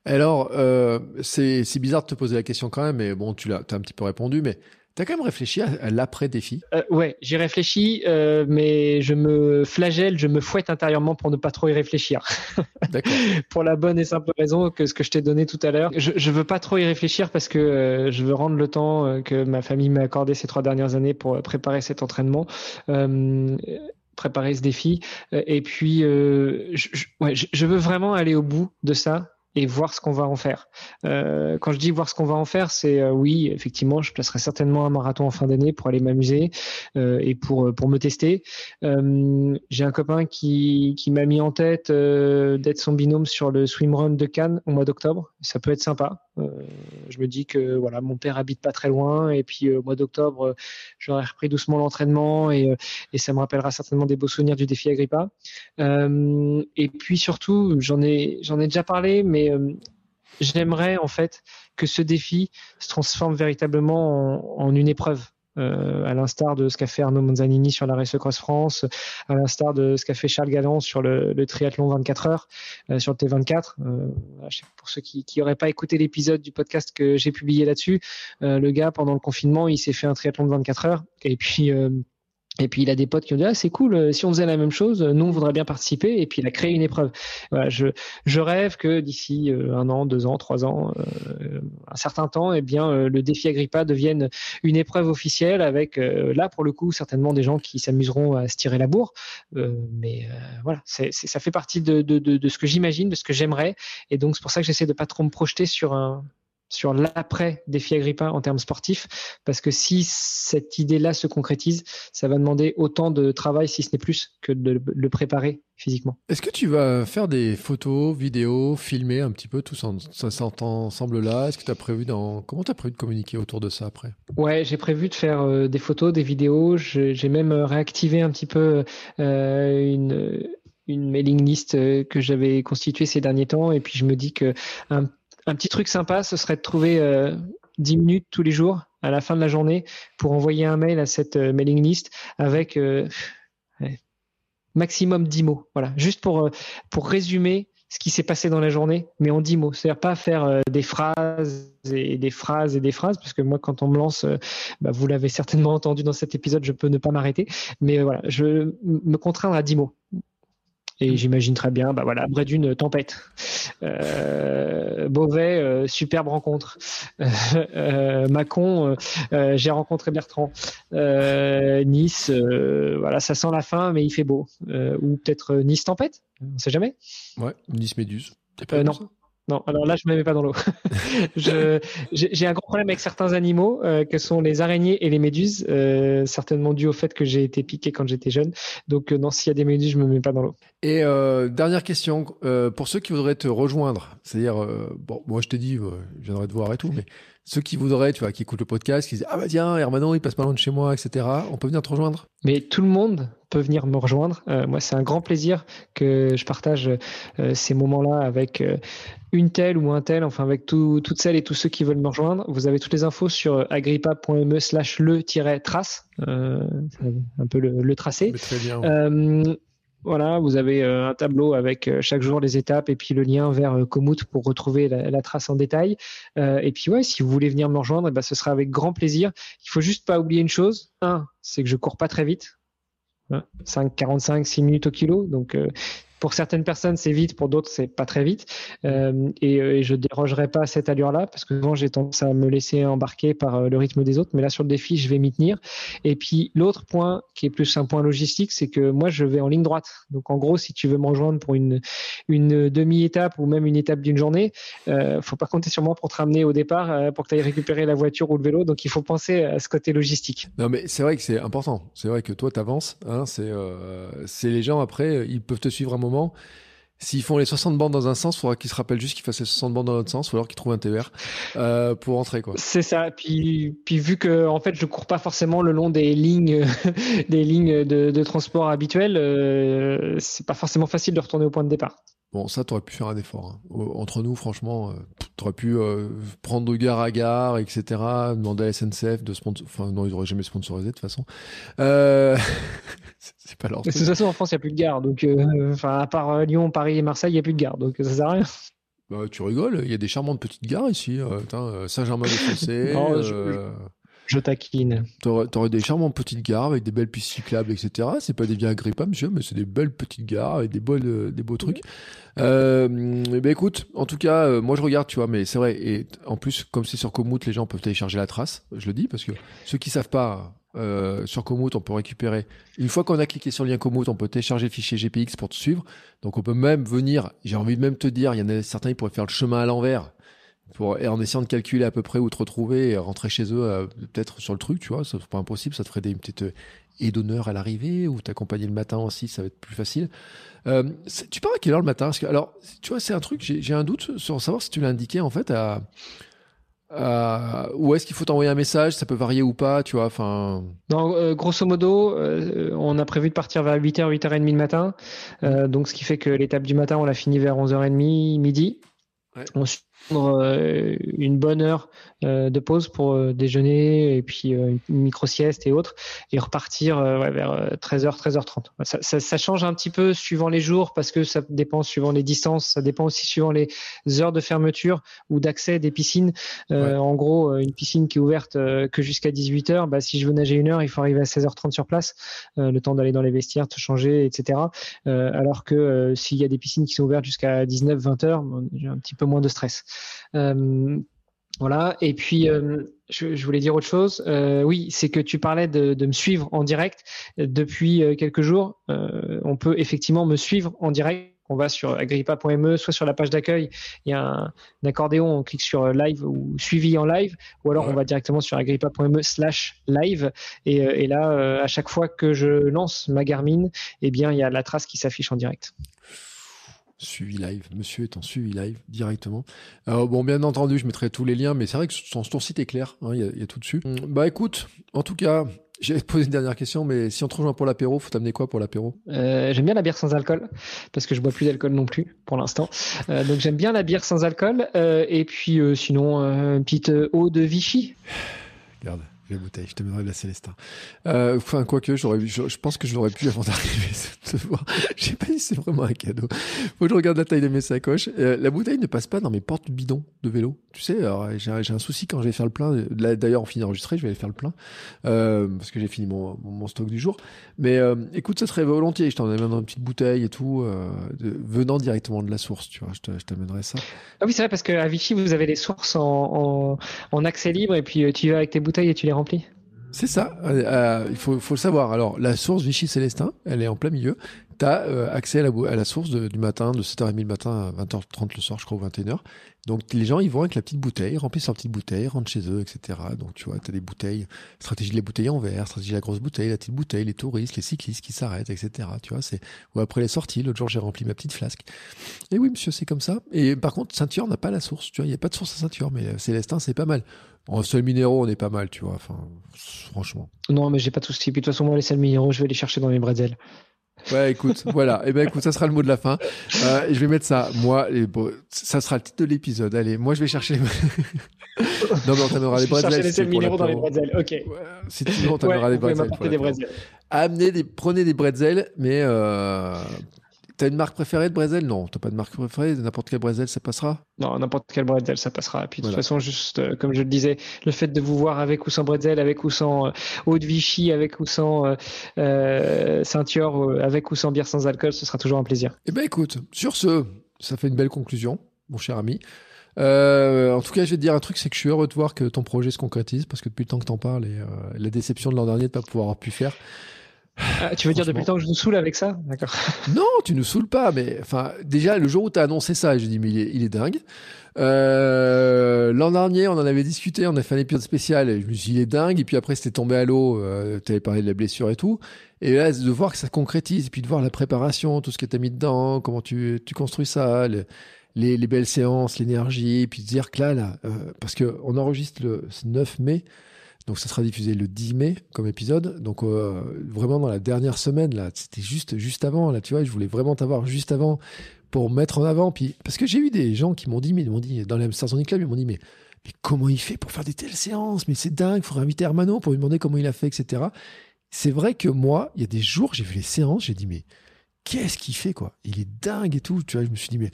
Alors, euh, c'est bizarre de te poser la question quand même, mais bon, tu l'as as un petit peu répondu, mais T'as quand même réfléchi à, l'après-défi? Euh, Ouais, j'y réfléchis, euh, mais je me flagelle, je me fouette intérieurement pour ne pas trop y réfléchir. [laughs] D'accord. pour la bonne et simple raison que ce que je t'ai donné tout à l'heure. Je, je veux pas trop y réfléchir parce que euh, je veux rendre le temps euh, que ma famille m'a accordé ces trois dernières années pour préparer cet entraînement. préparer ce défi et puis je, je, ouais, je veux vraiment aller au bout de ça et voir ce qu'on va en faire. Euh, quand je dis voir ce qu'on va en faire, c'est euh, oui, effectivement, je placerai certainement un marathon en fin d'année pour aller m'amuser euh, et pour pour me tester. J'ai un copain qui qui m'a mis en tête d'être son binôme sur le swimrun de Cannes au mois d'octobre. Ça peut être sympa. Euh, je me dis que voilà, mon père habite pas très loin et puis au mois d'octobre, j'aurai repris doucement l'entraînement et et ça me rappellera certainement des beaux souvenirs du défi Agrippa. et puis surtout, j'en ai j'en ai déjà parlé, mais euh, j'aimerais en fait que ce défi se transforme véritablement en, une épreuve. Euh, à l'instar de ce qu'a fait Arnaud Manzanini sur la Race Cross France, à l'instar de ce qu'a fait Charles Galland sur le, triathlon 24 heures, euh, sur le T24. pour ceux qui n'auraient pas écouté l'épisode du podcast que j'ai publié là-dessus, le gars, pendant le confinement, il s'est fait un triathlon de 24 heures. Et puis, et puis il a des potes qui ont dit ah c'est cool euh, si on faisait la même chose nous on voudrait bien participer et puis il a créé une épreuve. Voilà, je, je rêve que d'ici euh, un an, deux ans, trois ans, euh, un certain temps, eh bien le défi Agrippa devienne une épreuve officielle avec là pour le coup certainement des gens qui s'amuseront à se tirer la bourre. mais voilà, c'est, ça fait partie de, de, de, de ce que j'imagine, de ce que j'aimerais et donc c'est pour ça que j'essaie de pas trop me projeter sur un sur l'après défi Agrippa en termes sportifs, parce que si cette idée-là se concrétise, ça va demander autant de travail, si ce n'est plus, que de le préparer physiquement. Est-ce que tu vas faire des photos, vidéos, filmer un petit peu tout ça, ensemble là Est-ce que tu as prévu dans comment tu as prévu de communiquer autour de ça après? Ouais, j'ai prévu de faire euh, des photos, des vidéos. J'ai même euh, réactivé un petit peu euh, une une mailing list que j'avais constituée ces derniers temps et puis je me dis que un un petit truc sympa, ce serait de trouver euh, 10 minutes tous les jours à la fin de la journée pour envoyer un mail à cette euh, mailing list avec euh, maximum 10 mots. Voilà, juste pour, euh, pour résumer ce qui s'est passé dans la journée, mais en 10 mots. C'est-à-dire pas faire des phrases et des phrases et des phrases, parce que moi, quand on me lance, bah, vous l'avez certainement entendu dans cet épisode, je peux ne pas m'arrêter. Mais voilà, je me contraindre à 10 mots. Et j'imagine très bien, bah voilà, près d'une tempête. Euh, Beauvais, euh, superbe rencontre. [laughs] Euh, Macon, j'ai rencontré Bertrand. nice, voilà, ça sent la fin, mais il fait beau. ou peut-être Nice tempête, on sait jamais. Ouais, Nice Méduse. non. Non, alors là, je ne me mets pas dans l'eau. [laughs] j'ai un gros problème avec certains animaux, euh, que sont les araignées et les méduses, euh, certainement dû au fait que j'ai été piqué quand j'étais jeune. Donc, euh, non, s'il y a des méduses, je ne me mets pas dans l'eau. Et dernière question, pour ceux qui voudraient te rejoindre, c'est-à-dire, bon, moi je t'ai dit, je viendrai te voir et tout, mais ceux qui voudraient, tu vois, qui écoutent le podcast, qui disent ah bah tiens, Hermano, il passe pas loin de chez moi, etc. On peut venir te rejoindre? Mais tout le monde peut venir me rejoindre. Euh, moi, c'est un grand plaisir que je partage euh, ces moments-là avec euh, une telle ou un tel, enfin avec toutes celles et tous ceux qui veulent me rejoindre. Vous avez toutes les infos sur agrippa.me slash le-trace, un peu le, le tracé. Très bien. Voilà, vous avez un tableau avec chaque jour les étapes et puis le lien vers Komoot pour retrouver la, trace en détail. et puis ouais, si vous voulez venir me rejoindre, eh ben, ce sera avec grand plaisir. Il faut juste pas oublier une chose. Un, c'est que je cours pas très vite. 5, 45, 6 minutes au kilo. Donc pour certaines personnes, c'est vite, pour d'autres, c'est pas très vite. Euh, et, euh, et, je dérogerai pas à cette allure-là parce que souvent, j'ai tendance à me laisser embarquer par euh, le rythme des autres. Mais là, sur le défi, je vais m'y tenir. Et puis, l'autre point qui est plus un point logistique, c'est que moi, je vais en ligne droite. Donc, en gros, si tu veux me rejoindre pour une, une demi-étape ou même une étape d'une journée, euh, faut pas compter sur moi pour te ramener au départ euh, pour que tu ailles récupérer la voiture ou le vélo. Donc, il faut penser à ce côté logistique. Non, mais c'est vrai que c'est important. C'est vrai que toi, tu avances. Hein, c'est euh, les gens, après, ils peuvent te suivre un moment. S'ils font les 60 bandes dans un sens, il faudra qu'ils se rappellent juste qu'ils fassent les 60 bandes dans l'autre sens, ou alors qu'ils trouvent un TER euh, pour rentrer. quoi. C'est ça. Puis, vu que en fait, je cours pas forcément le long des lignes, [laughs] des lignes de, de transport habituelles, euh, c'est pas forcément facile de retourner au point de départ. Bon, ça, t'aurais pu faire un effort. Hein. Entre nous, franchement, euh, t'aurais pu euh, prendre de gare à gare, etc. Demander à la SNCF de sponsor... Enfin, non, ils auraient jamais sponsorisé de toute façon. Euh... [laughs] c'est pas leur. De toute façon, en France, il n'y a plus de gare. Donc, euh, enfin, à part Lyon, Paris et Marseille, il n'y a plus de gare. Donc, ça sert à rien. Bah, tu rigoles. Il y a des charmantes petites gares ici. Saint-Germain-des-Fossés. [laughs] je... Taquine. T'aurais, aurais des charmantes petites gares avec des belles pistes cyclables, etc. C'est pas des vies agrippables, monsieur, mais c'est des belles petites gares avec des beaux, des beaux trucs. Euh, ben écoute, en tout cas, euh, moi je regarde, tu vois, mais c'est vrai. Et en plus, comme c'est sur Komoot, les gens peuvent télécharger la trace. Je le dis parce que ceux qui savent pas, euh, sur Komoot, on peut récupérer. Une fois qu'on a cliqué sur le lien Komoot, on peut télécharger le fichier GPX pour te suivre. Donc on peut même venir. J'ai envie de même te dire, il y en a certains qui pourraient faire le chemin à l'envers pour, et en essayant de calculer à peu près où te retrouver et rentrer chez eux, euh, peut-être sur le truc, tu vois, c'est pas impossible, ça te ferait des petites et d'honneur à l'arrivée ou t'accompagner le matin aussi, ça va être plus facile. Euh, tu pars à quelle heure le matin? Parce que, Alors, tu vois, c'est un truc, j'ai un doute sur savoir si tu l'as indiqué en fait à, est-ce qu'il faut t'envoyer un message, ça peut varier ou pas, tu vois. Enfin. Non, euh, grosso modo, euh, on a prévu de partir vers 8h, 8h30 le matin. Euh, donc, ce qui fait que l'étape du matin, on l'a fini vers 11h30, midi. Ouais. Euh, une bonne heure euh, de pause pour euh, déjeuner et puis une micro sieste et autres et repartir ouais, vers 13h 13h30 ça, ça, ça, change un petit peu suivant les jours parce que ça dépend suivant les distances ça dépend aussi suivant les heures de fermeture ou d'accès des piscines. Ouais. en gros une piscine qui est ouverte que jusqu'à 18h bah, si je veux nager une heure il faut arriver à 16h30 sur place le temps d'aller dans les vestiaires te changer etc alors que s'il y a des piscines qui sont ouvertes jusqu'à 19 20h j'ai un petit peu moins de stress. Euh, voilà. Et puis, euh, je, je, voulais dire autre chose. Euh, oui, c'est que tu parlais de, de, me suivre en direct depuis quelques jours. Euh, on peut effectivement me suivre en direct. On va sur agrippa.me, soit sur la page d'accueil, il y a un, un, accordéon, on clique sur live ou suivi en live, ou alors ouais. on va directement sur agrippa.me slash live. Et, et là, à chaque fois que je lance ma Garmin, eh bien, il y a la trace qui s'affiche en direct suivi live. Monsieur est en suivi live directement. Alors, bon, bien entendu, je mettrai tous les liens, mais c'est vrai que son, ton site est clair. Il hein, y, y, a tout dessus. Bah écoute, en tout cas, J'allais te poser une dernière question, mais si on te rejoint pour l'apéro, faut t'amener quoi pour l'apéro? Euh, J'aime bien la bière sans alcool, parce que je bois plus d'alcool non plus pour l'instant. Euh, donc j'aime bien la bière sans alcool, euh, et puis sinon une petite eau de Vichy. Regarde la bouteille, je te mènerai de la Célestin. Euh, enfin, quoique, j'aurais, je, pense que je l'aurais pu avant d'arriver, [laughs] te voir. Je sais pas si c'est vraiment un cadeau. Faut que je regarde la taille de mes sacoches. Euh, la bouteille ne passe pas dans mes portes bidons de vélo. Tu sais, j'ai, un souci quand je vais faire le plein. D'ailleurs, on finit d'enregistrer, je vais aller faire le plein. Euh, parce que j'ai fini mon, stock du jour. Mais, euh, écoute, ça serait volontiers. Je t'en amène dans une petite bouteille et tout, venant directement de la source, tu vois. Je, t'amènerai ça. Ah oui, c'est vrai, parce qu'à Vichy, vous avez les sources en, en accès libre et puis tu vas avec tes bouteilles et tu les C'est ça, euh, il faut, le savoir. Alors, la source Vichy Célestin, elle est en plein milieu. Tu as euh, accès à la, source du matin, de 7h30 le matin à 20h30 le soir, je crois, ou 21h. Donc, les gens, ils vont avec la petite bouteille, remplissent leur petite bouteille, rentrent chez eux, etc. Donc, tu vois, tu as des bouteilles, stratégie de la bouteille en verre, stratégie de la grosse bouteille, la petite bouteille, les touristes, les cyclistes qui s'arrêtent, etc. Tu vois, c'est, ou après les sorties, l'autre jour, j'ai rempli ma petite flasque. Et oui, monsieur, c'est comme ça. Et par contre, Ceinture n'a pas la source, tu vois, il n'y a pas de source à Ceinture, mais Célestin, c'est pas mal. En sel minéraux, on est pas mal, tu vois. Enfin, franchement. Non, mais j'ai pas de souci. Puis de toute façon, moi, les sels minéraux, je vais les chercher dans mes bretzels. Ouais, écoute, [laughs] voilà. Et eh ben, écoute, ça sera le mot de la fin. Euh, je vais mettre ça. Moi, bon, ça sera le titre de l'épisode. Allez, moi, je vais chercher les. [laughs] non, mais on t'amènera [laughs] les bretzels. Chercher les sels minéraux dans les bretzels. Ok. Ouais, si tu veux, on t'amènera ouais, les bretzels. Des bretzels. Amenez des, prenez des bretzels, mais euh, T'as une marque préférée de Brésil? Non, t'as pas de marque préférée. N'importe quel Brésil, ça passera? Non, n'importe quel bretzel, ça passera. Et puis de toute façon, juste euh, comme je le disais, le fait de vous voir avec ou sans bretzel, avec ou sans euh, eau de Vichy, avec ou sans euh, euh, ceinture, euh, avec ou sans bière sans alcool, ce sera toujours un plaisir. Eh ben écoute, sur ce, ça fait une belle conclusion, mon cher ami. Euh, en tout cas, je vais te dire un truc, c'est que je suis heureux de voir que ton projet se concrétise, parce que depuis le temps que t'en parles et euh, la déception de l'an dernier de pas pouvoir avoir pu faire. Ah, tu veux dire depuis le temps que je vous saoule avec ça? D'accord. [laughs] Non, tu nous saoules pas, mais enfin, déjà le jour où t'as annoncé ça, j'ai dit mais il est, il est dingue. Euh, L'an dernier, on en avait discuté, on a fait un épisode spécial, et je me suis dit il est dingue, et puis après c'était tombé à l'eau, euh, t'avais parlé de la blessure et tout, et là de voir que ça concrétise, et puis de voir la préparation, tout ce que t'as mis dedans, comment tu, tu construis ça, le- les, les belles séances, l'énergie, et puis de dire que là, là, euh, parce que on enregistre le 9 mai, donc ça sera diffusé le 10 mai comme épisode. Donc euh, vraiment dans la dernière semaine là, c'était juste juste avant là, tu vois, je voulais vraiment t'avoir juste avant pour mettre en avant puis parce que j'ai eu des gens qui m'ont dit mais ils m'ont dit dans l'Amsterdam Sonic Club, ils m'ont dit mais mais comment il fait pour faire des telles séances? Mais c'est dingue, il faudrait inviter Hermano pour lui demander comment il a fait, etc. C'est vrai que moi, il y a des jours, j'ai vu les séances, j'ai dit mais qu'est-ce qu'il fait quoi? Il est dingue et tout, tu vois, je me suis dit mais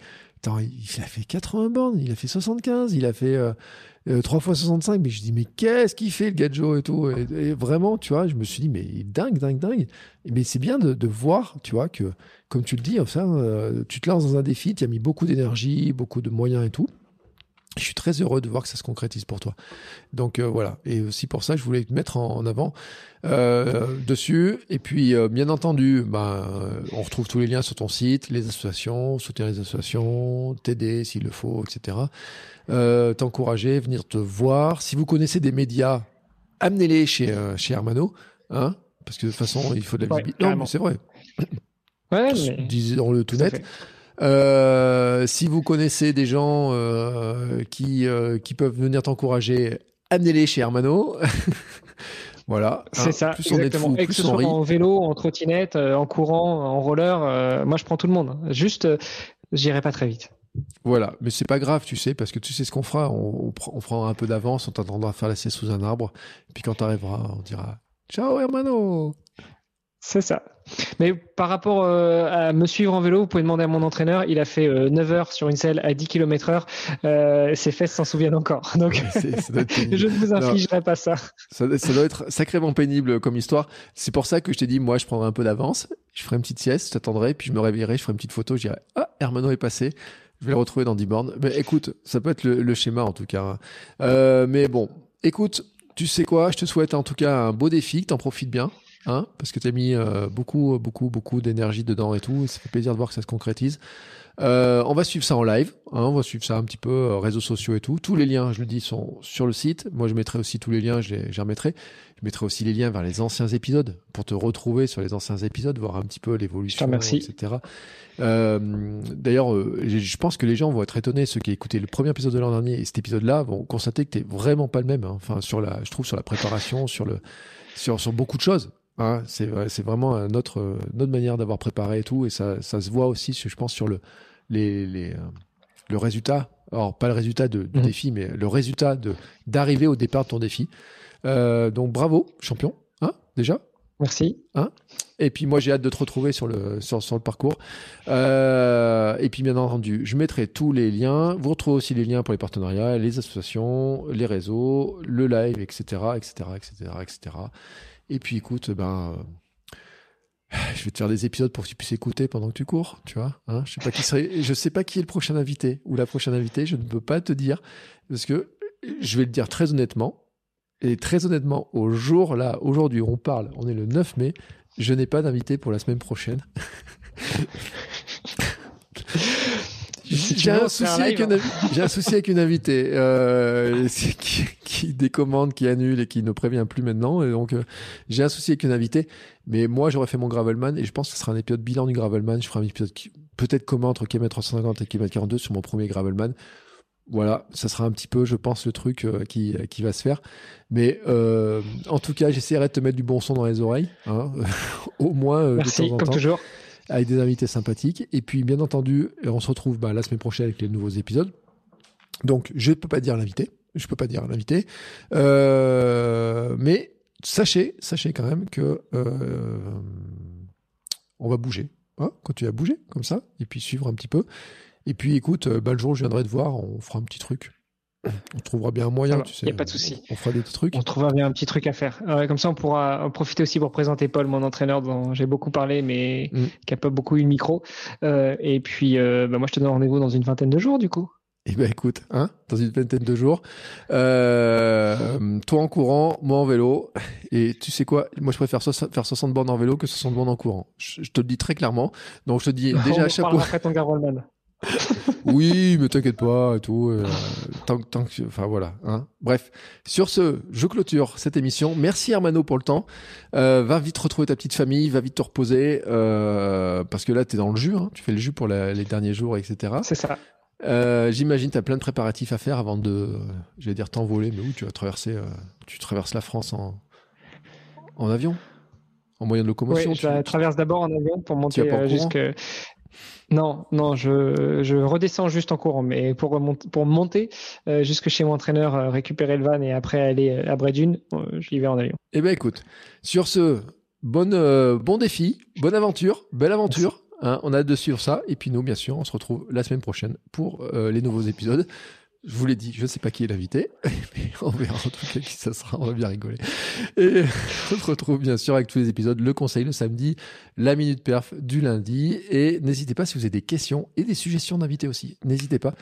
il a fait 80 bornes, il a fait 75, il a fait euh, euh, 3 fois 65, mais je dis mais qu'est-ce qu'il fait le gadjo et tout? Et, vraiment, tu vois, je me suis dit mais dingue, dingue, dingue. Mais c'est bien de, de voir, tu vois, que comme tu le dis, enfin, euh, tu te lances dans un défi, tu as mis beaucoup d'énergie, beaucoup de moyens et tout. Je suis très heureux de voir que ça se concrétise pour toi. Donc euh, voilà, et aussi pour ça, je voulais te mettre en, en avant euh, dessus. Et puis, euh, bien entendu, ben, on retrouve tous les liens sur ton site, les associations, soutenir les associations, t'aider s'il le faut, etc. T'encourager, venir te voir. Si vous connaissez des médias, amenez-les chez, chez Hermano, hein, parce que de toute façon, il faut de la Ouais, visibilité. non, mais c'est vrai. Ouais, mais- Disons-le tout net. fait. Euh, si vous connaissez des gens euh, qui, euh, qui peuvent venir t'encourager, amenez-les chez Hermano. [laughs] voilà. C'est Hein, ça, Plus on est exactement. Et que ce soit en vélo, en trottinette, en courant, en roller, moi je prends tout le monde. Juste, j'irai pas très vite. Voilà, mais c'est pas grave, tu sais, parce que tu sais ce qu'on fera. On, on, un peu d'avance, on t'attendra à faire la sieste sous un arbre. Et puis quand t'arriveras, on dira Ciao Hermano C'est ça. Mais par rapport euh, à me suivre en vélo, vous pouvez demander à mon entraîneur. Il a fait euh, 9 heures sur une selle à 10 km heure. Euh, ses fesses s'en souviennent encore. [laughs] Donc, [laughs] je ne vous infligerai pas ça. Ça, ça doit être sacrément pénible comme histoire. C'est pour ça que je t'ai dit, moi, je prendrai un peu d'avance. Je ferai une petite sieste, je t'attendrai, puis je me réveillerai, je ferai une petite photo, je dirai, ah, Hermano est passé. Je vais le retrouver dans 10 bornes. Mais écoute, ça peut être le, le schéma en tout cas. Euh, mais bon, écoute, tu sais quoi, je te souhaite en tout cas un beau défi, que t'en profites bien. Hein, parce que tu as mis euh, beaucoup, beaucoup, beaucoup d'énergie dedans et tout. Et ça fait plaisir de voir que ça se concrétise. Euh, on va suivre ça en live. hein, on va suivre ça un petit peu, euh, réseaux sociaux et tout. Tous les liens, je le dis, sont sur le site. Moi, je mettrai aussi tous les liens, je les, je les remettrai. Je mettrai aussi les liens vers les anciens épisodes pour te retrouver sur les anciens épisodes, voir un petit peu l'évolution, etc. Euh, D'ailleurs, euh, je pense que les gens vont être étonnés, ceux qui ont écouté le premier épisode de l'an dernier et cet épisode-là, vont constater que t'es vraiment pas le même. hein. Enfin, sur la, je trouve sur la préparation, sur le, sur, sur beaucoup de choses. Hein, c'est vrai- c'est vraiment notre manière d'avoir préparé et tout, et ça, ça se voit aussi, je pense, sur le, les, les, euh, le résultat. Alors pas le résultat de, du Mhm. défi, mais le résultat de d'arriver au départ de ton défi. Euh, donc bravo, champion, hein, déjà. Merci. Et puis moi j'ai hâte de te retrouver sur le sur, sur le parcours. Euh, et puis bien entendu, je mettrai tous les liens. Vous retrouvez aussi les liens pour les partenariats, les associations, les réseaux, le live, etc., etc., etc., etc. Et puis écoute, ben euh, je vais te faire des épisodes pour que tu puisses écouter pendant que tu cours, tu vois. Hein je sais pas qui serait, je sais pas qui est le prochain invité ou la prochaine invitée. Je ne peux pas te dire parce que je vais le dire très honnêtement. Et très honnêtement, au jour là, aujourd'hui, on parle, on est le 9 mai, je n'ai pas d'invité pour la semaine prochaine. [laughs] J'ai un, souci un avec une, invi- j'ai un souci avec une invitée euh, [laughs] qui, qui décommande, qui annule et qui ne prévient plus maintenant. Et donc, euh, j'ai un souci avec une invitée. Mais moi, j'aurais fait mon Gravelman et je pense que ce sera un épisode bilan du Gravelman. Je ferai un épisode peut-être commun entre km 350 et km 42 sur mon premier Gravelman. Voilà, ça sera un petit peu, je pense, le truc euh, qui, qui va se faire. Mais euh, en tout cas, j'essaierai de te mettre du bon son dans les oreilles, hein, [laughs] au moins euh, de Merci, temps en comme temps toujours. Avec des invités sympathiques. Et puis, bien entendu, on se retrouve bah, la semaine prochaine avec les nouveaux épisodes. Donc, je ne peux pas dire l'invité. Je peux pas dire l'invité. Euh, mais sachez, sachez quand même que euh, on va bouger. quand tu as bougé, comme ça, et puis suivre un petit peu. Et puis écoute, bah, le jour où je viendrai te voir, on fera un petit truc. On trouvera bien un moyen, va, tu sais. y a pas de souci. On fera des petits trucs. On trouvera bien un petit truc à faire. Comme ça, on pourra en profiter aussi pour présenter Paul, mon entraîneur, dont j'ai beaucoup parlé, mais Mm. qui a pas beaucoup eu le micro. Euh, et puis, euh, bah, moi, je te donne rendez-vous dans une vingtaine de jours, du coup. Eh ben écoute, hein, dans une vingtaine de jours, euh, toi en courant, moi en vélo, et tu sais quoi, moi je préfère so- faire 60 bornes en vélo que 60 bornes en courant. Je, je te le dis très clairement. Donc je te dis [laughs] on déjà en chapeau. après ton. [laughs] Oui, mais t'inquiète pas et tout. euh, tant, que- tant que, enfin voilà. Hein. Bref, sur ce, je clôture cette émission. Merci Hermano pour le temps. Euh, va vite retrouver ta petite famille, va vite te reposer euh, parce que là t'es dans le jus. Hein. Tu fais le jus pour la- les derniers jours, etc. C'est ça. Euh, J'imagine t'as plein de préparatifs à faire avant de, je vais dire t'envoler, mais où tu vas traverser, tu traverses la France en en avion, en moyen de locomotion. Oui, je la traverse d'abord en avion pour monter vas Non, non, je, je redescends juste en courant, mais pour remonter, pour monter euh, jusque chez mon entraîneur, euh, récupérer le van et après aller euh, à Bredune, euh, j'y vais en avion. Eh ben écoute, sur ce, bonne, bon défi, bonne aventure, belle aventure. hein, on a hâte de suivre ça. Et puis nous, bien sûr, on se retrouve la semaine prochaine pour les nouveaux épisodes. Je vous l'ai dit, je ne sais pas qui est l'invité, [laughs] mais on verra en tout cas qui ça sera. On va bien rigoler. Et [laughs] on se retrouve bien sûr avec tous les épisodes, le conseil le samedi, la minute perf du lundi. Et n'hésitez pas si vous avez des questions et des suggestions d'invités aussi. N'hésitez pas.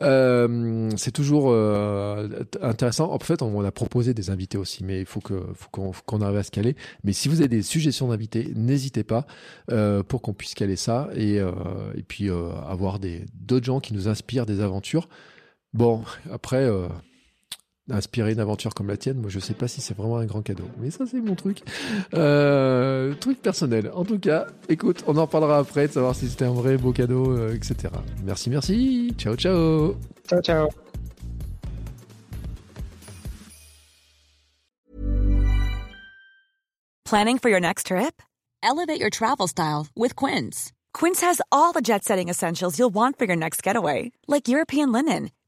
Euh, c'est toujours euh, intéressant. En fait, on a proposé des invités aussi, mais il faut qu'on faut qu'on arrive à se caler. Mais si vous avez des suggestions d'invités, n'hésitez pas euh, pour qu'on puisse caler ça et euh, et puis euh, avoir des d'autres gens qui nous inspirent des aventures. Bon, après. Euh, Inspirer une aventure comme la tienne, moi je sais pas si c'est vraiment un grand cadeau, mais ça c'est mon truc, euh, truc personnel. En tout cas, écoute, on en parlera après de savoir si c'était un vrai beau cadeau, euh, etc. Merci, merci, ciao, ciao. Ciao, ciao. Planning for your next trip? Elevate your travel style with Quince. Quince has all the jet setting essentials you'll want for your next getaway, like European linen,